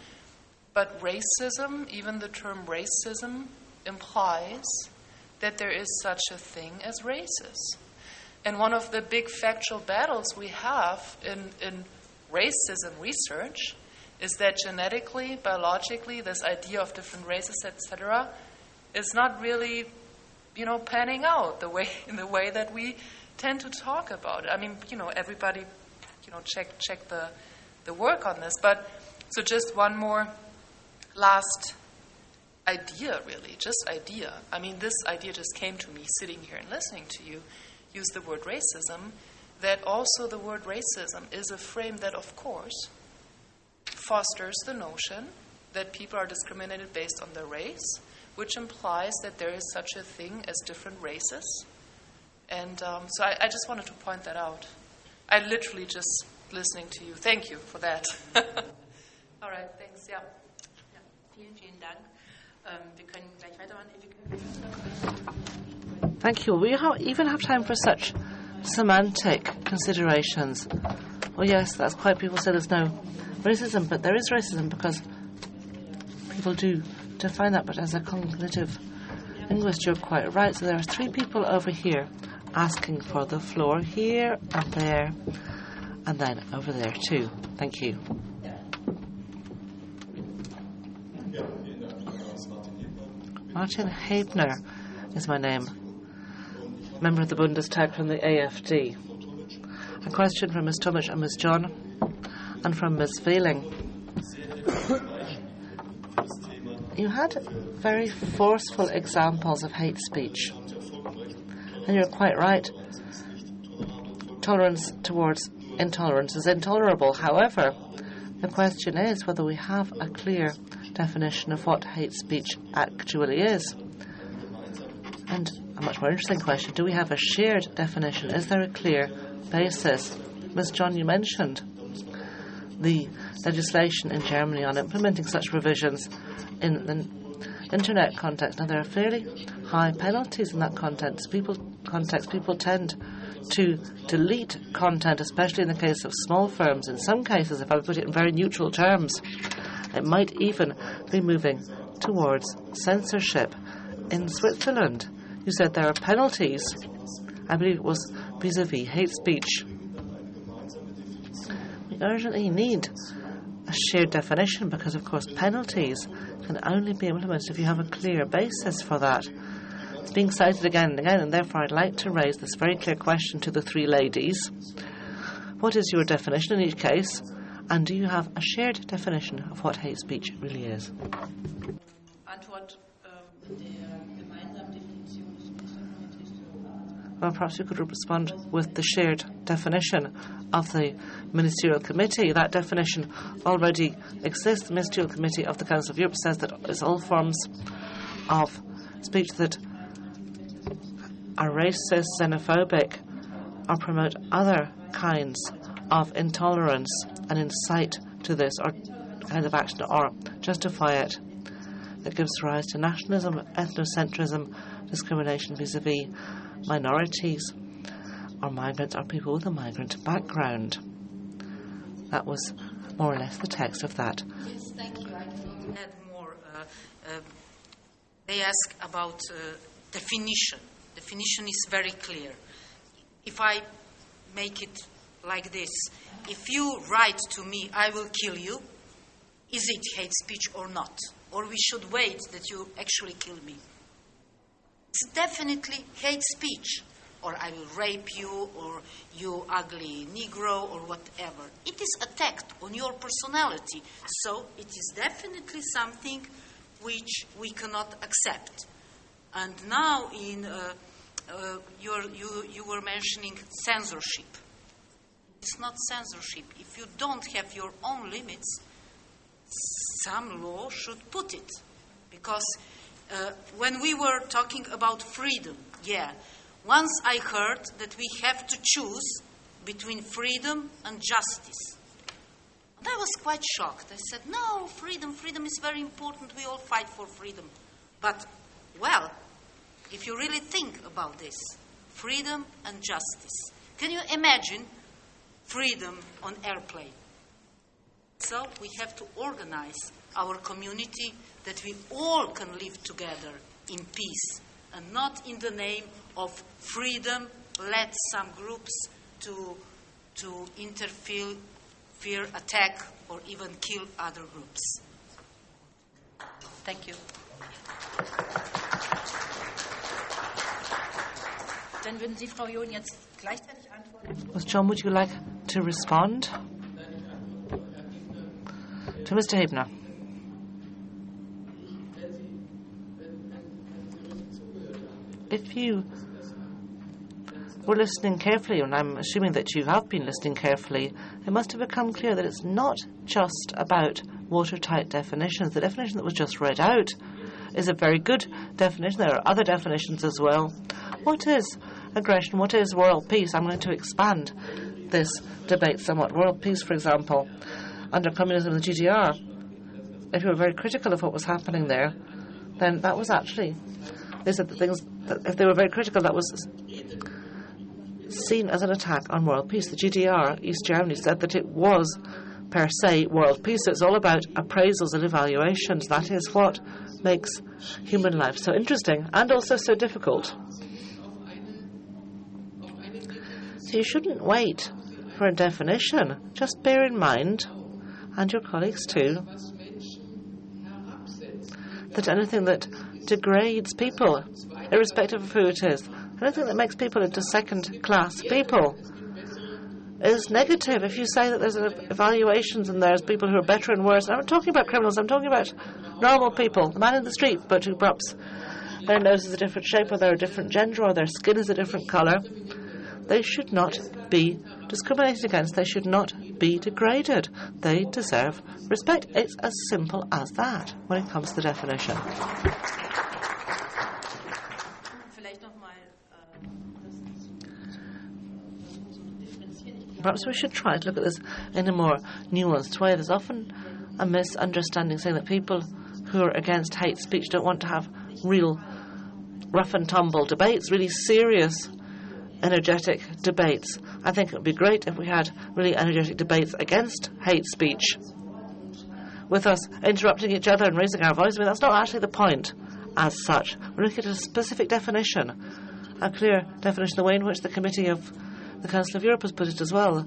but racism, even the term racism, implies that there is such a thing as racist. And one of the big factual battles we have in, in racism research is that genetically, biologically, this idea of different races, etc., is not really, you know, panning out the way in the way that we tend to talk about it. I mean, you know, everybody, you know, check check the the work on this. But so just one more last idea, really, just idea. I mean, this idea just came to me sitting here and listening to you use the word racism. That also the word racism is a frame that, of course, fosters the notion that people are discriminated based on their race, which implies that there is such a thing as different races. And um, so I, I, just wanted to point that out. I literally just listening to you. Thank you for that. All right, thanks. Yeah. ja. Vielen, vielen Dank. Ähm, wir können gleich weitermachen. Thank you. We have, even have time for such semantic considerations. Well, yes, that's quite. People say there's no racism, but there is racism because people do define that. But as a cognitive linguist, you're quite right. So there are three people over here asking for the floor here and there, and then over there too. Thank you. Martin Hebner is my name, member of the Bundestag from the AFD. A question from Ms. Tomic and Ms. John, and from Ms. Wehling. You had very forceful examples of hate speech. And you're quite right. Tolerance towards intolerance is intolerable. However, the question is whether we have a clear definition of what hate speech actually is. And a much more interesting question do we have a shared definition? Is there a clear basis? Ms. John, you mentioned the legislation in Germany on implementing such provisions in the internet context. Now, there are fairly high penalties in that context. People context people tend to delete content, especially in the case of small firms. In some cases, if I put it in very neutral terms, it might even be moving towards censorship. In Switzerland, you said there are penalties. I believe it was vis a vis hate speech. We urgently need a shared definition because, of course, penalties can only be implemented if you have a clear basis for that. It's being cited again and again, and therefore I'd like to raise this very clear question to the three ladies. What is your definition in each case? And do you have a shared definition of what hate speech really is? Um, uh, Perhaps you could respond with the shared definition of the Ministerial Committee. That definition already exists. The Ministerial Committee of the Council of Europe says that it's all forms of speech that are racist, xenophobic, or promote other kinds of intolerance and incite to this or kind of action or justify it that gives rise to nationalism, ethnocentrism, discrimination vis a vis minorities or migrants or people with a migrant background. That was more or less the text of that. Yes, thank you. I can add more. Uh, uh, they ask about uh, definition. Definition is very clear. If I make it like this if you write to me, I will kill you, is it hate speech or not? Or we should wait that you actually kill me? It's definitely hate speech. Or I will rape you, or you ugly Negro, or whatever. It is attacked on your personality. So it is definitely something which we cannot accept. And now, in uh, uh, you, you were mentioning censorship It's not censorship. If you don't have your own limits, some law should put it. Because uh, when we were talking about freedom, yeah, once I heard that we have to choose between freedom and justice. And I was quite shocked. I said, no, freedom, freedom is very important. We all fight for freedom. But, well, if you really think about this, freedom and justice, can you imagine freedom on airplane? So we have to organize our community that we all can live together in peace and not in the name of freedom let some groups to, to interfere, fear, attack, or even kill other groups. Thank you. Dann würden Sie, Frau John, jetzt gleichzeitig antworten. Was John, would you like to respond? To Mr. Hebner. If you were listening carefully, and I'm assuming that you have been listening carefully, it must have become clear that it's not just about watertight definitions. The definition that was just read out is a very good definition. There are other definitions as well. What is aggression? What is world peace? I'm going to expand this debate somewhat. World peace, for example, under communism in the GDR, if you were very critical of what was happening there, then that was actually, they said that things, that if they were very critical, that was seen as an attack on world peace. The GDR, East Germany, said that it was per se world peace. It's all about appraisals and evaluations. That is what makes human life so interesting and also so difficult. So you shouldn't wait for a definition. Just bear in mind, and your colleagues too, that anything that degrades people, irrespective of who it is, anything that makes people into second class people, is negative. If you say that there's evaluations and there's people who are better and worse, I'm not talking about criminals, I'm talking about normal people, the man in the street, but who perhaps their nose is a different shape or they're a different gender or their skin is a different colour. They should not be discriminated against. They should not be degraded. They deserve respect. It's as simple as that when it comes to the definition. Perhaps we should try to look at this in a more nuanced way. There's often a misunderstanding saying that people who are against hate speech don't want to have real rough and tumble debates, really serious, energetic debates. I think it would be great if we had really energetic debates against hate speech with us interrupting each other and raising our voice. I mean, that's not actually the point as such. We're looking at a specific definition, a clear definition, the way in which the Committee of the Council of Europe has put it as well.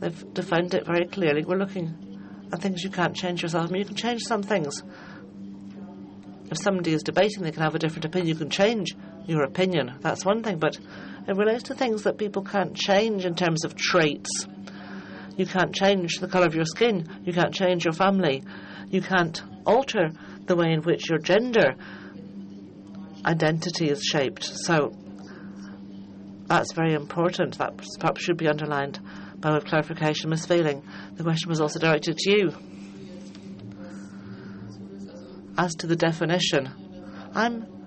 They've defined it very clearly. We're looking at things you can't change yourself. I mean, you can change some things. If somebody is debating, they can have a different opinion. You can change your opinion. That's one thing. But it relates to things that people can't change in terms of traits. You can't change the colour of your skin. You can't change your family. You can't alter the way in which your gender identity is shaped. So that's very important. That perhaps should be underlined by way of clarification. Ms. Wehling, the question was also directed to you. As to the definition, I'm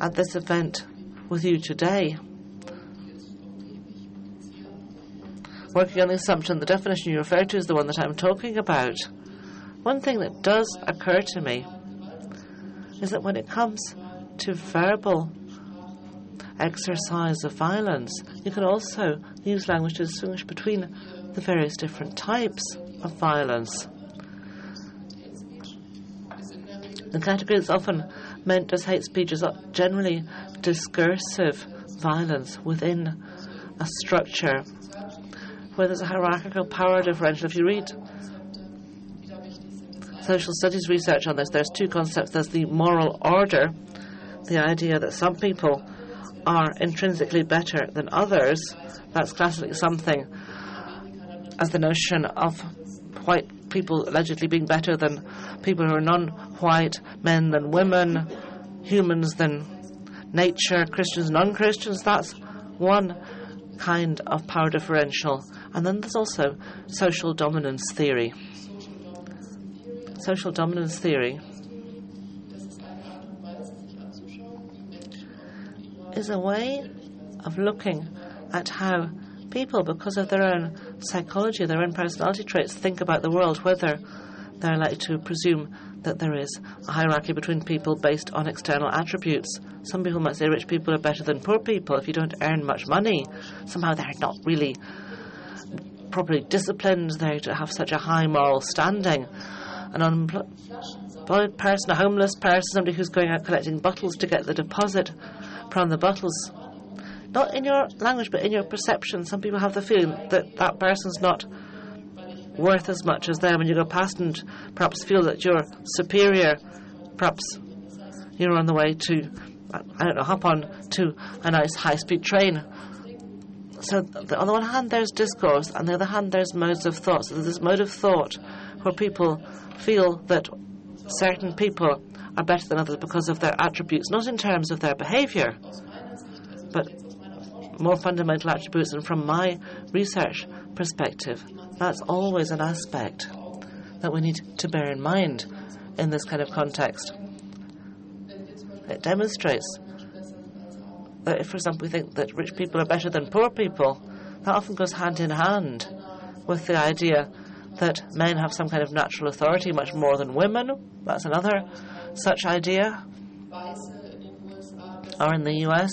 at this event with you today, working on the assumption the definition you refer to is the one that I'm talking about. One thing that does occur to me is that when it comes to verbal exercise of violence, you can also use language to distinguish between the various different types of violence. The category that's often meant as hate speech is generally discursive violence within a structure where there's a hierarchical power differential. If you read social studies research on this, there's two concepts. There's the moral order, the idea that some people are intrinsically better than others. That's classically something as the notion of white people allegedly being better than people who are non-white, men than women, humans than nature, Christians, non-Christians. That's one kind of power differential. And then there's also social dominance theory. Social dominance theory is a way of looking at how people, because of their own psychology, their own personality traits, think about the world, whether they're likely to presume that there is a hierarchy between people based on external attributes. Some people might say rich people are better than poor people. If you don't earn much money, somehow they're not really properly disciplined. They to have such a high moral standing. An unemployed person, a homeless person, somebody who's going out collecting bottles to get the deposit from the bottles. Not in your language, but in your perception. Some people have the feeling that that person's not worth as much as them, and you go past and perhaps feel that you're superior. Perhaps you're on the way to, I don't know, hop on to a nice high speed train. So, on the one hand, there's discourse, on the other hand, there's modes of thought. So, there's this mode of thought where people feel that certain people are better than others because of their attributes, not in terms of their behavior, but more fundamental attributes. And from my research perspective, that's always an aspect that we need to bear in mind in this kind of context. It demonstrates that if, for example, we think that rich people are better than poor people, that often goes hand in hand with the idea that men have some kind of natural authority much more than women. That's another such idea. Or in the US,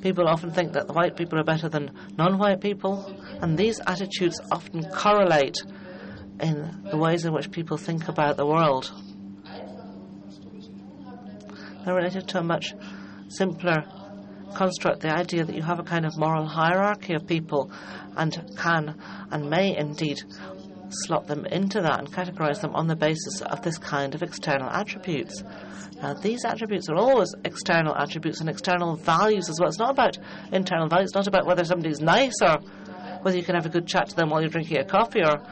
people often think that white people are better than non white people, and these attitudes often correlate in the ways in which people think about the world. They're related to a much simpler construct, the idea that you have a kind of moral hierarchy of people and can and may indeed slot them into that and categorize them on the basis of this kind of external attributes. Now, these attributes are always external attributes and external values as well. It's not about internal values, it's not about whether somebody's nice or whether you can have a good chat to them while you're drinking a coffee or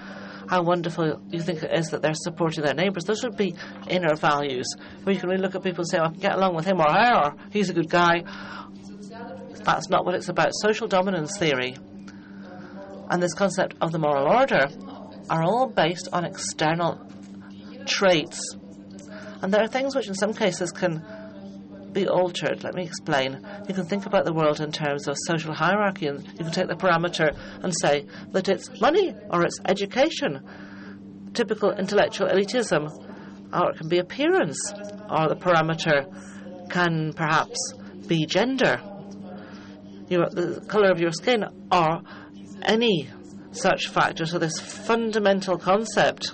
how wonderful you think it is that they're supporting their neighbours. Those would be inner values where you can really look at people and say, oh, I can get along with him or her, or he's a good guy. That's not what it's about. Social dominance theory and this concept of the moral order are all based on external traits. And there are things which, in some cases, can be altered. Let me explain. You can think about the world in terms of social hierarchy, and you can take the parameter and say that it's money or it's education, typical intellectual elitism, or it can be appearance, or the parameter can perhaps be gender, your, the colour of your skin, or any such factors. So, this fundamental concept,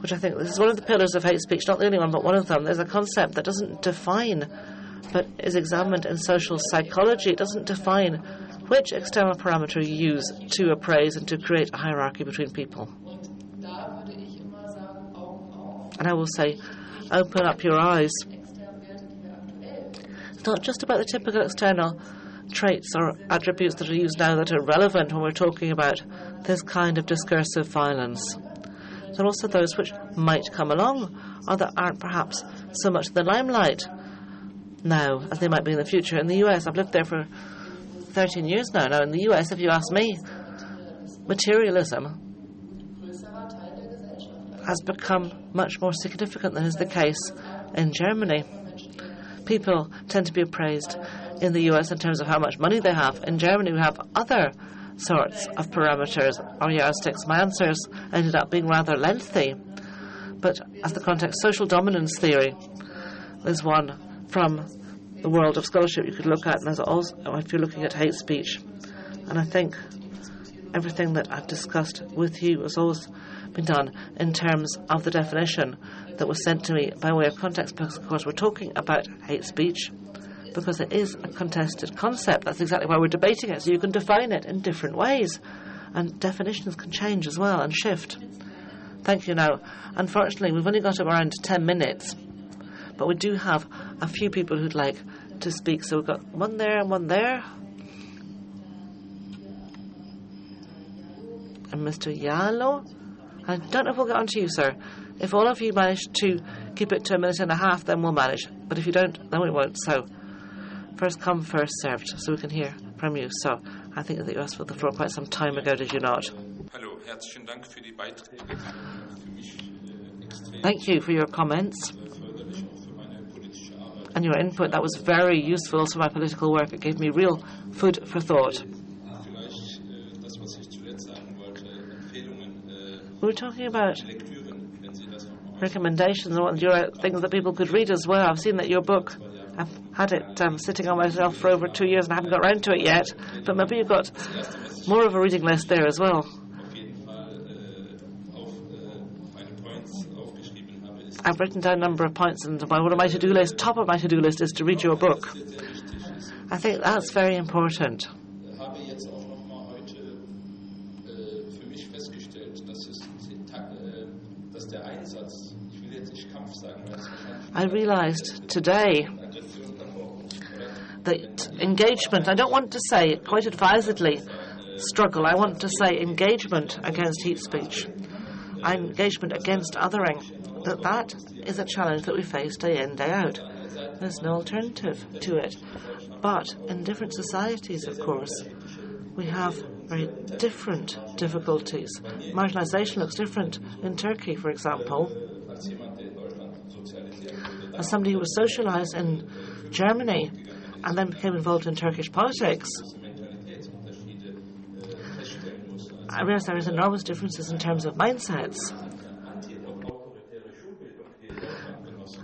which I think this is one of the pillars of hate speech, not the only one, but one of them. There's a concept that doesn't define, but is examined in social psychology. It doesn't define which external parameter you use to appraise and to create a hierarchy between people. And I will say, open up your eyes. It's not just about the typical external traits or attributes that are used now that are relevant when we're talking about this kind of discursive violence. There are also those which might come along or that aren't perhaps so much the limelight now as they might be in the future. In the US, I've lived there for 13 years now. Now, in the US, if you ask me, materialism has become much more significant than is the case in Germany. People tend to be appraised in the US in terms of how much money they have. In Germany, we have other sorts of parameters or yardsticks. My answers ended up being rather lengthy, but as the context, social dominance theory is one from the world of scholarship you could look at, and there's also if you're looking at hate speech. And I think everything that I've discussed with you has always been done in terms of the definition that was sent to me by way of context, because of course we're talking about hate speech because it is a contested concept. That's exactly why we're debating it. So you can define it in different ways, and definitions can change as well and shift. Thank you. Now, unfortunately, we've only got around 10 minutes, but we do have a few people who'd like to speak. So we've got one there and one there. And Mr. Jallow. I don't know if we'll get on to you, sir. If all of you manage to keep it to a minute and a half, then we'll manage. But if you don't, then we won't. So, first come, first served, so we can hear from you. So I think that you asked for the floor quite some time ago, did you not? Hallo, herzlichen Dank für die Beiträge. Äh, Thank you for your comments äh, förderlich auch für meine politische Arbeit. and your input. That was very useful for my political work. It gave me real food for thought. Äh, das, was ich zuletzt sagen wollte, Empfehlungen, äh, We were talking about Lektüren, wenn Sie das nochmal recommendations and what your things that people could read as well. I've seen that your book, I've had it um, sitting on my shelf for over two years and I haven't got around to it yet. But maybe you've got more of a reading list there as well. I've written down a number of points, and one of my to-do list, top of my to-do list, is to read your book. I think that's very important. I realised today engagement, I don't want to say quite advisedly struggle, I want to say engagement against hate speech, engagement against othering, that that is a challenge that we face day in, day out. There's no alternative to it. But in different societies, of course, we have very different difficulties. Marginalisation looks different in Turkey, for example. As somebody who was socialised in Germany and then became involved in Turkish politics, I realised there is enormous differences in terms of mindsets.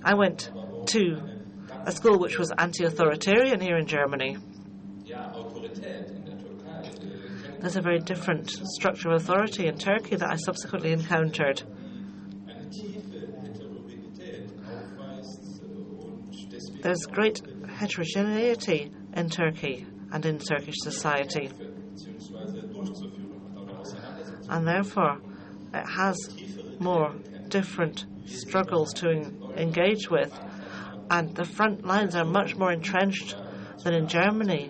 I went to a school which was anti-authoritarian here in Germany. There's a very different structure of authority in Turkey that I subsequently encountered. There's great heterogeneity in Turkey and in Turkish society. And therefore, it has more different struggles to en- engage with. And the front lines are much more entrenched than in Germany,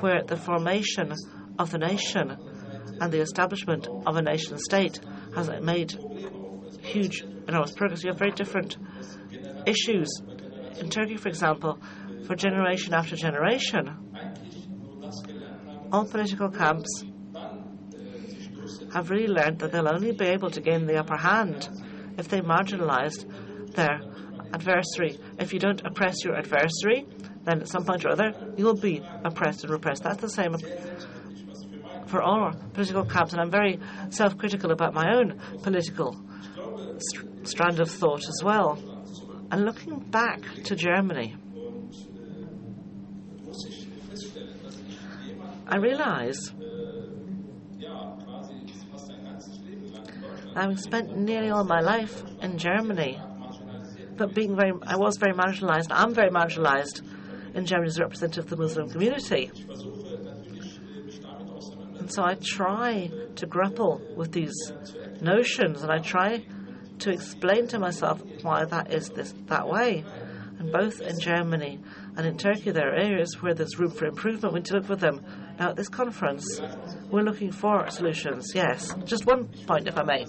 where the formation of the nation and the establishment of a nation state has made huge, enormous progress. You have very different issues. In Turkey, for example, for generation after generation, all political camps have really learned that they'll only be able to gain the upper hand if they marginalize their adversary. If you don't oppress your adversary, then at some point or other you'll be oppressed and repressed. That's the same for all political camps, and I'm very self-critical about my own political st- strand of thought as well. And looking back to Germany, I realise I've spent nearly all my life in Germany, but being very, I was very marginalised. I'm very marginalised in Germany as a representative of the Muslim community. And so I try to grapple with these notions, and I try to explain to myself why that is this that way. And both in Germany and in Turkey, there are areas where there's room for improvement. We need to look for them. Now, at this conference, we're looking for solutions. Yes, just one point, if I may.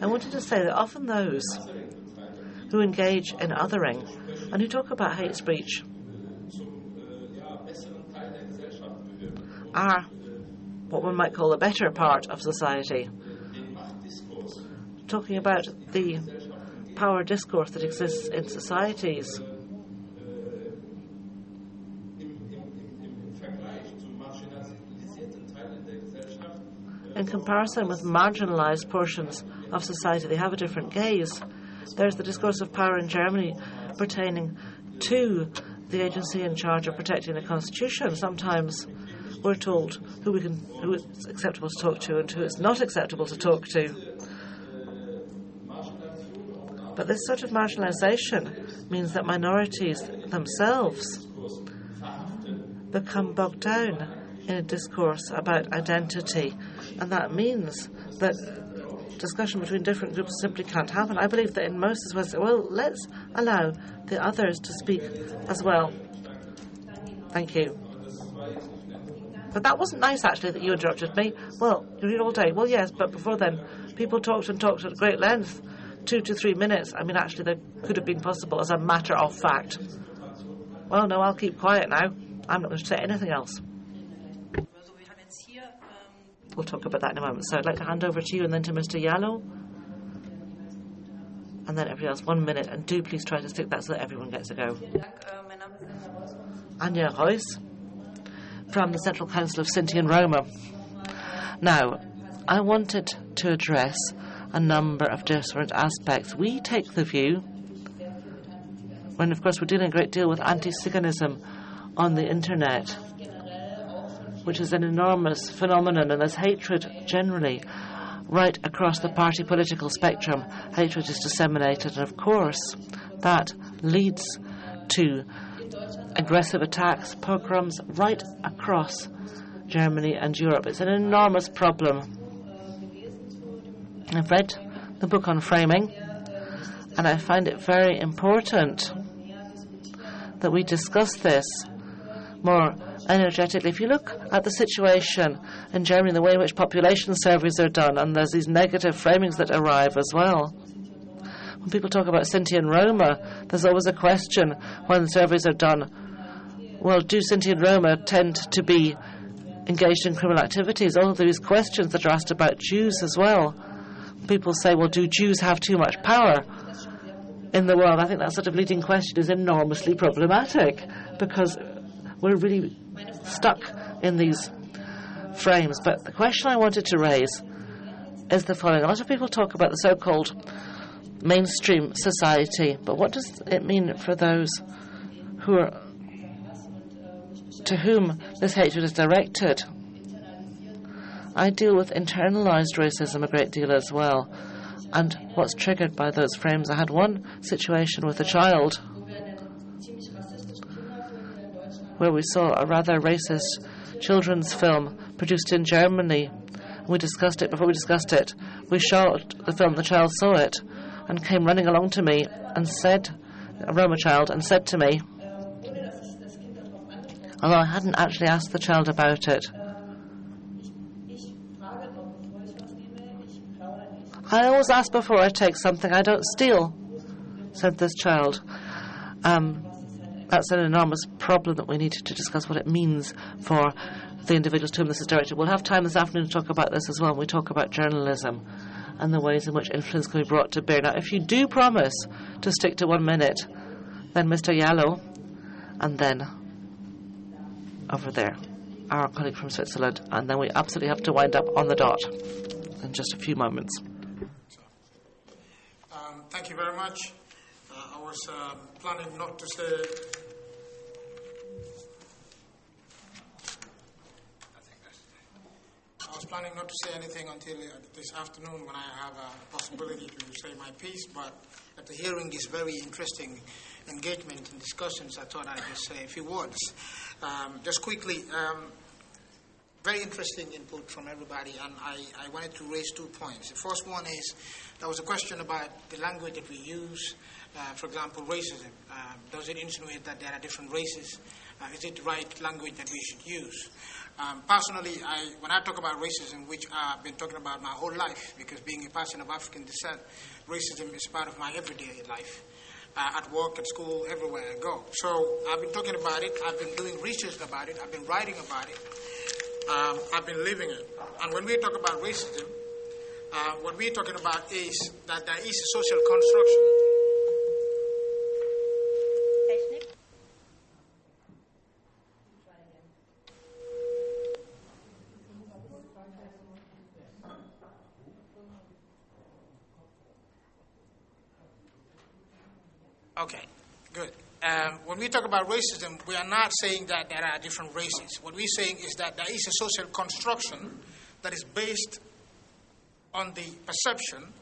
I wanted to say that often those who engage in othering and who talk about hate speech are what one might call the better part of society. Talking about the power discourse that exists in societies. In comparison with marginalised portions of society, they have a different gaze. There's the discourse of power in Germany pertaining to the agency in charge of protecting the constitution. Sometimes we're told who we can, who it's acceptable to talk to and who it's not acceptable to talk to. But this sort of marginalisation means that minorities themselves become bogged down in a discourse about identity, and that means that discussion between different groups simply can't happen. I believe that in most as well, well, let's allow the others to speak as well. Thank you. But that wasn't nice, actually, that you interrupted me. Well, you read all day. Well, yes, but before then, people talked and talked at great length, two to three minutes. I mean, actually, that could have been possible as a matter of fact. Well, no, I'll keep quiet now. I'm not going to say anything else. We'll talk about that in a moment. So I'd like to hand over to you and then to Mr. Jallow. And then everybody else, one minute. And do please try to stick that so that everyone gets a go. Anja Reuss from the Central Council of Sinti and Roma. Now, I wanted to address a number of different aspects. We take the view, when of course we're dealing a great deal with anti Ziganism on the internet, which is an enormous phenomenon, and there's hatred generally right across the party political spectrum. Hatred is disseminated, and of course, that leads to aggressive attacks, pogroms right across Germany and Europe. It's an enormous problem. I've read the book on framing, and I find it very important that we discuss this more energetically. If you look at the situation in Germany, the way in which population surveys are done, and there's these negative framings that arrive as well. When people talk about Sinti and Roma, there's always a question when surveys are done well, do Sinti and Roma tend to be engaged in criminal activities? All of these questions that are asked about Jews as well. People say, well, do Jews have too much power in the world? I think that sort of leading question is enormously problematic because we're really stuck in these frames. But the question I wanted to raise is the following. A lot of people talk about the so called mainstream society, but what does it mean for those who are to whom this hatred is directed? I deal with internalized racism a great deal as well, and what's triggered by those frames. I had one situation with a child where we saw a rather racist children's film produced in Germany. We discussed it before we discussed it. We showed the film, the child saw it, and came running along to me and said, a Roma child, and said to me, although I hadn't actually asked the child about it, I always ask before I take something. I don't steal, said this child. Um, that's an enormous problem that we need to discuss what it means for the individuals to whom this is directed. We'll have time this afternoon to talk about this as well we talk about journalism and the ways in which influence can be brought to bear. Now, if you do promise to stick to one minute, then Mr. Jallow, and then over there, our colleague from Switzerland, and then we absolutely have to wind up on the dot in just a few moments. Um, thank you very much. Uh, I was uh, planning not to say. Was planning not to say anything until uh, this afternoon when I have a possibility to say my piece, but at the hearing this very interesting engagement and discussions, I thought I'd just say a few words. Um, just quickly, um, very interesting input from everybody, and I, I wanted to raise two points. The first one is there was a question about the language that we use. Uh, for example, racism. Uh, does it insinuate that there are different races? Uh, is it the right language that we should use? Um, personally, I, when I talk about racism, which I've been talking about my whole life, because being a person of African descent, racism is part of my everyday life. Uh, at work, at school, everywhere I go. So I've been talking about it. I've been doing research about it. I've been writing about it. Um, I've been living it. And when we talk about racism, uh, what we're talking about is that there is a social construction. Okay, good. Um, when we talk about racism, we are not saying that there are different races. What we're saying is that there is a social construction that is based on the perception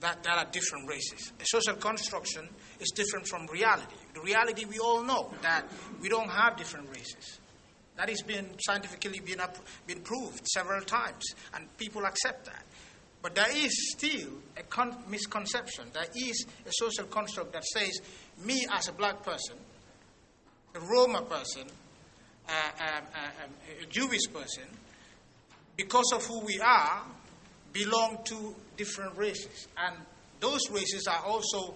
that there are different races. A social construction is different from reality. The reality we all know that we don't have different races. That has been scientifically been, up, been proved several times, and people accept that. But there is still a con- misconception. There is a social construct that says, me as a black person, a Roma person, a Jewish person, because of who we are, belong to different races. And those races are also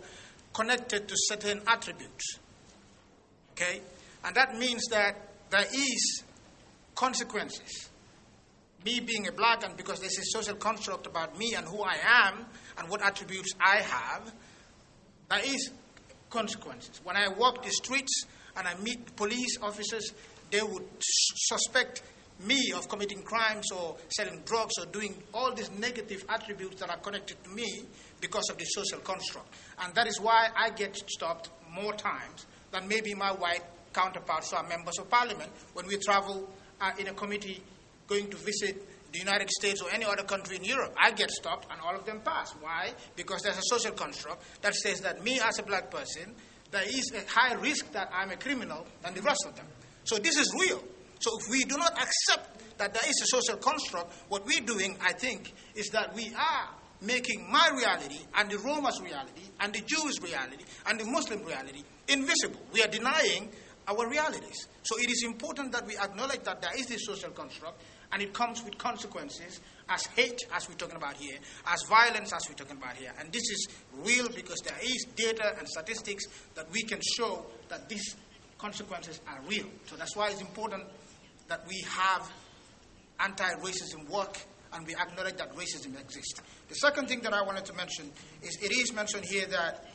connected to certain attributes. Okay? And that means that there is consequences. Me being a black, and because there's a social construct about me and who I am and what attributes I have, there is consequences. When I walk the streets and I meet police officers, they would suspect me of committing crimes or selling drugs or doing all these negative attributes that are connected to me because of the social construct. And that is why I get stopped more times than maybe my white counterparts who are members of parliament when we travel uh, in a committee going to visit the United States or any other country in Europe. I get stopped and all of them pass. Why? Because there's a social construct that says that me as a black person, there is a high risk that I'm a criminal than the rest of them. So this is real. So if we do not accept that there is a social construct, what we're doing, I think, is that we are making my reality and the Roma's reality and the Jewish reality and the Muslim reality invisible. We are denying our realities. So it is important that we acknowledge that there is this social construct and it comes with consequences as hate, as we're talking about here, as violence, as we're talking about here. And this is real because there is data and statistics that we can show that these consequences are real. So that's why it's important that we have anti racism work and we acknowledge that racism exists. The second thing that I wanted to mention is it is mentioned here that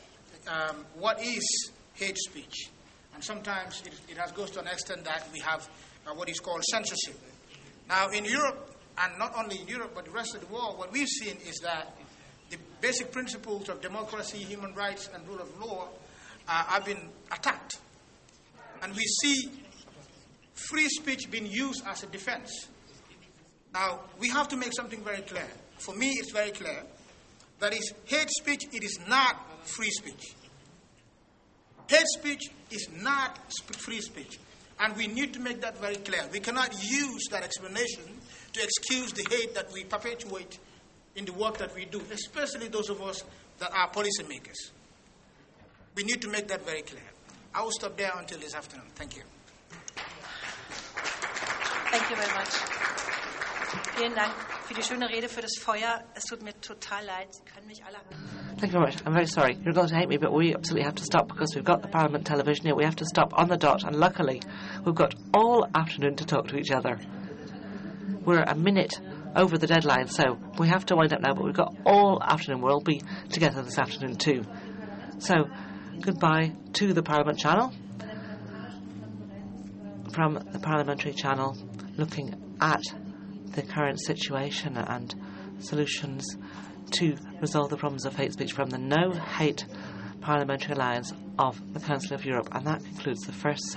um, what is hate speech? And sometimes it, it has goes to an extent that we have uh, what is called censorship. Now, in Europe, and not only in Europe, but the rest of the world, what we've seen is that the basic principles of democracy, human rights, and rule of law uh, have been attacked. And we see free speech being used as a defense. Now, we have to make something very clear. For me, it's very clear. That is, hate speech, it is not free speech. Hate speech is not free speech. And we need to make that very clear. We cannot use that explanation to excuse the hate that we perpetuate in the work that we do, especially those of us that are policymakers. We need to make that very clear. I will stop there until this afternoon. Thank you. Thank you very much. Vielen Dank für die schöne Rede, für das Feuer. Es tut mir total leid. Sie können mich alle. Thank you very much. I'm very sorry. You're going to hate me, but we absolutely have to stop because we've got the Parliament television here. We have to stop on the dot, and luckily, we've got all afternoon to talk to each other. We're a minute over the deadline, so we have to wind up now, but we've got all afternoon. We'll all be together this afternoon, too. So, goodbye to the Parliament channel from the Parliamentary channel looking at the current situation and solutions to resolve the problems of hate speech from the No Hate Parliamentary Alliance of the Council of Europe. And that concludes the first